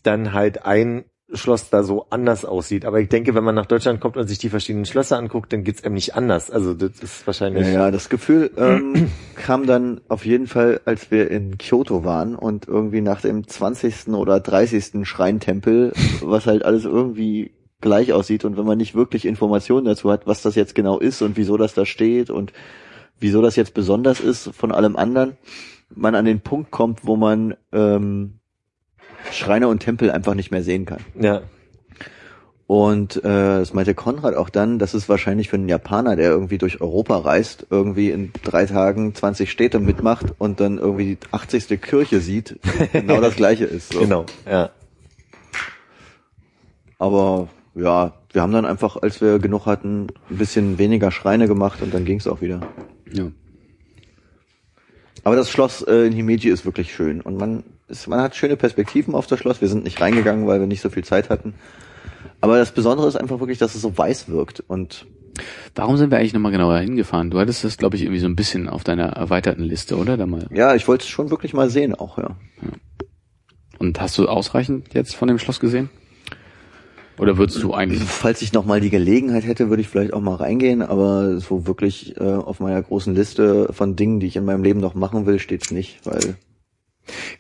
dann halt ein Schloss da so anders aussieht. Aber ich denke, wenn man nach Deutschland kommt und sich die verschiedenen Schlösser anguckt, dann geht's einem nicht anders. Also das ist wahrscheinlich. Ja, ja, das Gefühl ähm, kam dann auf jeden Fall, als wir in Kyoto waren und irgendwie nach dem 20. oder 30. Schreintempel, was halt alles irgendwie gleich aussieht und wenn man nicht wirklich Informationen dazu hat, was das jetzt genau ist und wieso das da steht und wieso das jetzt besonders ist von allem anderen, man an den Punkt kommt, wo man ähm, Schreine und Tempel einfach nicht mehr sehen kann. Ja. Und äh, das meinte Konrad auch dann, das ist wahrscheinlich für einen Japaner, der irgendwie durch Europa reist, irgendwie in drei Tagen 20 Städte mitmacht und dann irgendwie die 80. Kirche sieht, genau das gleiche ist. So. Genau, ja. Aber ja, wir haben dann einfach, als wir genug hatten, ein bisschen weniger Schreine gemacht und dann ging's auch wieder. Ja. Aber das Schloss äh, in Himeji ist wirklich schön und man ist, man hat schöne Perspektiven auf das Schloss. Wir sind nicht reingegangen, weil wir nicht so viel Zeit hatten. Aber das Besondere ist einfach wirklich, dass es so weiß wirkt und Warum sind wir eigentlich nochmal genauer hingefahren? Du hattest das, glaube ich, irgendwie so ein bisschen auf deiner erweiterten Liste, oder? Da mal. ja, ich wollte es schon wirklich mal sehen auch, ja. Und hast du ausreichend jetzt von dem Schloss gesehen? Oder würdest du eigentlich? Falls ich noch mal die Gelegenheit hätte, würde ich vielleicht auch mal reingehen, aber so wirklich äh, auf meiner großen Liste von Dingen, die ich in meinem Leben noch machen will, steht's nicht, weil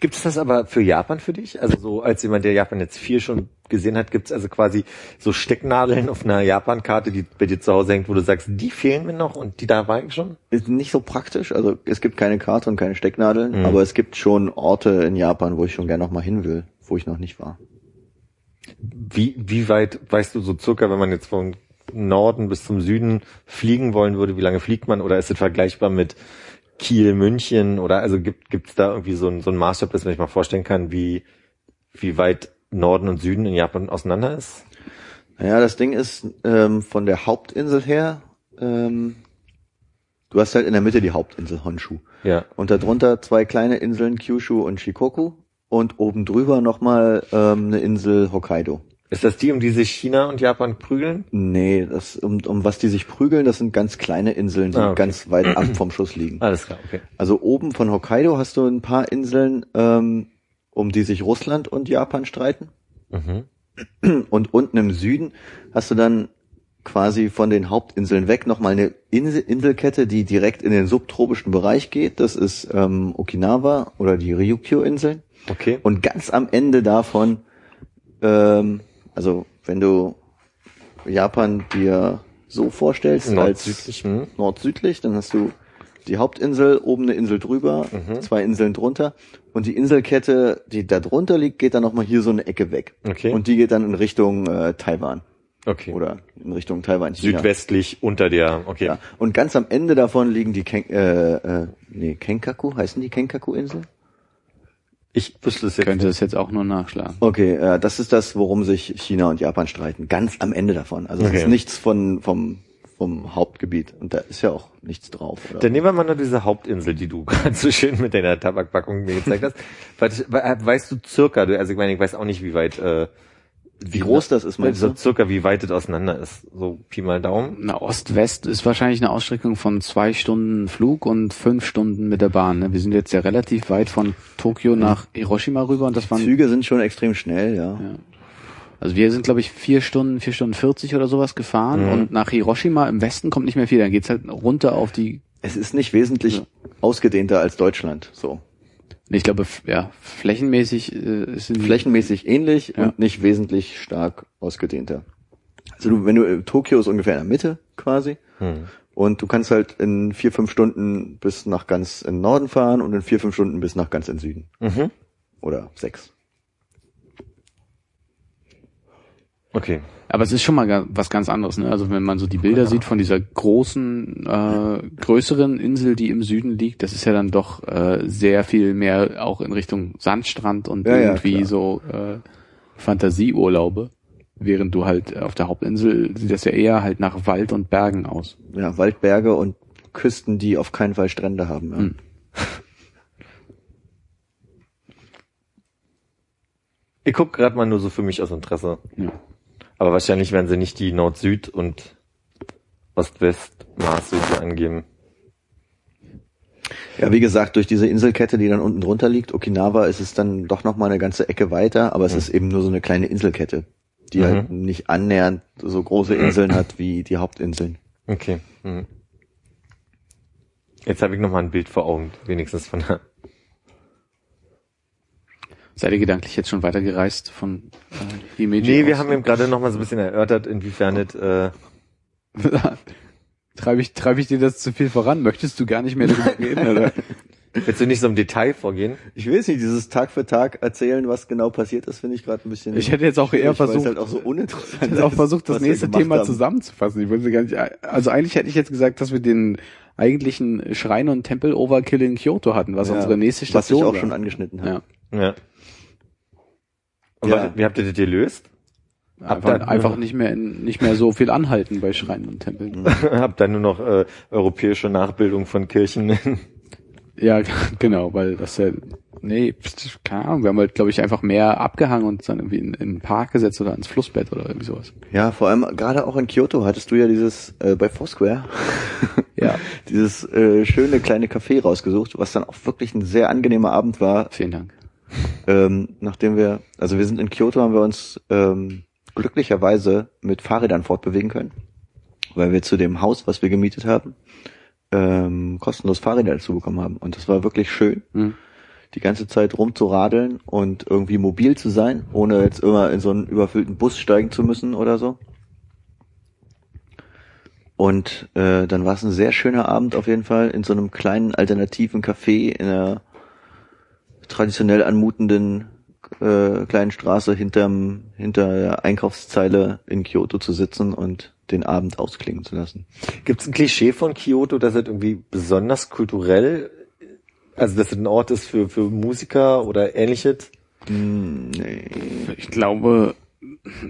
Gibt es das aber für Japan für dich? Also so als jemand, der Japan jetzt viel schon gesehen hat, gibt es also quasi so Stecknadeln auf einer Japan-Karte, die bei dir zu Hause hängt, wo du sagst, die fehlen mir noch und die da war ich schon? ist nicht so praktisch. Also es gibt keine Karte und keine Stecknadeln, Mhm. aber es gibt schon Orte in Japan, wo ich schon gerne noch mal hin will, wo ich noch nicht war. Wie, wie weit, weißt du so circa, wenn man jetzt von Norden bis zum Süden fliegen wollen würde, wie lange fliegt man? Oder ist es vergleichbar mit Kiel, München? Oder also gibt gibt's da irgendwie so einen so einen Maßstab, dass man sich mal vorstellen kann, wie, wie weit Norden und Süden in Japan auseinander ist? Naja, das Ding ist ähm, von der Hauptinsel her, ähm, du hast halt in der Mitte die Hauptinsel Honshu. Ja. Und darunter zwei kleine Inseln Kyushu und Shikoku und oben drüber nochmal ähm, eine Insel Hokkaido. Ist das die, um die sich China und Japan prügeln? Nee, das, um, um was die sich prügeln, das sind ganz kleine Inseln, die Ah, okay. ganz weit ab vom Schuss liegen. Alles klar, okay. Also oben von Hokkaido hast du ein paar Inseln, ähm, um die sich Russland und Japan streiten. Mhm. Und unten im Süden hast du dann quasi von den Hauptinseln weg nochmal eine Insel, Inselkette, die direkt in den subtropischen Bereich geht. Das ist ähm, Okinawa oder die Ryukyu-Inseln. Okay. Und ganz am Ende davon, ähm, also wenn du Japan dir so vorstellst als Nord-südlich, hm? nord-südlich, dann hast du die Hauptinsel, oben eine Insel drüber, zwei Inseln drunter und die Inselkette, die da drunter liegt, geht dann nochmal hier so eine Ecke weg. Okay. Und die geht dann in Richtung äh, Taiwan Okay. oder in Richtung Taiwan. China. Südwestlich unter der, okay. Ja. Und ganz am Ende davon liegen die Ken äh, äh, nee, Kenkaku, heißen die Kenkaku-Inseln? Ich wüsste es jetzt Könnte es jetzt auch nur nachschlagen. Okay, äh, das ist das, worum sich China und Japan streiten. Ganz am Ende davon. Also es Okay. ist nichts von vom vom Hauptgebiet und da ist ja auch nichts drauf. Oder? Dann nehmen wir mal nur diese Hauptinsel, die du gerade so schön mit deiner Tabakpackung mir gezeigt hast. Weißt, we- weißt du circa, du, also ich meine, ich weiß auch nicht, wie weit, äh, Wie groß das ist, meinst so circa, wie weit es auseinander ist. So Pi mal Daumen. Na, Ost-West ist wahrscheinlich eine Ausstreckung von zwei Stunden Flug und fünf Stunden mit der Bahn. Ne? Wir sind jetzt ja relativ weit von Tokio nach Hiroshima rüber und das waren, Züge sind schon extrem schnell, ja. Ja. also wir sind glaube ich vier Stunden, vier Stunden 40 oder sowas gefahren und nach Hiroshima im Westen kommt nicht mehr viel. Dann geht's halt runter auf die, Es ist nicht wesentlich ausgedehnter als Deutschland. So ich glaube, ja, flächenmäßig äh, sind flächenmäßig ähnlich Ja. und nicht wesentlich stark ausgedehnter. Also du, wenn du äh, Tokio ist ungefähr in der Mitte quasi. Hm. Und du kannst halt in vier, fünf Stunden bis nach ganz in den Norden fahren und in vier, fünf Stunden bis nach ganz in den Süden. Mhm. Oder sechs. Okay. Aber es ist schon mal was ganz anderes, ne? Also wenn man so die Bilder sieht von dieser großen, äh, größeren Insel, die im Süden liegt, das ist ja dann doch äh, sehr viel mehr auch in Richtung Sandstrand und Ja, ja, irgendwie klar. so äh, Fantasieurlaube. Während du halt auf der Hauptinsel sieht das ja eher halt nach Wald und Bergen aus. Ja, Waldberge und Küsten, die auf keinen Fall Strände haben. Ja. Hm. Ich guck gerade mal nur so für mich aus Interesse. Ja. Aber wahrscheinlich werden sie nicht die Nord-Süd und Ost-West-Maße angeben. Ja, wie gesagt, durch diese Inselkette, die dann unten drunter liegt, Okinawa, ist es dann doch noch mal eine ganze Ecke weiter, aber es ist eben nur so eine kleine Inselkette, die Mhm. halt nicht annähernd so große Inseln hat wie die Hauptinseln. Okay. Mhm. Jetzt habe ich noch mal ein Bild vor Augen, wenigstens von der. Seid ihr gedanklich jetzt schon weitergereist von äh, Himeji? Nee, wir aus? haben eben gerade noch mal so ein bisschen erörtert, inwiefern es, äh, Treibe ich, treibe ich dir das zu viel voran? Möchtest du gar nicht mehr darüber reden? Oder? willst du nicht so im Detail vorgehen? Ich will jetzt nicht dieses Tag für Tag erzählen, was genau passiert ist, finde ich gerade ein bisschen. Ich hätte jetzt auch eher es versucht, halt auch so uninteressant. ich hätte auch versucht, das was wir nächste Thema haben. zusammenzufassen. Ich wollte gar nicht, also eigentlich hätte ich jetzt gesagt, dass wir den eigentlichen Schrein und Tempel Overkill in Kyoto hatten, was Ja, unsere nächste Was Station ich auch war. schon angeschnitten habe. ja. Ja. Und Ja. wie habt ihr das gelöst? Habt Einfach, ihr- einfach nicht mehr in, nicht mehr so viel anhalten bei Schreinen und Tempeln. Habt dann nur noch äh, europäische Nachbildung von Kirchen. Ja, genau, weil das ja, nee, pst, keine Ahnung, wir haben halt, glaube ich, einfach mehr abgehangen und dann irgendwie in, in den Park gesetzt oder ins Flussbett oder irgendwie sowas. Ja, vor allem gerade auch in Kyoto hattest du ja dieses äh, bei Foursquare Ja, dieses äh, schöne kleine Café rausgesucht, was dann auch wirklich ein sehr angenehmer Abend war, vielen Dank. Ähm, nachdem wir, also wir sind in Kyoto, haben wir uns ähm, glücklicherweise mit Fahrrädern fortbewegen können, weil wir zu dem Haus, was wir gemietet haben, ähm, kostenlos Fahrräder dazu bekommen haben. Und das war wirklich schön, Hm. die ganze Zeit rumzuradeln und irgendwie mobil zu sein, ohne jetzt immer in so einen überfüllten Bus steigen zu müssen oder so. Und äh, dann war es ein sehr schöner Abend auf jeden Fall in so einem kleinen alternativen Café in einer traditionell anmutenden äh, kleinen Straße hinterm, hinter der Einkaufszeile in Kyoto zu sitzen und den Abend ausklingen zu lassen. Gibt es ein Klischee von Kyoto, dass es irgendwie besonders kulturell, also dass es ein Ort ist für, für Musiker oder ähnliches? Hm, nee. Ich glaube,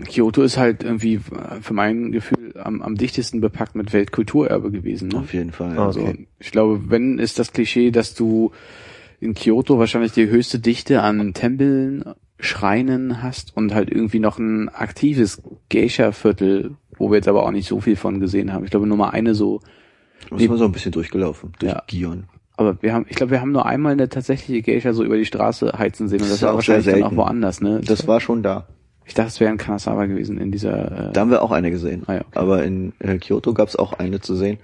Kyoto ist halt irgendwie für mein Gefühl am, am dichtesten bepackt mit Weltkulturerbe gewesen. Ne? Auf jeden Fall. Ah, Also okay. ich glaube, wenn ist das Klischee, dass du in Kyoto wahrscheinlich die höchste Dichte an Tempeln, Schreinen hast und halt irgendwie noch ein aktives Geisha-Viertel, wo wir jetzt aber auch nicht so viel von gesehen haben. Ich glaube nur mal eine so, Da ist man so ein bisschen durchgelaufen, durch Ja. Gion. aber wir haben, ich glaube, wir haben nur einmal eine tatsächliche Geisha so über die Straße heizen sehen und Das das, war auch wahrscheinlich dann auch woanders, ne? Das war schon da. ich dachte, es wäre in Kanazawa gewesen, in dieser, äh, Da haben wir auch eine gesehen. Ah ja, okay. Aber in äh, Kyoto gab es auch eine zu sehen.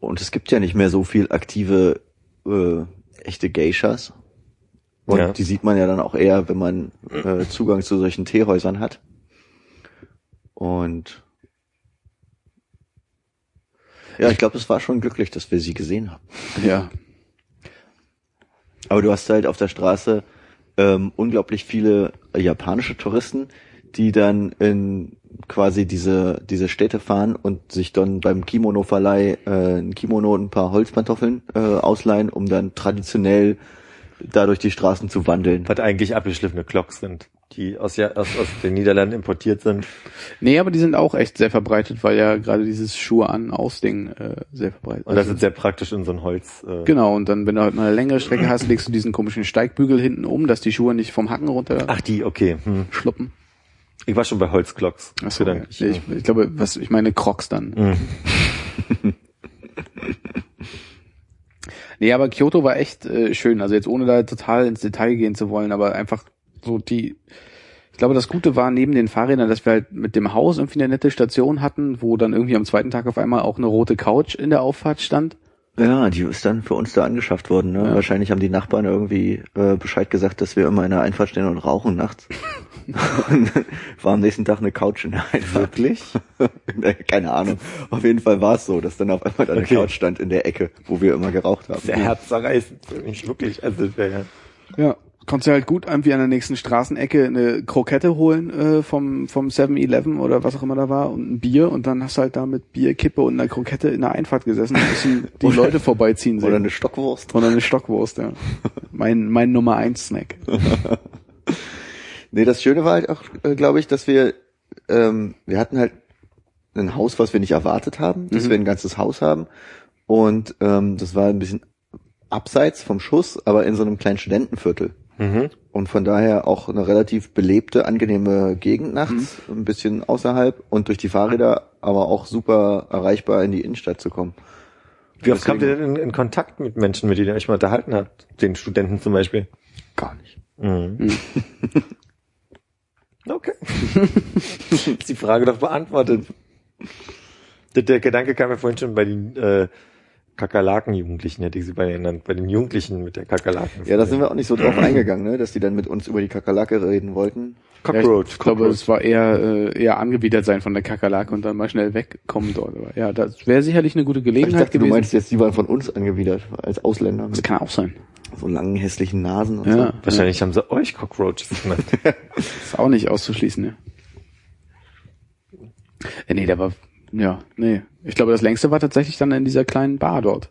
Und es gibt ja nicht mehr so viel aktive, äh, echte Geishas. Und Ja. die sieht man ja dann auch eher, wenn man äh, Zugang zu solchen Teehäusern hat. Und ja, ich glaube, es war schon glücklich, dass wir sie gesehen haben. ja, Aber du hast halt auf der Straße ähm, unglaublich viele japanische Touristen, die dann in quasi diese diese Städte fahren und sich dann beim Kimono-Verleih äh, ein Kimono und ein paar Holzpantoffeln äh, ausleihen, um dann traditionell da durch die Straßen zu wandeln. Was eigentlich abgeschliffene Clocks sind, die aus, ja, aus, aus den Niederlanden importiert sind. Nee, aber die sind auch echt sehr verbreitet, weil ja gerade dieses Schuhe an aus Ding äh, sehr verbreitet Und das ist sehr praktisch in so ein Holz. Äh, Genau, und dann, wenn du halt mal eine längere Strecke hast, legst du diesen komischen Steigbügel hinten um, dass die Schuhe nicht vom Hacken runter Ach, die, okay. Hm. schluppen. Ich war schon bei Holzclocks. Ach so, ja. Gedanklich. ich, ich glaube, was ich meine Crocs dann. Mhm. Nee, aber Kyoto war echt äh, schön. Also jetzt ohne da total ins Detail gehen zu wollen, aber einfach so die. Ich glaube, das Gute war neben den Fahrrädern, dass wir halt mit dem Haus irgendwie eine nette Station hatten, wo dann irgendwie am zweiten Tag auf einmal auch eine rote Couch in der Auffahrt stand. Ja, die ist dann für uns da angeschafft worden. Ne? Ja. Wahrscheinlich haben die Nachbarn irgendwie äh, Bescheid gesagt, dass wir immer in der Einfahrt stehen und rauchen nachts. und dann war am nächsten Tag eine Couch in der Einfahrt. Wirklich? Keine Ahnung. Auf jeden Fall war es so, dass dann auf einmal da eine Okay. Couch stand in der Ecke, wo wir immer geraucht haben. Sehr herzzerreißend für mich, wirklich. Also, ja. Ja. Konntest du halt gut irgendwie an der nächsten Straßenecke eine Krokette holen äh, vom vom 7-Eleven oder was auch immer da war und ein Bier und dann hast du halt da mit Bierkippe und einer Krokette in der Einfahrt gesessen und bisschen die Oder- Leute vorbeiziehen sehen. Oder eine Stockwurst. Oder eine Stockwurst, ja. Mein, mein Nummer eins Snack. Nee, das Schöne war halt auch, äh, glaube ich, dass wir, ähm, wir hatten halt ein Haus, was wir nicht erwartet haben, dass Mhm. wir ein ganzes Haus haben. Und ähm, das war ein bisschen abseits vom Schuss, aber in so einem kleinen Studentenviertel. Mhm. Und von daher auch eine relativ belebte, angenehme Gegend nachts, ein bisschen außerhalb und durch die Fahrräder, aber auch super erreichbar in die Innenstadt zu kommen. Wie oft kommt ihr denn in, in Kontakt mit Menschen, mit denen ihr euch mal unterhalten habt? Den Studenten zum Beispiel. Gar nicht. Mhm. Okay. ist die Frage doch beantwortet. Der, der Gedanke kam mir vorhin schon bei den äh, Kakerlaken-Jugendlichen, hätte ich sie bei genannt, bei den Jugendlichen mit der Kakerlaken. Ja, da sind wir auch nicht so drauf eingegangen, ne? dass die dann mit uns über die Kakerlake reden wollten. Cockroach. ich glaube, es war eher, äh, eher angewidert sein von der Kakerlake und dann mal schnell wegkommen dort. Aber ja, das wäre sicherlich eine gute Ich Gelegenheit dachte, du gewesen. meinst jetzt, die waren von uns angewidert, als Ausländer das kann auch sein. so langen, hässlichen Nasen und Ja, Wahrscheinlich haben sie euch Cockroaches genannt. ist auch nicht auszuschließen, ja. Äh, nee, der war, ja, nee. Ich glaube, das längste war tatsächlich dann in dieser kleinen Bar dort.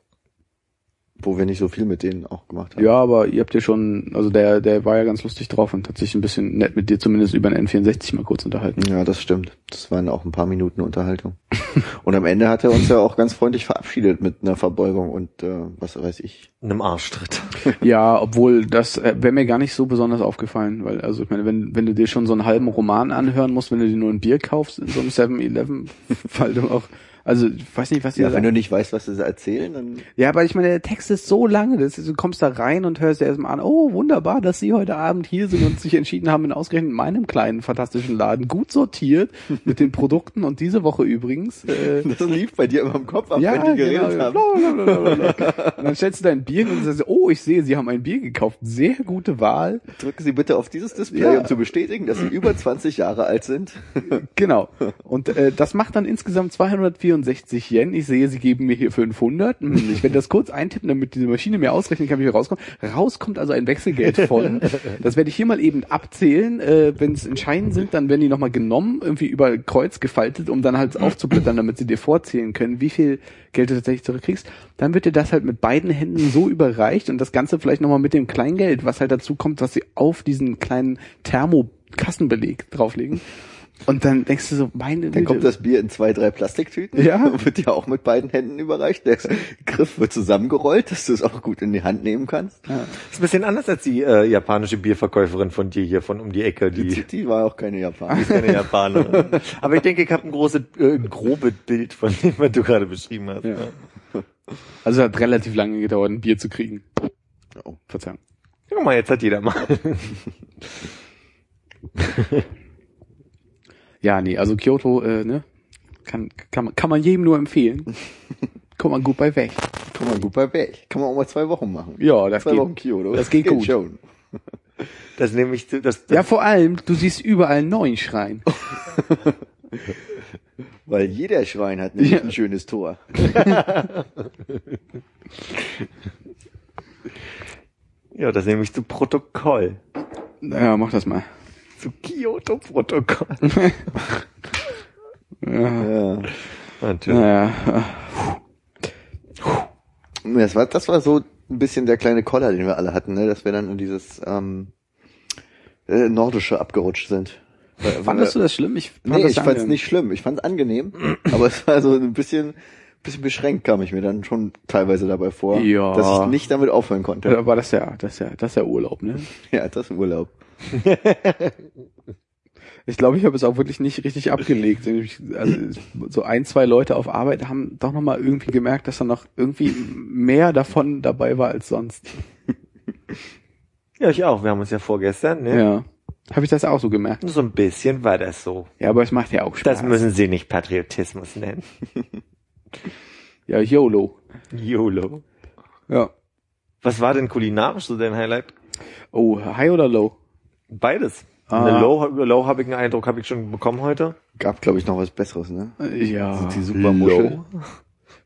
Wo wir nicht so viel mit denen auch gemacht haben. Ja, aber ihr habt ja schon, also der, der war ja ganz lustig drauf und hat sich ein bisschen nett mit dir zumindest über den N64 mal kurz unterhalten. Ja, das stimmt. Das waren auch ein paar Minuten Unterhaltung. und am Ende hat er uns ja auch ganz freundlich verabschiedet mit einer Verbeugung und äh, was weiß ich. Einem Arschtritt. Ja, obwohl das äh, wäre mir gar nicht so besonders aufgefallen, weil also ich meine, wenn wenn du dir schon so einen halben Roman anhören musst, wenn du dir nur ein Bier kaufst in so einem 7-Eleven, weil du auch also ich weiß nicht, was die Ja, da wenn du nicht weißt, was sie da erzählen, dann Ja, aber ich meine, der Text ist so lange, das ist, du kommst da rein und hörst dir erstmal an, oh, wunderbar, dass Sie heute Abend hier sind und sich entschieden haben, in ausgerechnet meinem kleinen, fantastischen Laden gut sortiert mit den Produkten und diese Woche übrigens. Äh, das lief bei dir immer im Kopf ab, ja, wenn die genau. geredet haben. Blablabla. Und dann stellst du dein Bier hin und sagst, oh, ich sehe, Sie haben ein Bier gekauft. Sehr gute Wahl. Drücken Sie bitte auf dieses Display, Ja. um zu bestätigen, dass Sie über 20 Jahre alt sind. Genau. Und äh, das macht dann insgesamt 264 Yen. Ich sehe, Sie geben mir hier 500. Hm, ich werde das kurz eintippen, damit diese Maschine mir ausrechnen kann, wie viel rauskommt. Rauskommt also ein Wechselgeld von. Das werde ich hier mal eben abzählen. Äh, Wenn es entscheidend sind, dann werden die nochmal genommen, irgendwie über Kreuz gefaltet, um dann halt aufzublättern, damit sie dir vorzählen können, wie viel Geld du tatsächlich zurückkriegst. Dann wird dir das halt mit beiden Händen so überreicht und das Ganze vielleicht nochmal mit dem Kleingeld, was halt dazu kommt, was sie auf diesen kleinen Thermokassenbeleg drauflegen. Und dann denkst du so, meine Dann Güte. kommt das Bier in zwei, drei Plastiktüten. Ja. Und wird dir auch mit beiden Händen überreicht. Der Griff wird zusammengerollt, dass du es auch gut in die Hand nehmen kannst. Das ist ein bisschen anders als die äh, japanische Bierverkäuferin von dir hier von um die Ecke, die Die, die war auch keine Japanerin. ist keine Japanerin. Aber ich denke, ich habe ein großes, äh, ein grobes Bild von dem, was du gerade beschrieben hast. Ja. Also hat relativ lange gedauert, ein Bier zu kriegen. Oh, Verzeihung. Guck mal, jetzt hat jeder mal. Ja, nee, also Kyoto, äh, ne, kann, kann, man, kann man jedem nur empfehlen. Kommt man gut bei weg. Kann man gut bei weg. Kann man auch mal zwei Wochen machen. Ja, das zwei geht. Wochen Kyoto. Das geht gut. schon. Das nehme ich, zu- das, das Ja, vor allem, du siehst überall einen neuen Schrein. Weil jeder Schrein hat nämlich Ja. ein schönes Tor. ja, das nehme ich zu Protokoll. Ja, mach das mal. Zu Kyoto-Protokoll. Ja, Ja. Natürlich. naja. Das war, das war so ein bisschen der kleine Koller, den wir alle hatten, ne? dass wir dann in dieses ähm, äh, Nordische abgerutscht sind. Weil- Fandest du das schlimm? Ich fand Nee, das ich fand's angenehm. nicht schlimm. Ich fand's angenehm, aber es war so ein bisschen, bisschen beschränkt kam ich mir dann schon teilweise dabei vor, Ja. dass ich nicht damit aufhören konnte. War das ja, das ist ja, das ist ja Urlaub, ne? Ja, das ist Urlaub. Ich glaube, ich habe es auch wirklich nicht richtig abgelegt. Also so ein, zwei Leute auf Arbeit haben doch nochmal irgendwie gemerkt, dass da noch irgendwie mehr davon dabei war als sonst. Ja, ich auch. Wir haben uns ja vorgestern, ne? Ja. Habe ich das auch so gemerkt. So ein bisschen war das so. Ja, aber es macht ja auch Spaß. Das müssen Sie nicht Patriotismus nennen. ja, YOLO. YOLO. Ja. Was war denn kulinarisch so dein Highlight? Oh, high oder low? Beides. Ah. Eine Low, Low habe ich einen Eindruck, habe ich schon bekommen heute. Gab, glaube ich, noch was Besseres, ne? Ja. Die Supermuschel. Low.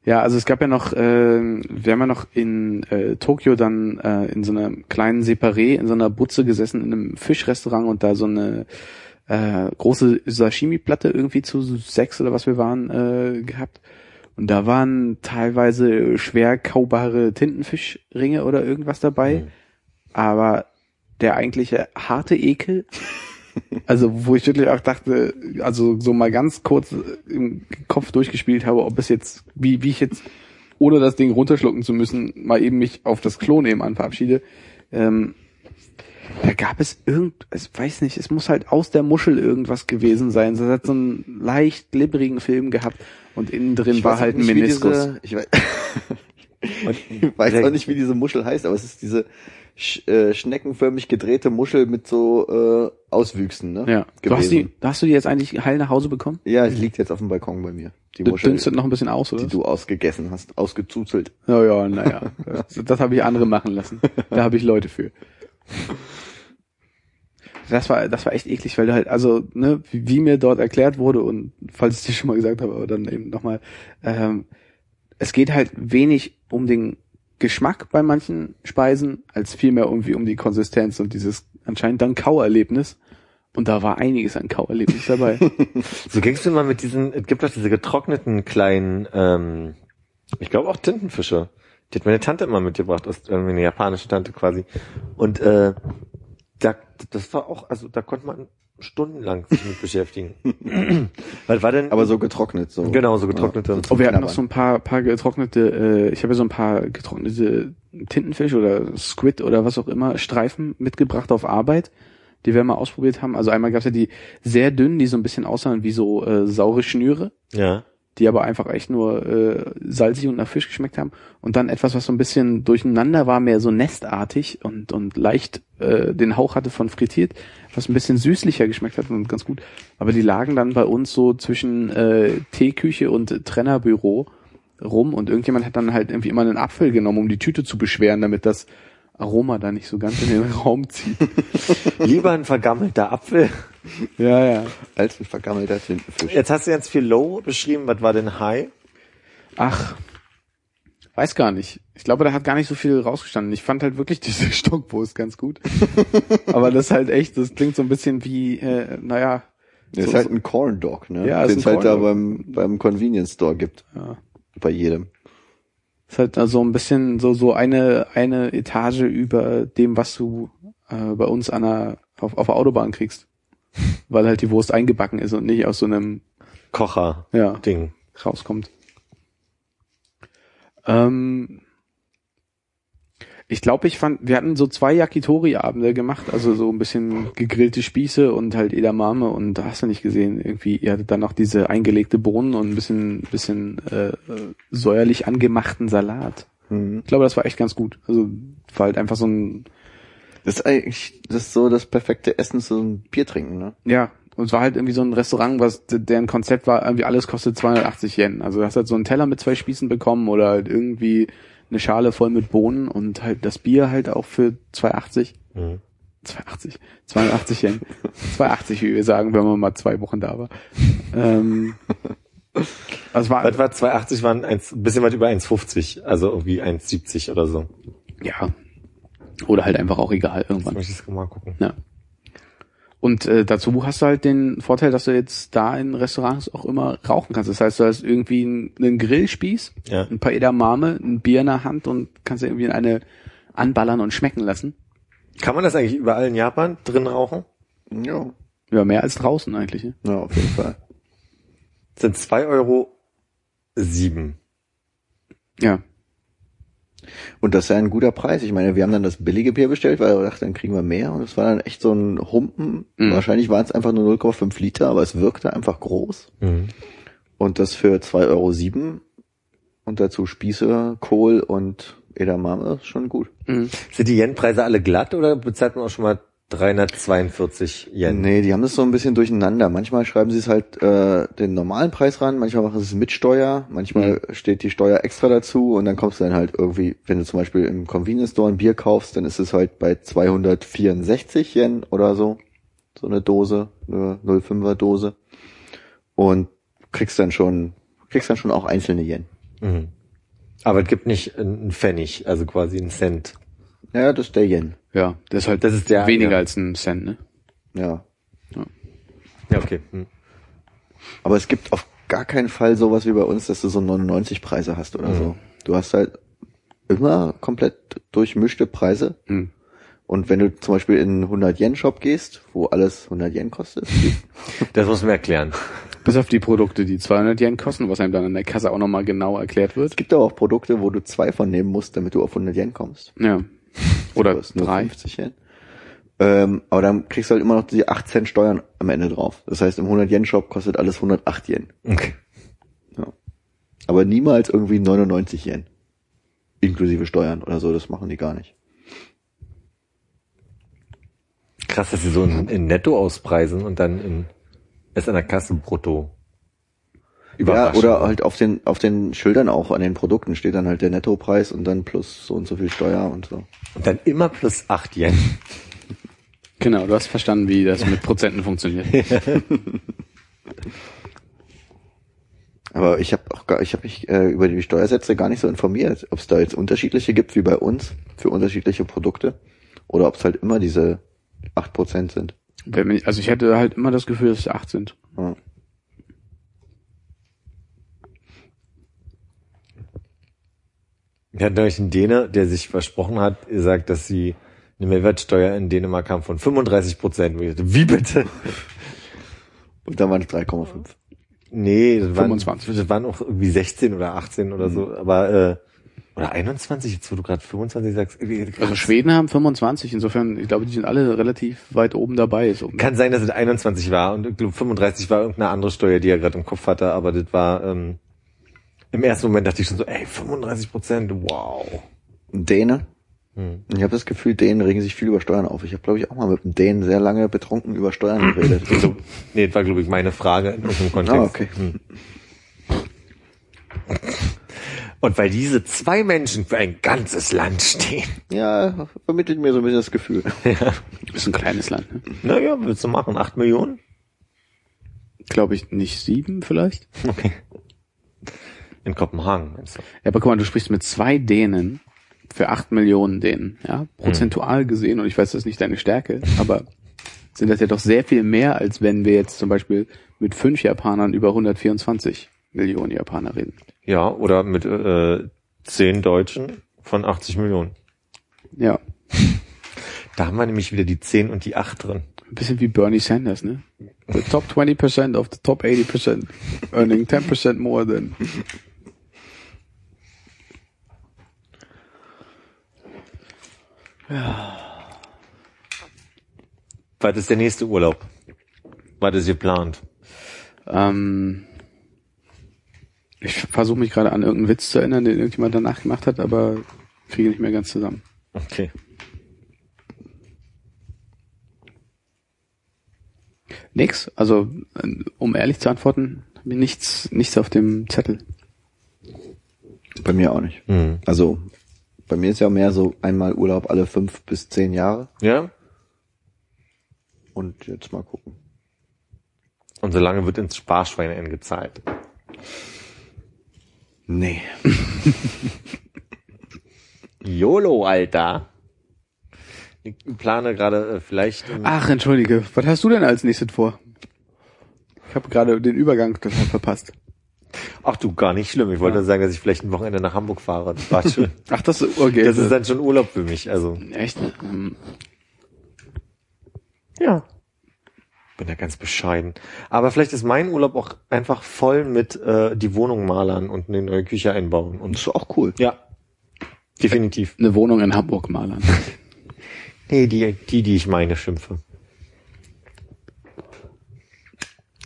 Ja, also es gab ja noch, äh, wir haben ja noch in äh, Tokio dann äh, in so einer kleinen Separé, in so einer Butze gesessen, in einem Fischrestaurant und da so eine äh, große Sashimi-Platte irgendwie zu sechs oder was wir waren äh, gehabt. Und da waren teilweise schwer kaubare Tintenfischringe oder irgendwas dabei. Aber der eigentliche harte Ekel, also wo ich wirklich auch dachte, also so mal ganz kurz im Kopf durchgespielt habe, ob es jetzt, wie, wie ich jetzt, ohne das Ding runterschlucken zu müssen, mal eben mich auf das Klo nebenan verabschiede. Ähm, da gab es irgend, ich weiß nicht, es muss halt aus der Muschel irgendwas gewesen sein. Es hat so einen leicht glibberigen Film gehabt und innen drin Ich war halt ein nicht, Meniskus. Diese, ich, weiß, Ich weiß auch nicht, wie diese Muschel heißt, aber es ist diese sch äh, schneckenförmig gedrehte Muschel mit so äh, Auswüchsen, ne? Ja. Du hast, Gewesen. die, hast du die jetzt eigentlich heil nach Hause bekommen? Ja, die liegt jetzt auf dem Balkon bei mir. Die Du Muschel, dünstet noch ein bisschen aus, oder? die du ausgegessen hast, ausgezuzelt. Ja, ja, naja. Das, das habe ich andere machen lassen. Da habe ich Leute für. Das war, das war echt eklig, weil du halt, also, ne, wie, wie mir dort erklärt wurde und falls ich dir schon mal gesagt habe, aber dann eben nochmal, ähm, es geht halt wenig um den Geschmack bei manchen Speisen, als vielmehr irgendwie um die Konsistenz und dieses anscheinend dann Kauerlebnis. Und da war einiges an Kauerlebnis dabei. So gingst du mal mit diesen, es gibt doch diese getrockneten kleinen, ähm, ich glaube auch Tintenfische. Die hat meine Tante immer mitgebracht, aus, äh, meine japanische Tante quasi. Und äh, da, das war auch, also da konnte man stundenlang sich mit beschäftigen. Was war denn? Aber so getrocknet, so. Genau, so getrocknete. Ja, Oh, wir hatten noch so ein paar, paar getrocknete, äh, ich habe ja so ein paar getrocknete Tintenfisch oder Squid oder was auch immer, Streifen mitgebracht auf Arbeit, die wir mal ausprobiert haben. Also einmal gab's ja die sehr dünnen, die so ein bisschen aussahen wie so äh, saure Schnüre, Ja. Die aber einfach echt nur äh, salzig und nach Fisch geschmeckt haben. Und dann etwas, was so ein bisschen durcheinander war, mehr so nestartig und, und leicht äh, den Hauch hatte von frittiert, was ein bisschen süßlicher geschmeckt hat und ganz gut. Aber die lagen dann bei uns so zwischen äh, Teeküche und Trennerbüro rum und irgendjemand hat dann halt irgendwie immer einen Apfel genommen, um die Tüte zu beschweren, damit das Aroma da nicht so ganz in den Raum zieht. Lieber ein vergammelter Apfel. Ja, ja. Als ein vergammelter Tintenfisch. Jetzt hast du ganz viel Low beschrieben. Was war denn High? Ach, weiß gar nicht. Ich glaube, da hat gar nicht so viel rausgestanden. Ich fand halt wirklich diese Stockwurst ganz gut. Aber das ist halt echt, das klingt so ein bisschen wie, äh, naja, Das so- ist halt ein Corn Dog, ne? Ja, ist Den es halt da beim, beim Convenience Store gibt. Ja. Bei jedem. ist halt also ein bisschen so so eine eine Etage über dem, was du äh, bei uns an der, auf, auf der Autobahn kriegst, weil halt die Wurst eingebacken ist und nicht aus so einem Kocher. ja Ding. rauskommt. Ähm, ich glaube, ich fand, wir hatten so zwei Yakitori-Abende gemacht, also so ein bisschen gegrillte Spieße und halt Edamame und da hast du nicht gesehen, irgendwie, ihr hattet dann noch diese eingelegte Bohnen und ein bisschen, bisschen äh, äh, säuerlich angemachten Salat. Mhm. Ich glaube, das war echt ganz gut. Also war halt einfach so ein, Das ist eigentlich, das ist so das perfekte Essen, so ein Bier trinken, ne? ja, und es war halt irgendwie so ein Restaurant, was deren Konzept war, irgendwie alles kostet 280 Yen. Also du hast halt so einen Teller mit zwei Spießen bekommen oder halt irgendwie eine Schale voll mit Bohnen und halt das Bier halt auch für 280. Mhm. 280, 82 Yen. 280, wie wir sagen, wenn man mal zwei Wochen da war. Ähm, also war, Was war 280 waren eins, ein bisschen weit über 1,50. Also irgendwie 1,70 oder so. ja. Oder halt einfach auch egal irgendwann. möchte ich mal gucken. Ja. Und äh, dazu hast du halt den Vorteil, dass du jetzt da in Restaurants auch immer rauchen kannst. Das heißt, du hast irgendwie einen, einen Grillspieß, Ja. ein paar Edamame, ein Bier in der Hand und kannst dir irgendwie eine anballern und schmecken lassen. Kann man das eigentlich überall in Japan drin rauchen? Ja. Ja, mehr als draußen eigentlich. Ne? Ja, auf jeden Fall. Das sind zwei Euro sieben. Ja. Und das ist ja ein guter Preis. Ich meine, wir haben dann das billige Bier bestellt, weil wir dachten, dann kriegen wir mehr. Und es war dann echt so ein Humpen. Mhm. Wahrscheinlich waren es einfach nur 0,5 Liter, aber es wirkte einfach groß. Mhm. Und das für 2,07 Euro. Und dazu Spieße, Kohl und Edamame ist schon gut. Mhm. Sind die Yen-Preise alle glatt oder bezahlt man auch schon mal 342 Yen? Nee, die haben das so ein bisschen durcheinander. Manchmal schreiben sie es halt äh, den normalen Preis ran, manchmal machen sie es mit Steuer, manchmal steht die Steuer extra dazu und dann kommst du dann halt irgendwie, wenn du zum Beispiel im Convenience Store ein Bier kaufst, dann ist es halt bei 264 Yen oder so, so eine Dose, eine 05er Dose und kriegst dann schon, kriegst dann schon auch einzelne Yen. Mhm. Aber es gibt nicht einen Pfennig, also quasi einen Cent. Ja, das ist der Yen. Ja, das ist halt Das ist der- weniger ja. als ein Cent, ne? Ja. Ja, okay. Mhm. Aber es gibt auf gar keinen Fall sowas wie bei uns, dass du so 99 Preise hast oder so. Du hast halt immer komplett durchmischte Preise. Mhm. Und wenn du zum Beispiel in einen 100 Yen Shop gehst, wo alles 100 Yen kostet, Das muss man erklären. Bis auf die Produkte, die 200 Yen kosten, was einem dann in der Kasse auch nochmal genau erklärt es wird. gibt aber auch Produkte, wo du zwei von nehmen musst, damit du auf 100 Yen kommst. Ja. Oder drei. 50 Yen. Ähm, aber dann kriegst du halt immer noch die 8 Cent Steuern am Ende drauf. Das heißt, im 100 Yen Shop kostet alles 108 Yen. Okay. Aber niemals irgendwie 99 Yen. inklusive Steuern oder so, das machen die gar nicht. Krass, dass sie so in, in Netto auspreisen und dann in, erst an der Kasse brutto. Ja, Überraschend. oder halt auf den, auf den Schildern auch an den Produkten steht dann halt der Nettopreis und dann plus so und so viel Steuer und so. Und dann immer plus 8 Yen. Genau, du hast verstanden, wie das mit Prozenten funktioniert. Aber ich habe auch gar, ich habe mich äh, über die Steuersätze gar nicht so informiert, ob es da jetzt unterschiedliche gibt wie bei uns für unterschiedliche Produkte oder ob es halt immer diese 8% sind. Wenn mich- Also ich hätte halt immer das Gefühl, dass es acht sind. Ja. Wir hatten neulich einen Däne, der sich versprochen hat, gesagt, dass sie eine Mehrwertsteuer in Dänemark haben von 35 Prozent. Wie bitte? Und dann waren es 3,5. Nee, das waren, 25. das waren auch irgendwie 16 oder 18 oder so, aber äh, oder 21, jetzt wo du gerade 25 sagst. krass. Also Schweden haben 25, insofern, ich glaube, die sind alle relativ weit oben dabei. So. Kann sein, dass es 21 war und ich glaube 35 war irgendeine andere Steuer, die er gerade im Kopf hatte, aber das war ähm, im ersten Moment dachte ich schon so, ey, 35 Prozent, wow. Däne. Hm. Ich habe das Gefühl, Dänen regen sich viel über Steuern auf. Ich habe, glaube ich, auch mal mit einem Dänen sehr lange betrunken über Steuern geredet. So, nee, das war glaube ich meine Frage in irgendeinem Kontext. Ah, okay. Hm. Und weil diese zwei Menschen für ein ganzes Land stehen. Ja, vermittelt mir so ein bisschen das Gefühl. Ist ein kleines Land. Ne? Naja, willst du machen? Acht Millionen? Glaube ich nicht sieben vielleicht. Okay. In Kopenhagen, meinst du? Ja, aber guck mal, du sprichst mit zwei Dänen für acht Millionen Dänen, ja, prozentual gesehen, und ich weiß, das ist nicht deine Stärke, aber sind das ja doch sehr viel mehr, als wenn wir jetzt zum Beispiel mit fünf Japanern über 124 Millionen Japaner reden. Ja, oder mit äh, zehn Deutschen von 80 Millionen. Ja, Da haben wir nämlich wieder die 10 und die 8 drin. ein bisschen wie Bernie Sanders, ne? The top 20% of the top 80% earning 10% more than. Was ist der nächste Urlaub? Was ist geplant? Ähm, ich versuche mich gerade an irgendeinen Witz zu erinnern, den irgendjemand danach gemacht hat, aber kriege nicht mehr ganz zusammen. Okay. Nix. Also, um ehrlich zu antworten, nichts, nichts auf dem Zettel. Bei mir auch nicht. Hm. Also, bei mir ist ja mehr so einmal Urlaub alle fünf bis zehn Jahre. Ja? Und jetzt mal gucken. Und solange wird ins Sparschwein gezahlt. Nee. YOLO, Alter. Ich plane gerade äh, vielleicht Ach, entschuldige. Was hast du denn als nächstes vor? Ich habe gerade den Übergang total verpasst. Ach du, gar nicht schlimm. Ich wollte sagen, dass ich vielleicht ein Wochenende nach Hamburg fahre. Das schön. Ach, das ist okay. Das ist dann schon Urlaub für mich. Also echt. Ähm, ja, bin da ganz bescheiden. Aber vielleicht ist mein Urlaub auch einfach voll mit äh, die Wohnung malern und eine neue Küche einbauen. Das Und ist auch cool. ja, definitiv. Eine Wohnung in Hamburg malern. Nee, die, die, die ich meine, schimpfe.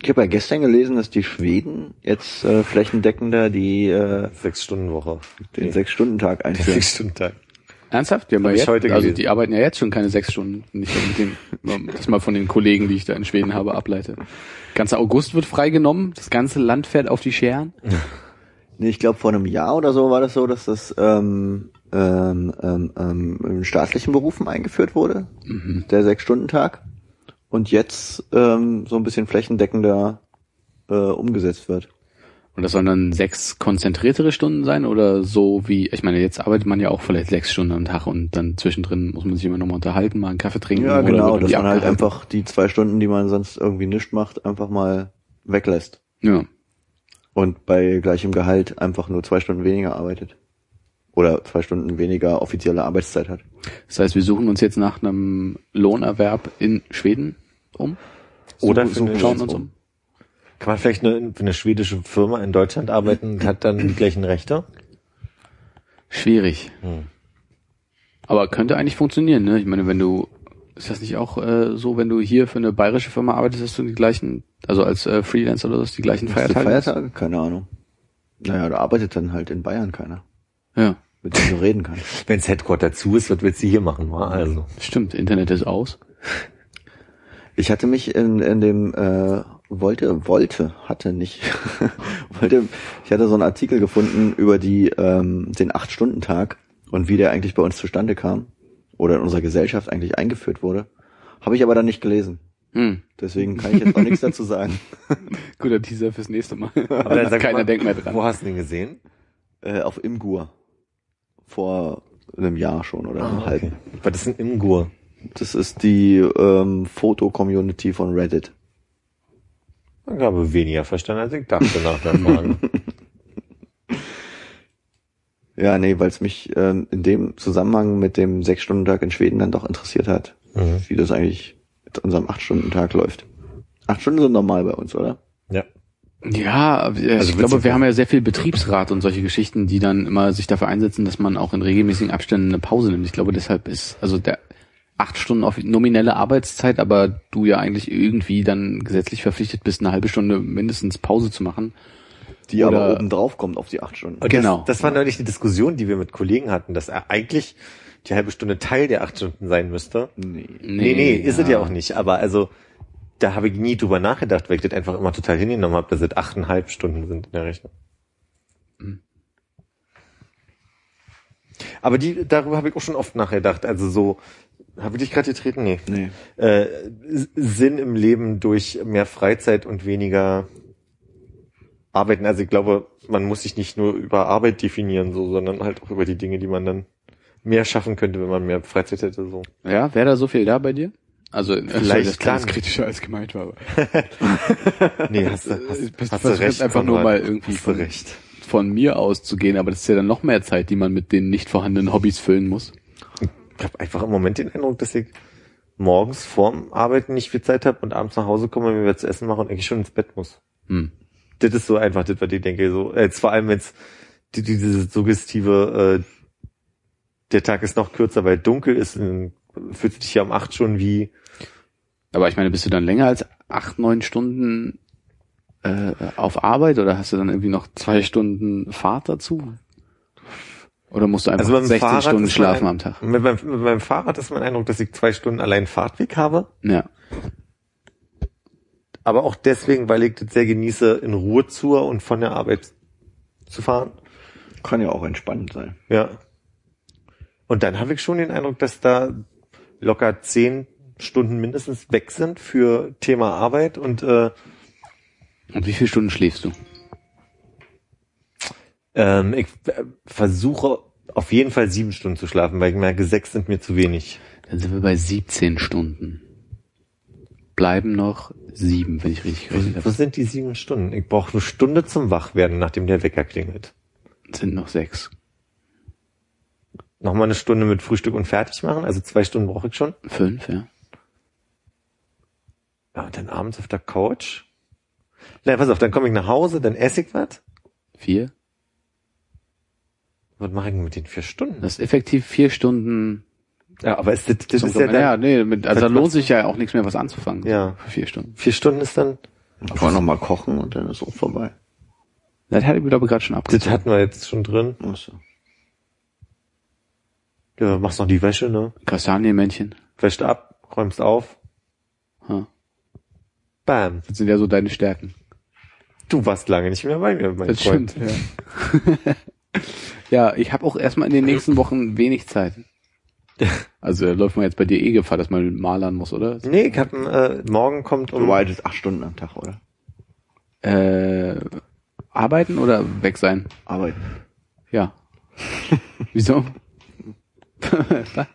Ich habe ja gestern gelesen, dass die Schweden jetzt äh, flächendeckender die äh, Sechs Stunden Woche. den Sechs-Stunden-Tag einführen. Sechs Stunden Tag. Ernsthaft? Die haben Hab ja jetzt, heute also gelesen. die arbeiten ja jetzt schon keine sechs Stunden. Nicht mit dem, das mal von den Kollegen, die ich da in Schweden habe, ableite. Ganzer August wird freigenommen, das ganze Land fährt auf die Scheren. Nee, ich glaube vor einem Jahr oder so war das so, dass das ähm, ähm, ähm, ähm, in staatlichen Berufen eingeführt wurde, der Sechs-Stunden-Tag. Und jetzt ähm, so ein bisschen flächendeckender äh, umgesetzt wird. Und das sollen dann sechs konzentriertere Stunden sein oder so wie, ich meine, jetzt arbeitet man ja auch vielleicht sechs Stunden am Tag und dann zwischendrin muss man sich immer nochmal unterhalten, mal einen Kaffee trinken. Ja, oder genau, dass man halt einfach die zwei Stunden, die man sonst irgendwie nicht macht, einfach mal weglässt. Ja. Und bei gleichem Gehalt einfach nur zwei Stunden weniger arbeitet. Oder zwei Stunden weniger offizielle Arbeitszeit hat. Das heißt, wir suchen uns jetzt nach einem Lohnerwerb in Schweden um. Oder so, eine- schauen uns um. Kann man vielleicht eine, für eine schwedische Firma in Deutschland arbeiten und hat dann die gleichen Rechte? Schwierig. Hm. Aber könnte eigentlich funktionieren, ne? Ich meine, wenn du, ist das nicht auch äh, so, wenn du hier für eine bayerische Firma arbeitest, dass du die gleichen, also als äh, Freelancer oder so, die gleichen Die Feiertage? hast? Feiertage? Keine Ahnung. Naja, da arbeitet dann halt in Bayern keiner. Ja. mit denen du reden kannst. Wenn's Headquarter zu ist, was willst du hier machen? Wa? Also. Stimmt, Internet ist aus. Ich hatte mich in, in dem äh, wollte wollte hatte nicht wollte ich hatte so einen Artikel gefunden über die ähm, den acht Stunden Tag und wie der eigentlich bei uns zustande kam oder in unserer Gesellschaft eigentlich eingeführt wurde. Habe ich aber dann nicht gelesen. Hm. Deswegen kann ich jetzt auch nichts dazu sagen. Guter Teaser fürs nächste Mal. Aber dann sag Keiner mal, denkt mehr dran. Wo hast du den gesehen? Äh, auf Imgur vor einem Jahr schon oder einem halben. Was ist ein Imgur? Das ist die ähm, Foto-Community von Reddit. Ich habe weniger verstanden, als ich dachte nach der Frage. Ja, nee, weil es mich ähm, in dem Zusammenhang mit dem Sechs-Stunden-Tag in Schweden dann doch interessiert hat, Mhm. wie das eigentlich mit unserem Acht-Stunden-Tag läuft. Acht Stunden sind normal bei uns, oder? ja. Ja, äh, Also ich witzig, glaube, wir haben ja sehr viel Betriebsrat und solche Geschichten, die dann immer sich dafür einsetzen, dass man auch in regelmäßigen Abständen eine Pause nimmt. Ich glaube, deshalb ist also der acht Stunden auf nominelle Arbeitszeit, aber du ja eigentlich irgendwie dann gesetzlich verpflichtet bist, eine halbe Stunde mindestens Pause zu machen. Die Oder- aber oben drauf kommt auf die acht Stunden. Und Genau. Das, das war neulich eine Diskussion, die wir mit Kollegen hatten, dass er eigentlich die halbe Stunde Teil der acht Stunden sein müsste. Nee. Nee, nee, ist es ja auch nicht. Aber also, da habe ich nie drüber nachgedacht, weil ich das einfach immer total hingenommen habe, dass es achteinhalb Stunden sind in der Rechnung. Aber die, darüber habe ich auch schon oft nachgedacht. Also so, habe ich dich gerade getreten? Nee. Nee. Äh, Sinn im Leben durch mehr Freizeit und weniger Arbeiten. Also ich glaube, man muss sich nicht nur über Arbeit definieren, so, sondern halt auch über die Dinge, die man dann mehr schaffen könnte, wenn man mehr Freizeit hätte. So. Ja, wäre da so viel da bei dir? Also Vielleicht das klar. klar kritischer als gemeint war. Nee, hast du, Äh, hast, bist hast du recht. einfach nur Konrad. mal irgendwie Hast du recht. von mir auszugehen, aber das ist ja dann noch mehr Zeit, die man mit den nicht vorhandenen Hobbys füllen muss. Ich habe einfach im Moment den Eindruck, dass ich morgens vorm Arbeiten nicht viel Zeit habe und abends nach Hause komme, mir was zu essen mache und eigentlich schon ins Bett muss. Hm. Das ist so einfach das, was ich denke. So, äh, jetzt vor allem jetzt die, diese suggestive, äh, der Tag ist noch kürzer, weil dunkel ist, äh, fühlt sich ja um acht schon wie, Aber ich meine, bist du dann länger als acht, neun Stunden äh, auf Arbeit oder hast du dann irgendwie noch zwei Stunden Fahrt dazu? Oder musst du einfach also beim 16 Fahrrad Stunden schlafen mein, am Tag? Mit meinem, mit meinem Fahrrad ist mein Eindruck, dass ich zwei Stunden allein Fahrtweg habe. Ja. Aber auch deswegen, weil ich das sehr genieße, in Ruhe zu und von der Arbeit zu fahren. Kann ja auch entspannend sein. Ja. Und dann habe ich schon den Eindruck, dass da locker zehn Stunden mindestens weg sind für Thema Arbeit und äh, Und wie viele Stunden schläfst du? ähm, ich äh, versuche auf jeden Fall sieben Stunden zu schlafen, weil ich merke, sechs sind mir zu wenig. Dann sind wir bei 17 Stunden. Bleiben noch sieben, wenn ich richtig gerechnet Wo habe. sind die sieben Stunden? Ich brauche eine Stunde zum Wachwerden, nachdem der Wecker klingelt. Sind noch sechs. Nochmal eine Stunde mit Frühstück und fertig machen, also zwei Stunden brauche ich schon. Fünf, ja. Ja, und dann abends auf der Couch. Na, pass auf, dann komme ich nach Hause, dann esse ich was. Vier. Was mache ich denn mit den vier Stunden? Das ist effektiv vier Stunden. Ja, aber ist das, das ist ja dann, ja, nee, mit, also da Das lohnt sich ja auch nichts mehr was anzufangen. Ja. Für vier Stunden. vier Stunden ist dann, Einfach noch mal kochen und dann ist auch vorbei. Das hatte ich mir, glaube ich, gerade schon das abgezogen. hatten wir jetzt schon drin. Ach so. Ja, machst noch die Wäsche, ne? Kastanienmännchen. Wäscht ab, räumst auf. Ha. Bam. Das sind ja so deine Stärken. Du warst lange nicht mehr bei mir, mein Das Freund. stimmt, ja. ja, ich habe auch erstmal in den nächsten Wochen wenig Zeit. Also da läuft man jetzt bei dir eh Gefahr, dass man malern muss, oder? Nee, ich hab, äh, morgen kommt Du um, arbeitest acht Stunden am Tag, oder? Äh, arbeiten oder weg sein? Arbeiten. Ja. Wieso?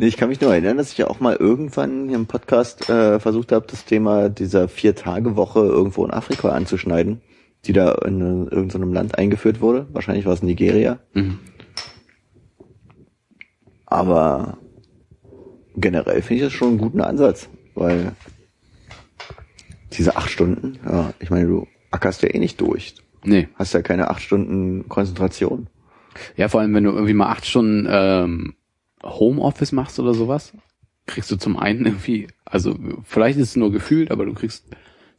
Nee, ich kann mich nur erinnern, dass ich ja auch mal irgendwann hier im Podcast äh, versucht habe, das Thema dieser Vier-Tage-Woche irgendwo in Afrika anzuschneiden, die da in äh, irgendeinem Land eingeführt wurde. Wahrscheinlich war es Nigeria. Mhm. Aber generell finde ich das schon einen guten Ansatz, weil diese acht Stunden, ja, ich meine, du ackerst ja eh nicht durch. Nee. Hast ja keine acht Stunden Konzentration. Ja, vor allem, wenn du irgendwie mal acht Stunden ähm, Homeoffice machst oder sowas, kriegst du zum einen irgendwie, also vielleicht ist es nur gefühlt, aber du kriegst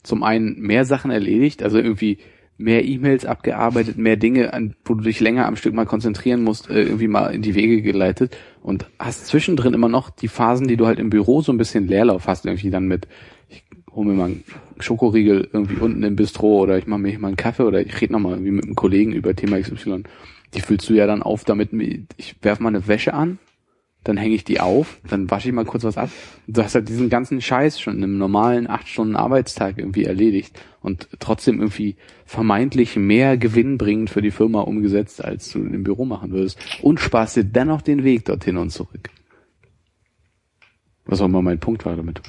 zum einen mehr Sachen erledigt, also irgendwie mehr E-Mails abgearbeitet, mehr Dinge, an, wo du dich länger am Stück mal konzentrieren musst, äh, irgendwie mal in die Wege geleitet und hast zwischendrin immer noch die Phasen, die du halt im Büro so ein bisschen Leerlauf hast, irgendwie dann mit, ich hole mir mal einen Schokoriegel irgendwie unten im Bistro oder ich mache mir mal einen Kaffee oder ich rede nochmal irgendwie mit einem Kollegen über Thema XY. Die füllst du ja dann auf damit, ich werf mal eine Wäsche an dann hänge ich die auf, dann wasche ich mal kurz was ab. Du hast halt diesen ganzen Scheiß schon in einem normalen acht Stunden Arbeitstag irgendwie erledigt und trotzdem irgendwie vermeintlich mehr gewinnbringend für die Firma umgesetzt, als du im Büro machen würdest und sparst dir dennoch den Weg dorthin und zurück. Was auch immer mein Punkt war damit.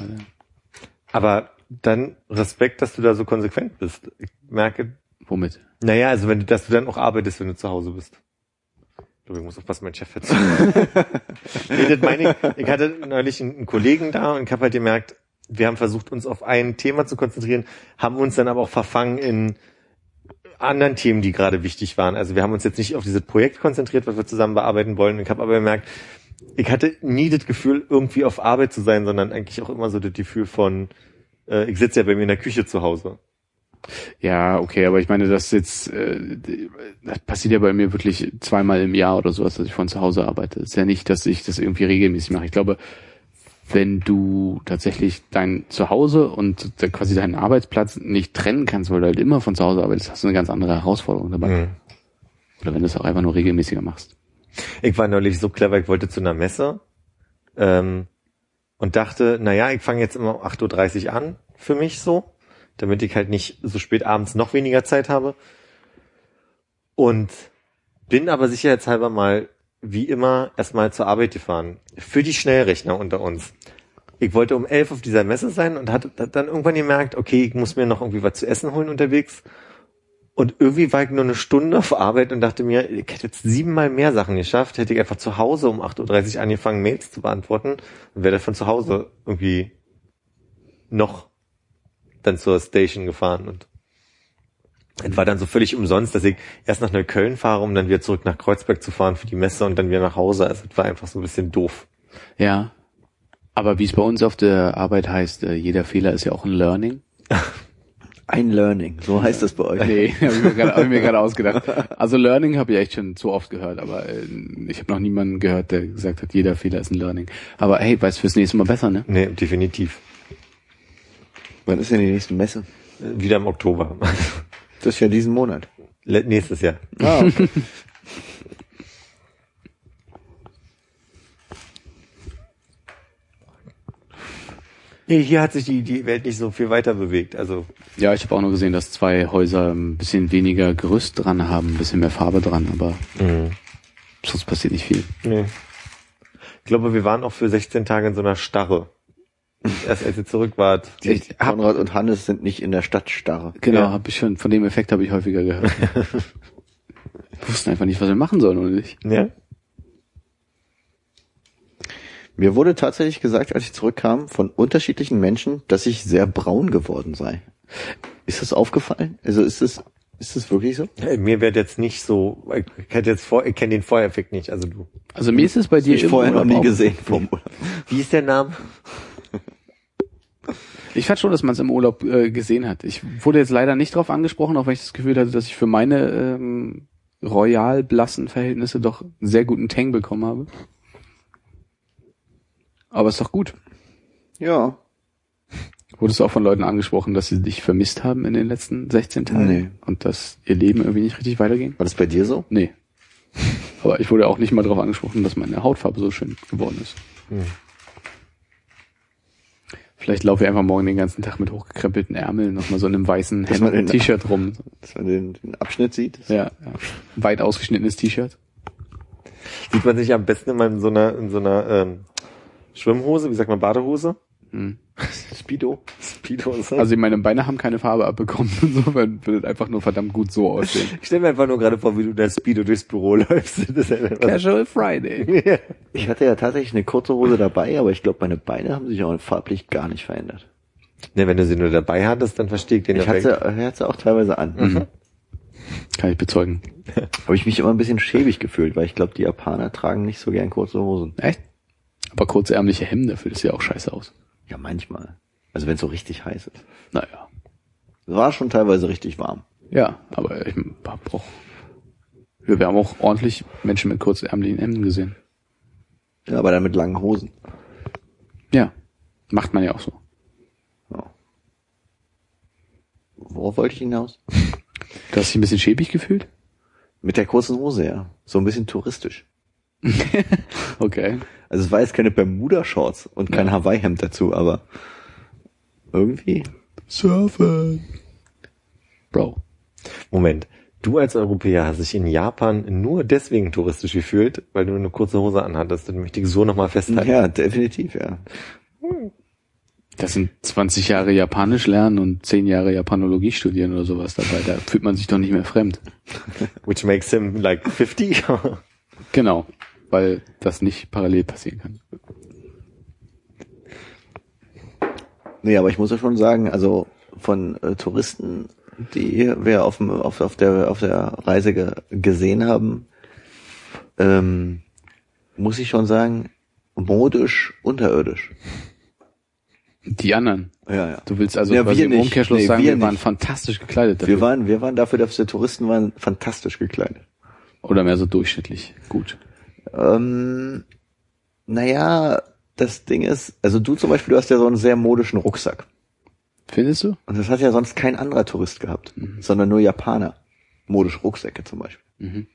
Aber dann Respekt, dass du da so konsequent bist. Ich merke. Womit? Naja, also wenn du, dass du dann auch arbeitest, wenn du zu Hause bist. Ich muss aufpassen, mein Chef jetzt. meine ich, ich hatte neulich einen Kollegen da und ich habe halt gemerkt, wir haben versucht, uns auf ein Thema zu konzentrieren, haben uns dann aber auch verfangen in anderen Themen, die gerade wichtig waren. Also wir haben uns jetzt nicht auf dieses Projekt konzentriert, was wir zusammen bearbeiten wollen. Ich habe aber gemerkt, ich hatte nie das Gefühl, irgendwie auf Arbeit zu sein, sondern eigentlich auch immer so das Gefühl von, äh, ich sitze ja bei mir in der Küche zu Hause. Ja, okay, aber ich meine, das jetzt, äh, das passiert ja bei mir wirklich zweimal im Jahr oder sowas, dass ich von zu Hause arbeite. Es ist ja nicht, dass ich das irgendwie regelmäßig mache. Ich glaube, wenn du tatsächlich dein Zuhause und quasi deinen Arbeitsplatz nicht trennen kannst, weil du halt immer von zu Hause arbeitest, hast du eine ganz andere Herausforderung dabei. Mhm. Oder wenn du es auch einfach nur regelmäßiger machst. Ich war neulich so clever, ich wollte zu einer Messe ähm, und dachte, naja, ich fange jetzt immer um 8.30 Uhr an für mich so damit ich halt nicht so spät abends noch weniger Zeit habe. Und bin aber sicherheitshalber mal, wie immer, erstmal zur Arbeit gefahren. Für die Schnellrechner unter uns. Ich wollte um elf auf dieser Messe sein und hatte dann irgendwann gemerkt, okay, ich muss mir noch irgendwie was zu essen holen unterwegs. Und irgendwie war ich nur eine Stunde auf Arbeit und dachte mir, ich hätte jetzt siebenmal mehr Sachen geschafft, hätte ich einfach zu Hause um 8.30 Uhr angefangen, Mails zu beantworten und wäre von zu Hause irgendwie noch dann zur Station gefahren und es war dann so völlig umsonst, dass ich erst nach Neukölln fahre, um dann wieder zurück nach Kreuzberg zu fahren für die Messe und dann wieder nach Hause. Also es war einfach so ein bisschen doof. Ja. Aber wie es bei uns auf der Arbeit heißt, äh, jeder Fehler ist ja auch ein Learning. Ein Learning, so heißt das bei euch. Nee, habe ich mir gerade hab ausgedacht. Also Learning habe ich echt schon so oft gehört, aber äh, ich habe noch niemanden gehört, der gesagt hat, jeder Fehler ist ein Learning. Aber hey, weiß fürs nächste Mal besser, ne? Nee, definitiv. Wann ist denn die nächste Messe? Wieder im Oktober. Das ist ja diesen Monat. Nächstes Jahr. Ah, okay. Nee, hier hat sich die, die Welt nicht so viel weiter bewegt. Also ja, ich habe auch nur gesehen, dass zwei Häuser ein bisschen weniger Gerüst dran haben, ein bisschen mehr Farbe dran, aber mhm. sonst passiert nicht viel. Nee. Ich glaube, wir waren auch für 16 Tage in so einer Starre. Erst als ihr zurück wart. Die, Konrad und Hannes sind nicht in der Stadt starr. Genau, ja. habe ich schon, von dem Effekt habe ich häufiger gehört. wir wussten einfach nicht, was wir machen sollen, oder nicht? Ja. Mir wurde tatsächlich gesagt, als ich zurückkam, von unterschiedlichen Menschen, dass ich sehr braun geworden sei. Ist das aufgefallen? Also ist es, ist das wirklich so? Mir wird jetzt nicht so, ich hätte jetzt vor, ich kenne den Voreffekt nicht, also du. Also mir ist es bei dir ich vorher noch nie gesehen vom Urlaub. Wie ist der Name? Ich fand schon, dass man es im Urlaub äh, gesehen hat. Ich wurde jetzt leider nicht darauf angesprochen, auch wenn ich das Gefühl hatte, dass ich für meine ähm, royal blassen Verhältnisse doch einen sehr guten Tang bekommen habe. Aber ist doch gut. Ja. Wurdest du auch von Leuten angesprochen, dass sie dich vermisst haben in den letzten 16 Tagen? Nee. Und dass ihr Leben irgendwie nicht richtig weiterging? War das bei dir so? Nee. Aber ich wurde auch nicht mal darauf angesprochen, dass meine Hautfarbe so schön geworden ist. Hm. Vielleicht laufe ich einfach morgen den ganzen Tag mit hochgekrempelten Ärmeln noch mal so in einem weißen T-Shirt rum. Dass man den, den Abschnitt sieht. Ja, ja. Weit ausgeschnittenes T-Shirt. Sieht man sich am besten immer in so einer, in so einer ähm, Schwimmhose, wie sagt man, Badehose? Hm. Speedo. Speedo ist das. Also meine Beine haben keine Farbe abbekommen. Insofern wird es einfach nur verdammt gut so aussehen. Ich stelle mir einfach nur gerade vor, wie du der Speedo durchs Büro läufst. Casual Friday. Ich hatte ja tatsächlich eine kurze Hose dabei, aber ich glaube, meine Beine haben sich auch farblich gar nicht verändert. Ne, wenn du sie nur dabei hattest, dann verstehe ich den Ich hatte, ich hatte sie auch teilweise an. Mhm. Kann ich bezeugen. Habe ich mich immer ein bisschen schäbig gefühlt, weil ich glaube, die Japaner tragen nicht so gern kurze Hosen. Echt? Aber kurzärmliche Hemden, dafür das ja auch scheiße aus. Ja, manchmal. Also wenn es so richtig heiß ist. Naja. Es war schon teilweise richtig warm. Ja, aber ich hab auch, wir haben auch ordentlich Menschen mit kurzärmeligen Hemden gesehen. Ja, aber dann mit langen Hosen. Ja, macht man ja auch so. Ja. Worauf wollte ich hinaus? Du hast dich ein bisschen schäbig gefühlt? Mit der kurzen Hose, ja. So ein bisschen touristisch. Okay. Also es war jetzt keine Bermuda-Shorts und kein Ja. Hawaii-Hemd dazu, aber irgendwie. Surfen. Bro. Moment. Du als Europäer hast dich in Japan nur deswegen touristisch gefühlt, weil du eine kurze Hose anhattest. Das möchte ich so nochmal festhalten. Ja, definitiv, ja. Das sind 20 Jahre Japanisch lernen und 10 Jahre Japanologie studieren oder sowas dabei. Da fühlt man sich doch nicht mehr fremd. Which makes him like 50. Genau. Weil das nicht parallel passieren kann. Nee, aber ich muss ja schon sagen, also von äh, Touristen, die wir auf, dem, auf, auf, der, auf der Reise ge gesehen haben, ähm, muss ich schon sagen, modisch unterirdisch. Die anderen. Ja, ja. Du willst also Ja, quasi wir im. Umkehrschluss Nee, sagen, wir wir, waren fantastisch gekleidet. dafür. Wir waren, wir waren dafür, dass wir Touristen waren, fantastisch gekleidet. Oder mehr so durchschnittlich. Gut. Ähm, naja, das Ding ist, also du zum Beispiel, du hast ja so einen sehr modischen Rucksack. Findest du? Und das hat ja sonst kein anderer Tourist gehabt, sondern nur Japaner. Modische Rucksäcke zum Beispiel. Mhm.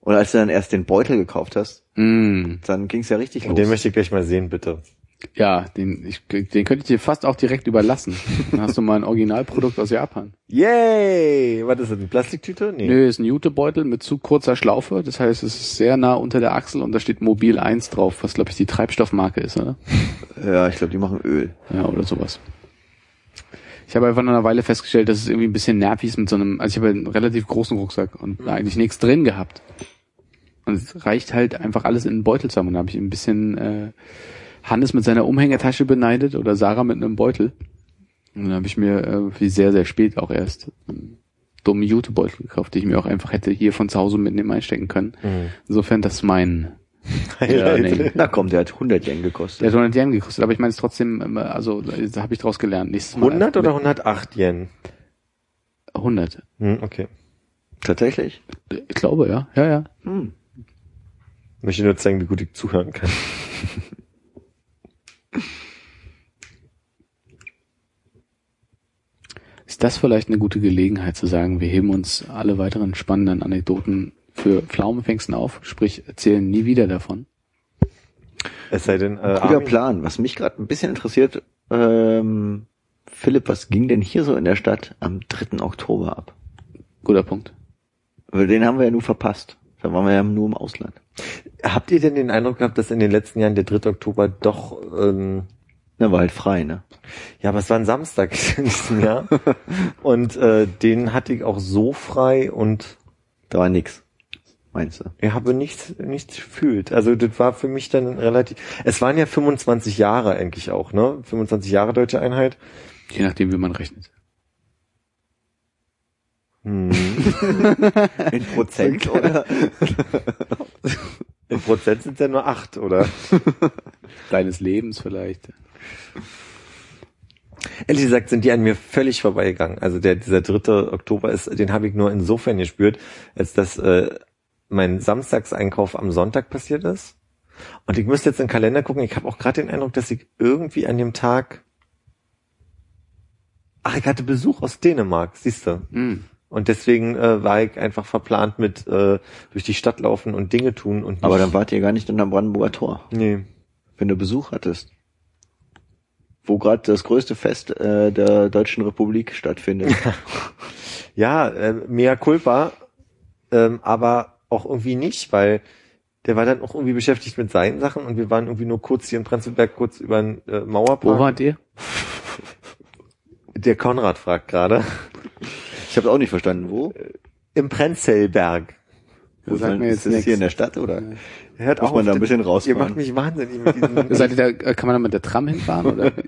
Und als du dann erst den Beutel gekauft hast, Mm, dann ging's ja richtig Und los. den möchte ich gleich mal sehen, bitte. Ja, den, ich, den könnte ich dir fast auch direkt überlassen. Dann hast du mal ein Originalprodukt aus Japan. Yay! Was ist das, eine Plastiktüte? Nee. Nö, ist ein Jutebeutel mit zu kurzer Schlaufe. Das heißt, es ist sehr nah unter der Achsel und da steht Mobil 1 drauf, was glaube ich die Treibstoffmarke ist, oder? ja, ich glaube, die machen Öl. Ja, oder sowas. Ich habe einfach nach einer Weile festgestellt, dass es irgendwie ein bisschen nervig ist mit so einem, also ich habe einen relativ großen Rucksack und da eigentlich nichts drin gehabt. Und es reicht halt einfach alles in einen Beutel zusammen. Und da habe ich ein bisschen äh, Hannes mit seiner Umhängetasche beneidet oder Sarah mit einem Beutel. Und dann habe ich mir, äh, wie sehr, sehr spät auch erst, einen dummen Jutebeutel gekauft, den ich mir auch einfach hätte hier von zu Hause mitnehmen einstecken können. Mhm. Insofern, das ist mein Learning. Na komm, der hat 100 Yen gekostet. Der hat 100 Yen gekostet, aber ich meine es trotzdem, ähm, also da habe ich draus gelernt. Nächstes Mal 100 oder 108 Yen? 100. Hm, okay. Tatsächlich? Ich glaube, ja. Ja, ja. Hm. Möchte nur zeigen, wie gut ich zuhören kann. Ist das vielleicht eine gute Gelegenheit zu sagen, wir heben uns alle weiteren spannenden Anekdoten für Pflaumenfängsten auf, sprich erzählen nie wieder davon? Es sei denn, äh, Guter Armin, Plan. Was mich gerade ein bisschen interessiert, ähm, Philipp, was ging denn hier so in der Stadt am 3. Oktober ab? Guter Punkt. Den haben wir ja nur verpasst. Da waren wir ja nur im Ausland. habt ihr denn den Eindruck gehabt, dass in den letzten Jahren der 3. Oktober doch, ähm, Na, war halt frei, ne? ja, aber es war ein Samstag in diesem Jahr. und äh, den hatte ich auch so frei und Da war nix. Meinst du? ich habe nichts, nichts gefühlt. Also das war für mich dann relativ. Es waren ja 25 Jahre eigentlich auch, ne? 25 Jahre deutsche Einheit. Je nachdem, wie man rechnet. Hm. In Prozent, oder? In Prozent sind es ja nur acht, oder? Deines Lebens vielleicht. Ehrlich gesagt sind die an mir völlig vorbeigegangen. Also der, dieser 3. Oktober ist, den habe ich nur insofern gespürt, als dass äh, mein Samstagseinkauf am Sonntag passiert ist. Und ich müsste jetzt in den Kalender gucken. Ich habe auch gerade den Eindruck, dass ich irgendwie an dem Tag Ach, ich hatte Besuch aus Dänemark, siehst du. Hm. Und deswegen äh, war ich einfach verplant mit äh, durch die Stadt laufen und Dinge tun und nicht, Aber dann wart ihr gar nicht unterm Brandenburger Tor, nee. wenn du Besuch hattest. Wo gerade das größte Fest äh, der Deutschen Republik stattfindet. Ja, äh, mea culpa, ähm, aber auch irgendwie nicht, weil der war dann auch irgendwie beschäftigt mit seinen Sachen und wir waren irgendwie nur kurz hier in Prenzlberg, kurz über den äh, Mauerpark. Wo wart ihr? Der Konrad fragt gerade. Ich habe auch nicht verstanden, wo. Im Prenzlberg. Wo Sagt ist, mir ist jetzt das nix. hier in der Stadt oder? Hört Muss man da ein das- bisschen Ihr rausfahren. macht mich wahnsinnig mit diesen... Seid ihr da, äh, kann man da mit der Tram hinfahren oder?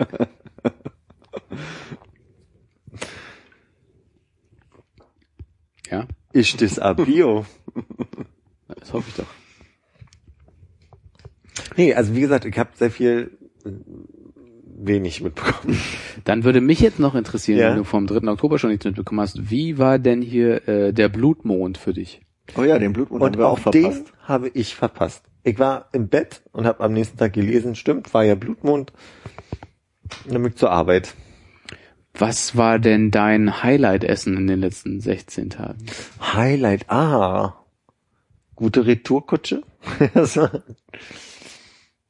ja, Ist das a Bio? das hoffe ich doch. Nee, also wie gesagt, ich habe sehr viel äh, wenig mitbekommen. Dann würde mich jetzt noch interessieren, Ja. wenn du vom 3. Oktober schon nichts mitbekommen hast, wie war denn hier äh, der Blutmond für dich? Oh ja, den Blutmond haben Und wir auch auch den verpasst. habe ich verpasst. Ich war im Bett und habe am nächsten Tag gelesen, stimmt, war ja Blutmond. Und dann bin ich zur Arbeit. Was war denn dein Highlight-Essen in den letzten 16 Tagen? Highlight, ah. Gute Retourkutsche.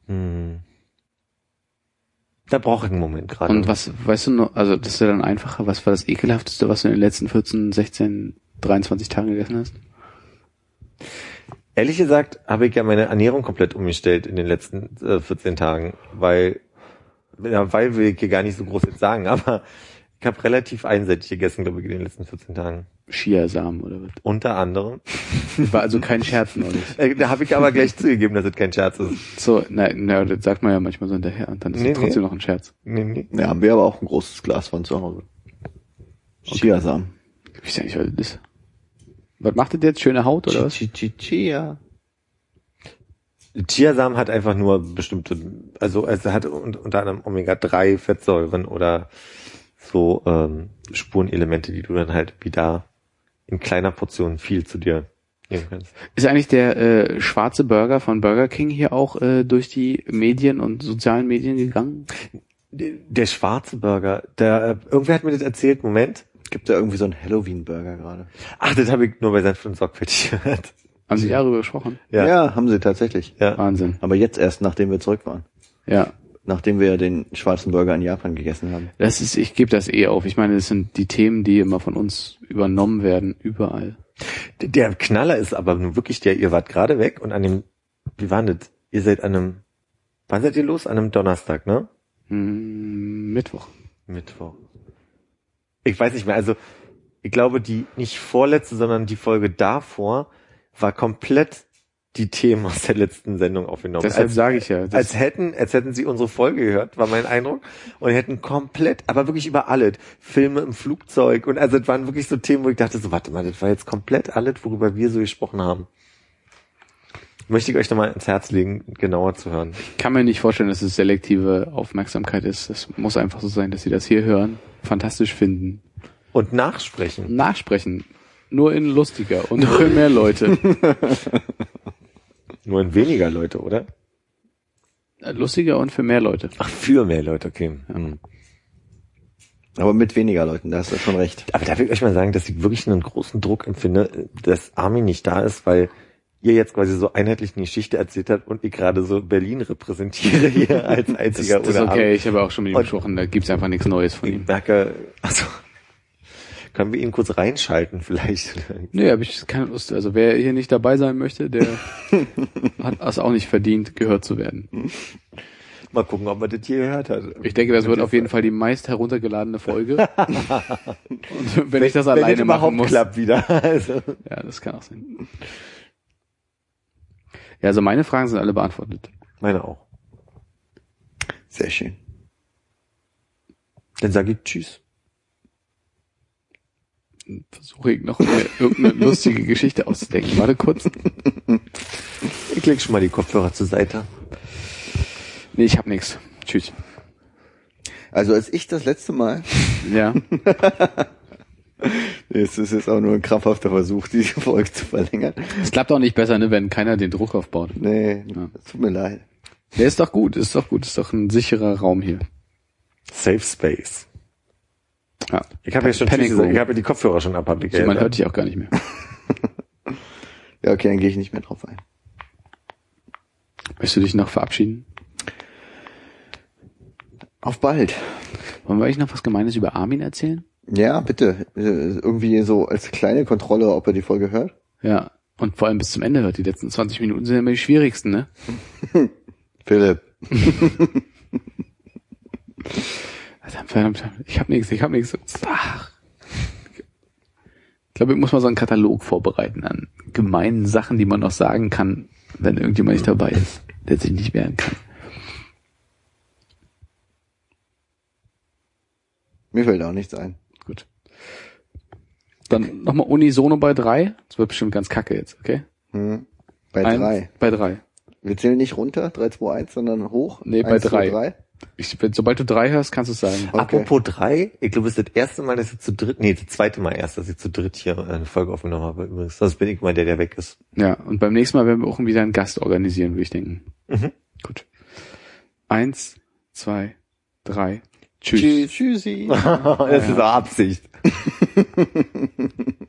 Hm. Da brauche ich einen Moment gerade. Und was, weißt du noch, also das ist ja dann einfacher, was war das ekelhafteste, was du in den letzten 14, 16, 23 Tagen gegessen hast? Ehrlich gesagt habe ich ja meine Ernährung komplett umgestellt in den letzten äh, 14 Tagen, weil, ja, weil will ich hier gar nicht so groß jetzt sagen, aber ich habe relativ einseitig gegessen, glaube ich, in den letzten 14 Tagen. Chiasamen oder was? Unter anderem. War also kein Scherz neulich. Äh, da habe ich aber gleich zugegeben, dass es kein Scherz ist. So, na, na, das sagt man ja manchmal so hinterher und dann ist Nee, es trotzdem nee. noch ein Scherz. Nee, nee. Ja, haben wir aber auch ein großes Glas von zu Hause. Chiasamen. Ich weiß ja nicht, was das ist. Was macht das jetzt? Schöne Haut oder was? Chi- chi- Chia. Chiasamen hat einfach nur bestimmte, also es hat un- unter anderem Omega-3 Fettsäuren oder so ähm, Spurenelemente, die du dann halt wieder in kleiner Portion viel zu dir nehmen kannst. Ist eigentlich der äh, schwarze Burger von Burger King hier auch äh, durch die Medien und sozialen Medien gegangen? Der, der schwarze Burger, der, äh, irgendwer hat mir das erzählt, Moment. Gibt da irgendwie so einen Halloween-Burger gerade? Ach, das habe ich nur bei Senf und Sorgfältig gehört. Haben Sie darüber gesprochen? Ja. Ja. haben sie tatsächlich. Ja. Wahnsinn. Aber jetzt erst, nachdem wir zurück waren. Ja. Nachdem wir den schwarzen Burger in Japan gegessen haben. Das ist, ich gebe das eh auf. Ich meine, das sind die Themen, die immer von uns übernommen werden, überall. Der- Der Knaller ist aber nun wirklich der, ihr wart gerade weg und an dem, wie war das? Ihr seid an einem, wann seid ihr los? An einem Donnerstag, ne? Hm, Mittwoch. Mittwoch. Ich weiß nicht mehr, also ich glaube, die nicht vorletzte, sondern die Folge davor war komplett die Themen aus der letzten Sendung aufgenommen. Deshalb sage ich ja. Als hätten, als hätten sie unsere Folge gehört, war mein Eindruck. Und hätten komplett, aber wirklich über alles. Filme im Flugzeug und also es waren wirklich so Themen, wo ich dachte so, warte mal, das war jetzt komplett alles, worüber wir so gesprochen haben. Möchte ich euch nochmal ins Herz legen, genauer zu hören. kann mir nicht vorstellen, dass es selektive Aufmerksamkeit ist. Es muss einfach so sein, dass sie das hier hören, fantastisch finden, Und nachsprechen. nachsprechen. Nur in lustiger und für mehr Leute. Nur in weniger Leute, oder? Lustiger und für mehr Leute. Ach, für mehr Leute, okay. Hm. Aber mit weniger Leuten, da hast du schon recht. Aber da will ich euch mal sagen, dass ich wirklich einen großen Druck empfinde, dass Armin nicht da ist, weil ihr jetzt quasi so einheitlich eine Geschichte erzählt habt und ich gerade so Berlin repräsentiere hier als Das, einziger das ist oder okay, ich habe auch schon mit ihm gesprochen, da gibt's einfach nichts Neues von Ich ihm. merke, also können wir ihn kurz reinschalten vielleicht? Nee, habe ich keine Lust. Also wer hier nicht dabei sein möchte, der hat es auch nicht verdient, gehört zu werden. Mal gucken, ob man das hier gehört hat. Ich denke, das wird auf jeden Fall die meist heruntergeladene Folge. Und wenn ich das Wenn alleine machen muss. klappt wieder. Also. Ja, das kann auch sein. Ja, also meine Fragen sind alle beantwortet. Meine auch. Sehr schön. Dann sage ich Tschüss. Versuche ich noch eine, irgendeine lustige Geschichte auszudenken. Warte kurz. Ich leg schon mal die Kopfhörer zur Seite. Nee, ich hab nix. Tschüss. Also als ich das letzte Mal, Ja. es ist jetzt auch nur ein krampfhafter Versuch, diese Folge zu verlängern. Es klappt auch nicht besser, ne, wenn keiner den Druck aufbaut. Nee, Ja. es tut mir leid. Der ist doch gut, ist doch gut, ist doch ein sicherer Raum hier. Safe Space. Ja. Ich habe ja schon Panic. Room. Ich habe die Kopfhörer schon ab, hab ich ja Man hört dich auch gar nicht mehr. Ja, okay, dann gehe ich nicht mehr drauf ein. Möchtest du dich noch verabschieden? Auf bald. Wollen wir euch noch was Gemeines über Armin erzählen? Ja, bitte. Äh, Irgendwie so als kleine Kontrolle, ob er die Folge hört. Ja. Und vor allem bis zum Ende hört. Die letzten 20 Minuten sind immer die schwierigsten, ne? Philipp. Verdammt, verdammt. Ich hab nichts, ich hab nichts. Ach. Ich glaube, ich muss mal so einen Katalog vorbereiten an gemeinen Sachen, die man noch sagen kann, wenn irgendjemand nicht dabei ist, der sich nicht wehren kann. Mir fällt auch nichts ein. Gut. Dann nochmal unisono bei drei. Das wird bestimmt ganz kacke jetzt, okay? Hm. Bei Eins, drei. Bei drei. Wir zählen nicht runter, 3, 2, 1, sondern hoch. Nee, bei Eins, drei. zwei, drei. Ich, sobald du drei hörst, kannst du es sagen. Apropos drei, ich glaube, es ist das erste Mal, dass ich zu dritt, nee, das zweite Mal erst, dass ich zu dritt hier eine Folge aufgenommen habe übrigens. Sonst bin ich mal der, der weg ist. Ja, und beim nächsten Mal werden wir auch wieder einen Gast organisieren, würde ich denken. Mhm. Gut. Eins, zwei, drei. Tschüss. Tschüss. Tschüssi. das ist Absicht.